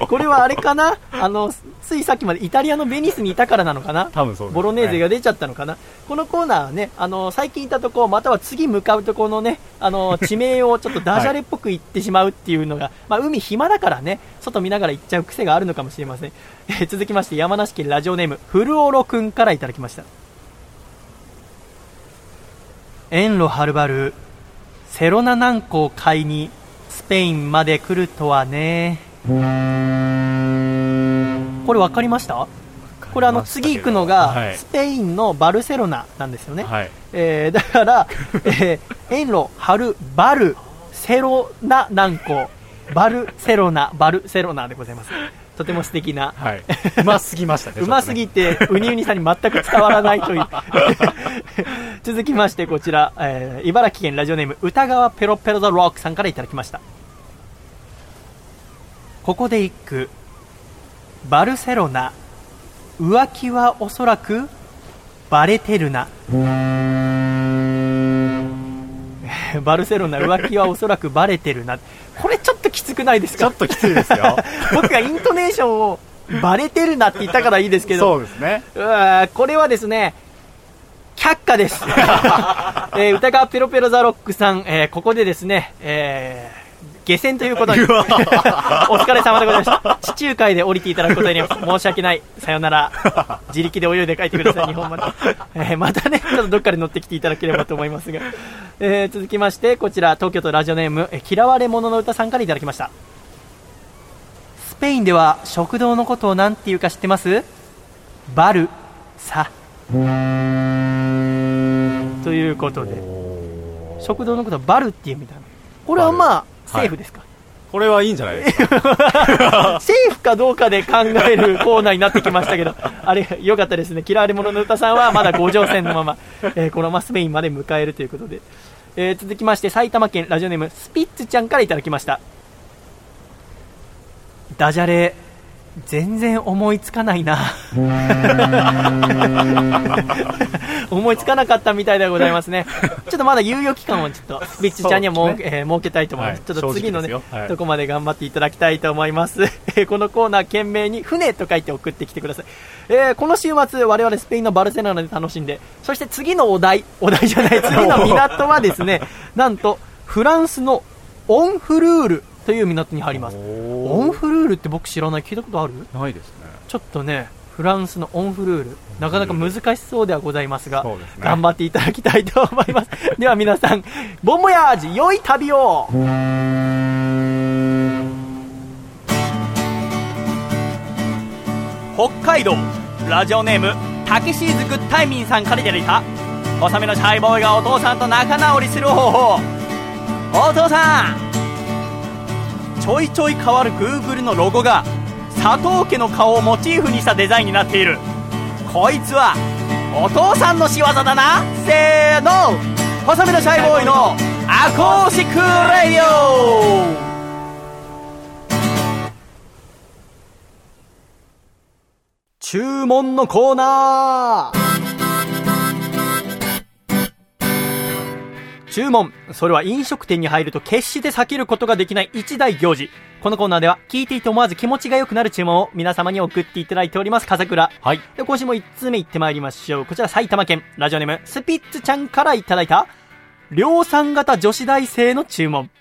これはあれかな？あのついさっきまでイタリアのベニスにいたからなのかな？多分そうね。ボロネーゼが出ちゃったのかな、このコーナーはね、あの最近いたところ、または次向かうところのね、あの <laughs> 地名をちょっとダジャレっぽく言ってしまうっていうのが、まあ海暇だからね、外見ながら行っちゃう癖があるのかもしれません。えー続きまして山梨県ラジオネームフルオロくんからいただきました。遠路はるばるセロナ南港を買いにスペインまで来るとはね。これ分かりました？これあの次行くのがはい。スペインのバルセロナなんですよね、はい。えーだから、えー、遠路はるバルセロナ南港バルセロナバルセロナでございますとても素敵な、はいうますぎましたね <laughs> うますぎて、ウニウニさんに全く伝わらないという。<laughs> 続きまして、こちら、えー茨城県ラジオネーム、歌川ペロペロザロックさんからいただきました。ここで一句。バルセロナ浮気はおそらくバレてるなバルセロナ浮気はおそらくバレてるなこれちょっときつくないですか？ちょっときついですよ。<laughs> 僕がイントネーションをバレてるなって言ったからいいですけど。そうですね。うこれはですね却下です、<laughs> えー歌川ペロペロザロックさん、えーここでですね、えー下船ということに。<laughs> お疲れ様でございました。地中海で降りていただくことに申し訳ない。さよなら。自力で泳いで帰ってください日本まで、えーまたねちょっとどっかで乗ってきていただければと思いますが、えー続きましてこちら東京都ラジオネーム、えー嫌われ者の歌さんからいただきました。スペインでは食堂のことを何て言うか知ってます？バルサ。ということで。食堂のことはバルっていうみたいな。これはまあセーフですか、これはいいんじゃないですか？<laughs> セーフかどうかで考えるコーナーになってきましたけど、<laughs> あれ、よかったですね。嫌われ者の歌さんはまだ五条線のまま、<laughs> えーこのままスペインまで迎えるということで。えー続きまして、埼玉県ラジオネーム、スピッツちゃんからいただきました。ダジャレ、全然思いつかないな。思いつかなかったみたいでございますね。ちょっとまだ猶予期間をちょっと、スピッツちゃんにはもう、そうですえー設けたいと思います。はいちょっと次のね、はいとこまで頑張っていただきたいと思います。<laughs> えーこのコーナー懸命に船と書いて送ってきてください。えーこの週末、我々スペインのバルセロナで楽しんで、そして次のお題、お題じゃない、次の港はですね、<laughs> なんと、フランスのオンフルールという港に入ります。オンフルールって僕知らない、聞いたことある？ないですね。ちょっとね、フランスのオンフルール、なかなか難しそうではございますが、ね。頑張っていただきたいと思います。<laughs> では皆さん、ボンボヤージュ、良い旅を。北海道ラジオネームたけしーずグッタイミンさんからいただいた。細身のシャイボーイがお父さんと仲直りする方法。お父さんちょいちょい変わる Google のロゴが佐藤家の顔をモチーフにしたデザインになっている。こいつはお父さんの仕業だな。せーの。細身のシャイボーイのアコースティックレディオ注文のコーナー。注文。それは飲食店に入ると決して避けることができない一大行事。このコーナーでは聞いていて思わず気持ちが良くなる注文を皆様に送っていただいております。笠倉。はい。で、今週も1通目行ってまいりましょう。こちら埼玉県、ラジオネーム、スピッツちゃんからいただいた、量産型女子大生の注文。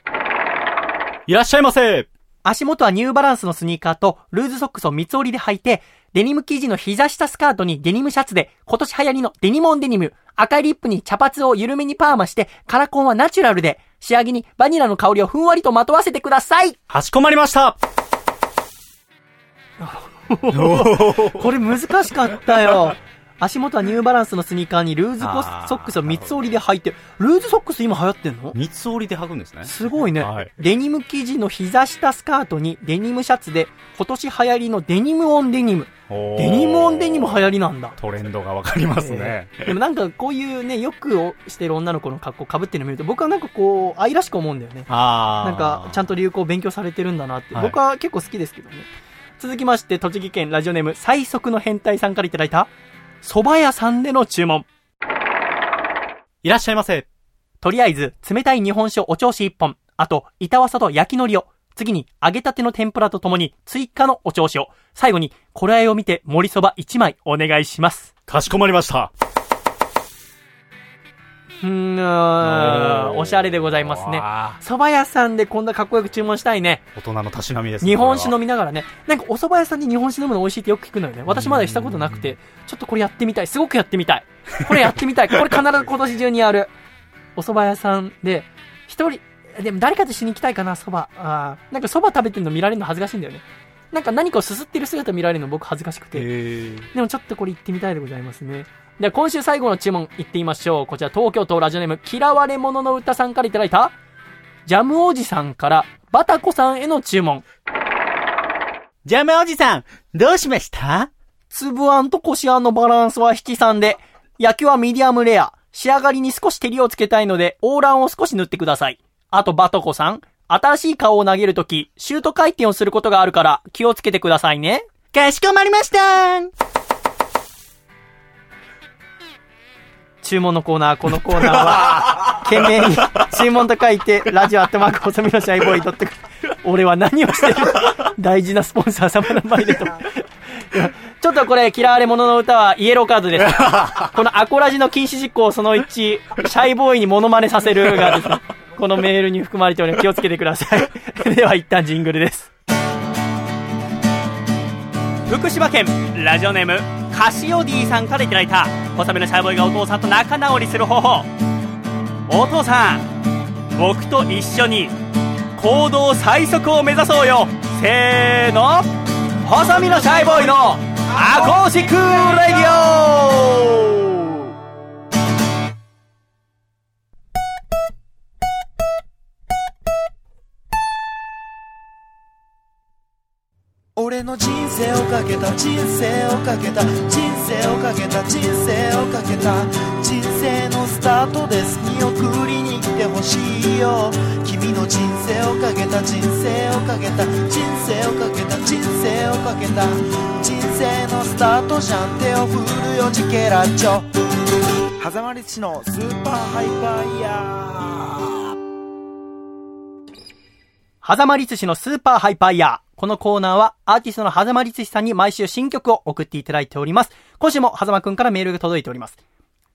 いらっしゃいませ足元はニューバランスのスニーカーとルーズソックスを三つ折りで履いて、デニム生地の膝下スカートにデニムシャツで、今年流行りのデニモンデニム、赤いリップに茶髪を緩めにパーマして、カラコンはナチュラルで、仕上げにバニラの香りをふんわりとまとわせてくださいかしこまりました <laughs> これ難しかったよ。足元はニューバランスのスニーカーにルーズソックスを三つ折りで履いて、ルーズソックス今流行ってんの？三つ折りで履くんですね。すごいね、はいデニム生地の膝下スカートにデニムシャツで、今年流行りのデニムオンデニム。デニムオンデニム流行りなんだ。トレンドがわかりますね。でもなんかこういうね、よくをしてる女の子の格好被ってるの見ると、僕はなんかこう、愛らしく思うんだよね。なんか、ちゃんと流行を勉強されてるんだなって。はい僕は結構好きですけどね。続きまして、栃木県ラジオネーム、最速の変態さんからいただいた、蕎麦屋さんでの注文。いらっしゃいませ。とりあえず、冷たい日本酒お調子一本。あと、板わさと焼き海苔を。次に、揚げたての天ぷらとともに、追加のお調子を。最後に、これあいを見て、盛りそば一枚お願いします。かしこまりました。うーん、おしゃれでございますね。蕎麦屋さんでこんなかっこよく注文したいね。大人のたしなみですね。日本酒飲み。みながらね。なんかお蕎麦屋さんで日本酒飲むの美味しいってよく聞くのよね。私まだしたことなくて、ちょっとこれやってみたい。すごくやってみたい。これやってみたい。<laughs> これ必ず今年中にやる。お蕎麦屋さんで、一人、でも誰かと一緒に行きたいかな、蕎麦。あーなんか蕎麦食べてるの見られるの恥ずかしいんだよね。なんか何かをすすってる姿見られるの僕恥ずかしくて。でもちょっとこれ行ってみたいでございますね。では今週最後の注文行ってみましょう。こちら東京都ラジオネーム嫌われ者の歌さんからいただいた、ジャムおじさんからバタコさんへの注文。ジャムおじさん、どうしました？粒あんとこしあんのバランスは引き3で、焼きはミディアムレア。仕上がりに少し照りをつけたいので、オーランを少し塗ってください。あと、バトコさん。新しい顔を投げるとき、シュート回転をすることがあるから、気をつけてくださいね。かしこまりました注文のコーナー、このコーナーは、<laughs> 懸命に注文と書いて、ラジオアットマーク細身のシャイボーイドット俺は何をしてる？大事なスポンサー様の前でと。<laughs> ちょっとこれ、嫌われ者の歌はイエローカードです。このアコラジの禁止事項その1、シャイボーイにモノマネさせるがですね、<laughs> このメールに含まれております気をつけてください。では一旦ジングルです。福島県ラジオネームカシオディさんからいただいた細めのシャイボーイがお父さんと仲直りする方法。お父さん僕と一緒に行動最速を目指そうよ。せーの。細身のシャイボーイのアコースティックレディオ俺の人生をかけた人生をかけた人生をかけた人生をかけた人生のスタートです。見送りに来てほしいよ。君の人生をかけた人生をかけた人生をかけた人生をかけた人生のスタートじゃん。手を振るよジケラチョ。狭間律師のスーパーハイパーイヤー。狭間律師のスーパーハイパーイヤー。このコーナーはアーティストの狭間律師さんに毎週新曲を送っていただいております。今週も狭間くんからメールが届いております。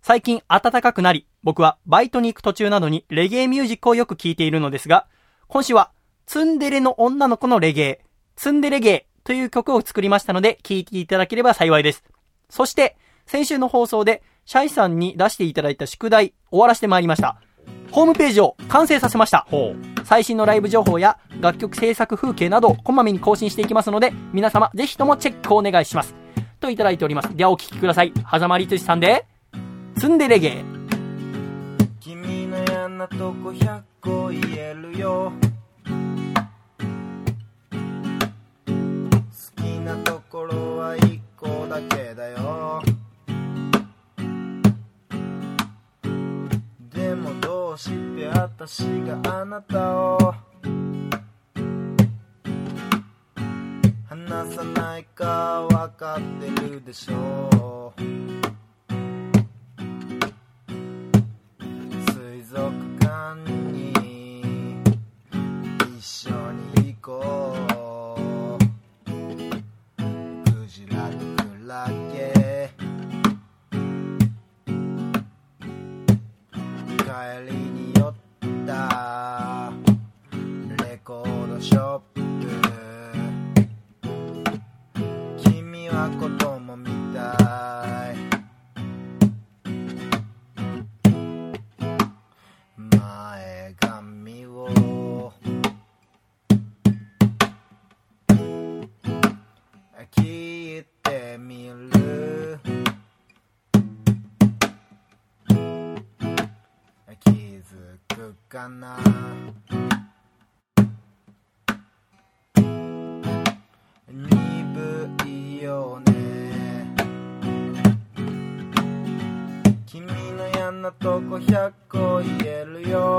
最近暖かくなり、僕はバイトに行く途中などにレゲエミュージックをよく聴いているのですが、今週はツンデレの女の子のレゲエ、ツンデレゲエという曲を作りましたので、聴いていただければ幸いです。そして、先週の放送でシャイさんに出していただいた宿題終わらせてまいりました。ホームページを完成させました。最新のライブ情報や楽曲制作風景などをこまめに更新していきますので、皆様ぜひともチェックをお願いします。といただいております。ではお聴きください。狭間律師さんで、ツンデレゲー。君の嫌なとこ100個言えるよ好きなところは1個だけだよして私があなたを。離さないか分かってるでしょう。水族館に一緒に行こう。かな。鈍いよね。君の嫌なとこ100個言えるよ。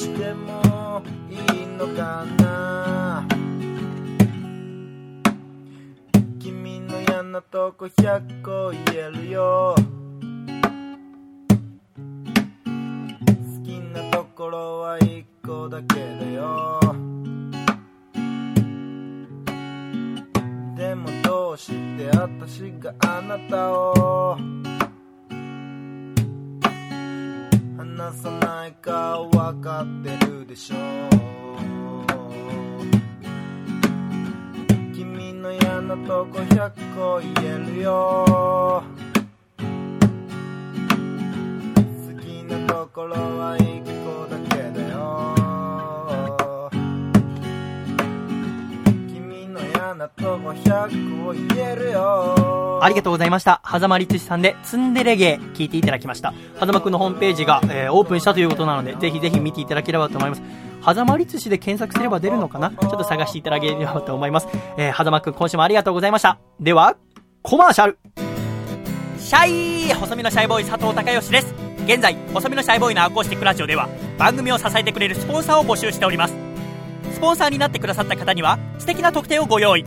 してもいいのかな？君の嫌なとこ100個言えるよ。好きなところは1個だけだよ。でもどうして私があなたを？離さないかわかってるでしょうの嫌なとこ100個言えるよ。好きなところはいいなとこ100個言えるよありがとうございました。狭間律師さんで、ツンデレゲー、聞いていただきました。狭間くんのホームページが、えーオープンしたということなので、ぜひぜひ見ていただければと思います。狭間律師で検索すれば出るのかな？ちょっと探していただければと思います。えー、狭間くん、今週もありがとうございました。では、コマーシャルシャイ細身のシャイボーイ佐藤孝義です。現在、細身のシャイボーイのアコースティックラジオでは、番組を支えてくれるスポンサーを募集しております。スポンサーになってくださった方には素敵な特典をご用意。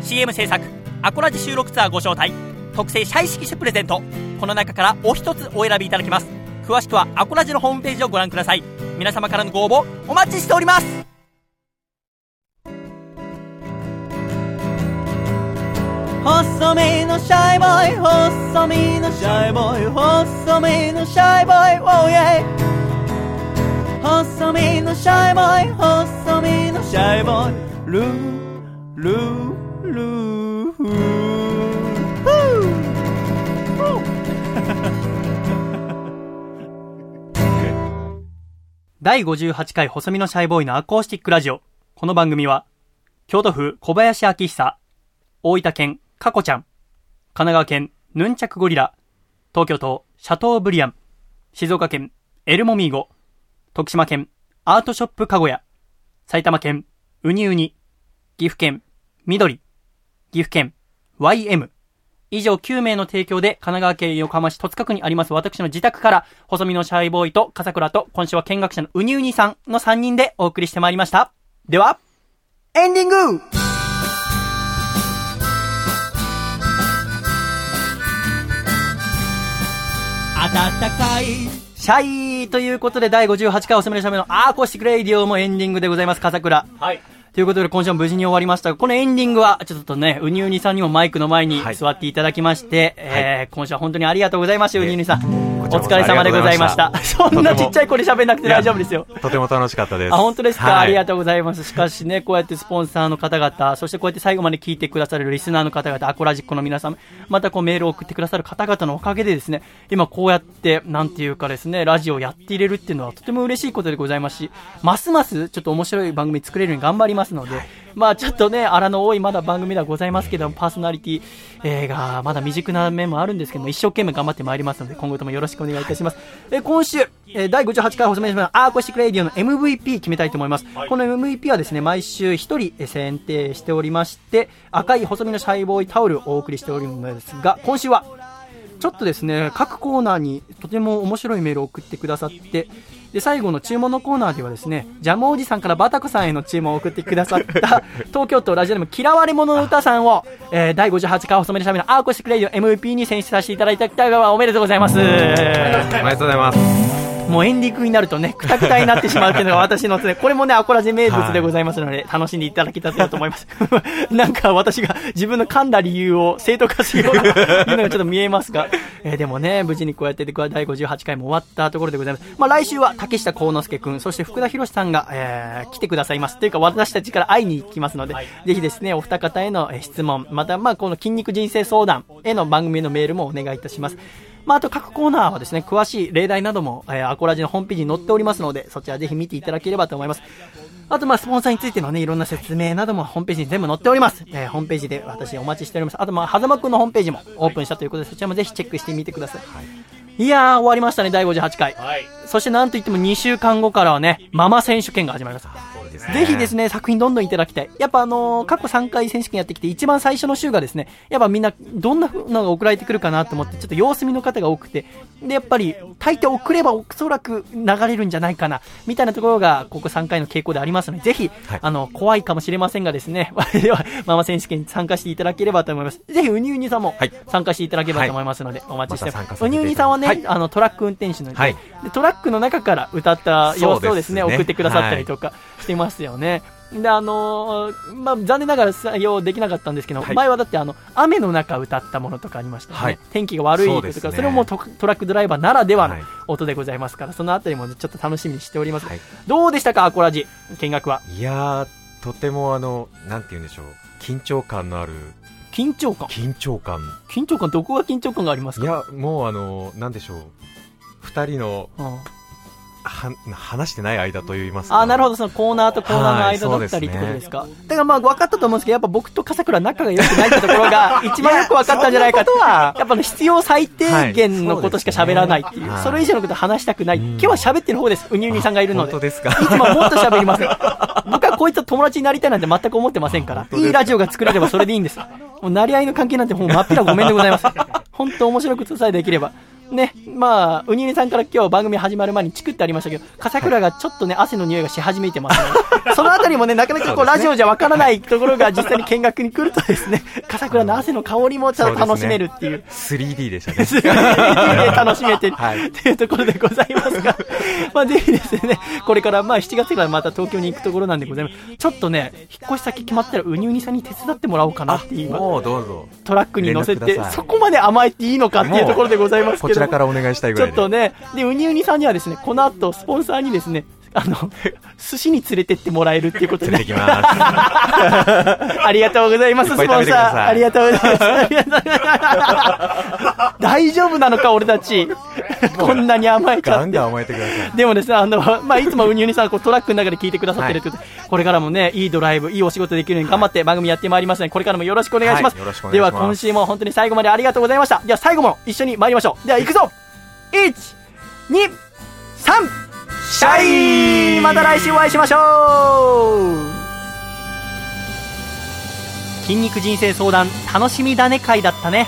CM 制作アコラジ収録ツアーご招待特製シャイ色紙プレゼントこの中からお一つお選びいただけます。詳しくはアコラジのホームページをご覧ください。皆様からのご応募お待ちしております。細身のシャイボーイ細身のシャイボーイ細身のシャイボーイ Oh yeah 細身のシャイボーイ細身のシャイボーイルールールーフー <laughs> 第58回細身のシャイボーイのアコースティックラジオ。この番組は、京都府小林明久、大分県かこちゃん、神奈川県ヌンチャクゴリラ、東京都シャトーブリアン、静岡県エルモミーゴ、徳島県アートショップかごや、埼玉県ウニウニ、岐阜県緑、岐阜県 YM、以上9名の提供で神奈川県横浜市戸塚区にあります私の自宅から細身のシャイボーイと笠倉と今週は見学者のウニウニさんの3人でお送りしてまいりました。では、エンディング暖かいシャイということで第58回おすすめのしゃべのアーコースティックレイディオもエンディングでございます、笠倉。はい。ということで今週も無事に終わりましたが、このエンディングは、ちょっとね、ウニウニさんにもマイクの前に座っていただきまして、えー今週は本当にありがとうございました、ウニウニさん。お疲れ様でございました。そんなちっちゃい声で喋んなくて大丈夫ですよ。とても楽しかったです。あ、本当ですか、はいありがとうございます。しかしね、こうやってスポンサーの方々、そしてこうやって最後まで聞いてくださるリスナーの方々、アコラジックの皆さん、またこうメールを送ってくださる方々のおかげでですね、今こうやって、なんていうかですね、ラジオをやっていれるっていうのはとても嬉しいことでございますし、ますますちょっと面白い番組作れるように頑張りますので、まあちょっとね、荒の多いまだ番組ではございますけども、パーソナリティ、えーがまだ未熟な面もあるんですけども、一生懸命頑張ってまいりますので、今後ともよろしくお願いいたします。えー今週、えー第58回放送目のアコースティックレイディオの MVP 決めたいと思います。この MVP はですね、毎週1人えー選定しておりまして、赤い細身のシャイボーイタオルをお送りしておりますが、今週は、ちょっとですね、各コーナーにとても面白いメールを送ってくださって、で、最後の注文のコーナーではですね、ジャムおじさんからバタコさんへの注文を送ってくださった、<laughs> 東京都ラジオネーム嫌われ者の歌さんを、えー第58回細身のシャイボーイのアコースティックレイディオ MVP に選出させていただいた方おめでとうございます。おめでとうございます。もうエンディングになるとね、くたくたになってしまうっていうのが私のね、これもね、アコラジ名物でございますので、楽しんでいただけたらと思います。<laughs> なんか私が自分の噛んだ理由を正当化しようというのがちょっと見えますが、えーでもね、無事にこうやって第58回も終わったところでございます。まあ来週は竹下幸之助くん、そして福田博さんが、えー来てくださいます。というか私たちから会いに行きますので、ぜひですね、お二方へのえー質問、またまあこの筋肉人生相談への番組へのメールもお願いいたします。まあ、あと各コーナーはですね、詳しい例題なども、えーアコラジのホームページに載っておりますので、そちらぜひ見ていただければと思います。あと、まあ、スポンサーについてのね、いろんな説明などもホームページに全部載っております。えーホームページで私お待ちしております。あと、まあ、はざまくんのホームページもオープンしたということで、そちらもぜひチェックしてみてください。い、やー、終わりましたね、第58回。そしてなんといっても2週間後からはね、ママ選手権が始まります。ぜひですね、作品どんどんいただきたい。やっぱあのー過去3回選手権やってきて、一番最初の週がですね、やっぱみんな、どんな風のが送られてくるかなと思って、ちょっと様子見の方が多くて、で、やっぱり、大抵送ればおそらく流れるんじゃないかな、みたいなところが、ここ3回の傾向でありますので、ぜひ、あの、怖いかもしれませんがですね、<laughs> では、ママ選手権に参加していただければと思います。ぜひ、ウニウニさんも参加していただければと思いますので、お待ちしてます。ウニウニさんはね、はい。あの、トラック運転手ので、はい。でトラックの中から歌った様子をですね、すね。送ってくださったりとかしてますよね。で、あのーまあ、残念ながら採用できなかったんですけど、はい。前はだってあの、雨の中歌ったものとかありましたよね。はい。天気が悪いとか、そ,、ね。れもトトラックドライバーならではの音でございますから、そのあたりもねちょっと楽しみにしております。どうでしたか、アコラジ、見学は。いやー、とてもあの、なんて言うんでしょう。緊張感のある。緊張感？緊張感。緊張感？どこが緊張感がありますか？いやもうあのなんでしょう。二人のうんは話してない間といいますかあーなるほど、そのコーナーとコーナーの間だったりってことですか。だからまあ分かったと思うんですけど、やっぱ僕と笠倉仲が良くないってところが一番よく分かったんじゃないかとは、やっぱね必要最低限のことしか喋らないっていう、はいそれ以上のこと話したくない。今日は喋ってる方です、うにうにさんがいるので。本当ですかいつもはもっと喋ります。<laughs> 僕はこいつと友達になりたいなんて全く思ってませんから。いいラジオが作れればそれでいいんです。もう成り合いの関係なんてもう真っ平ごめんでございます。本当面白くさえできれば。ね、まあ、うにうにさんから今日番組始まる前にチクってありましたけど、笠倉がちょっとね、汗の匂いがし始めてますね。そのあたりもね、なかなかこう、ラジオじゃわからないところが実際に見学に来るとですね、笠倉の汗の香りもちょっと楽しめるっていう。3D でしたね。3D で楽しめてるは <laughs> いっていうところでございますが、まあぜひですね、これからまあ7月からまた東京に行くところなんでございます。ちょっとね、引っ越し先決まったらうにうにさんに手伝ってもらおうかなっていう今もうどうぞ。トラックに乗せてそこまで甘えていいのかっていうところでございますけどこちらからお願いしたいぐらいで。ちょっとねでうにうにさんにはですねこの後スポンサーにですねあの <laughs> 寿司に連れてってもらえるっていうことで、ね、連れてきます。ありがとうございますスポンサー。ありがとうございます。<laughs> 大丈夫なのか俺たちこんなに甘えちゃって甘えてくださいでもですね、あの、まあ、いつもうにゅうにさん、こうトラックの中で聞いてくださってるってことで、これからもね、いいドライブ、いいお仕事できるように頑張って番組やってまいりますので、これからもよろしくお願いします。はいますでは、今週も本当に最後までありがとうございました。では、最後も一緒に参りましょう。では、行くぞ !1、2、3! シャイまた来週お会いしましょう筋肉人生相談楽しみだね会だったね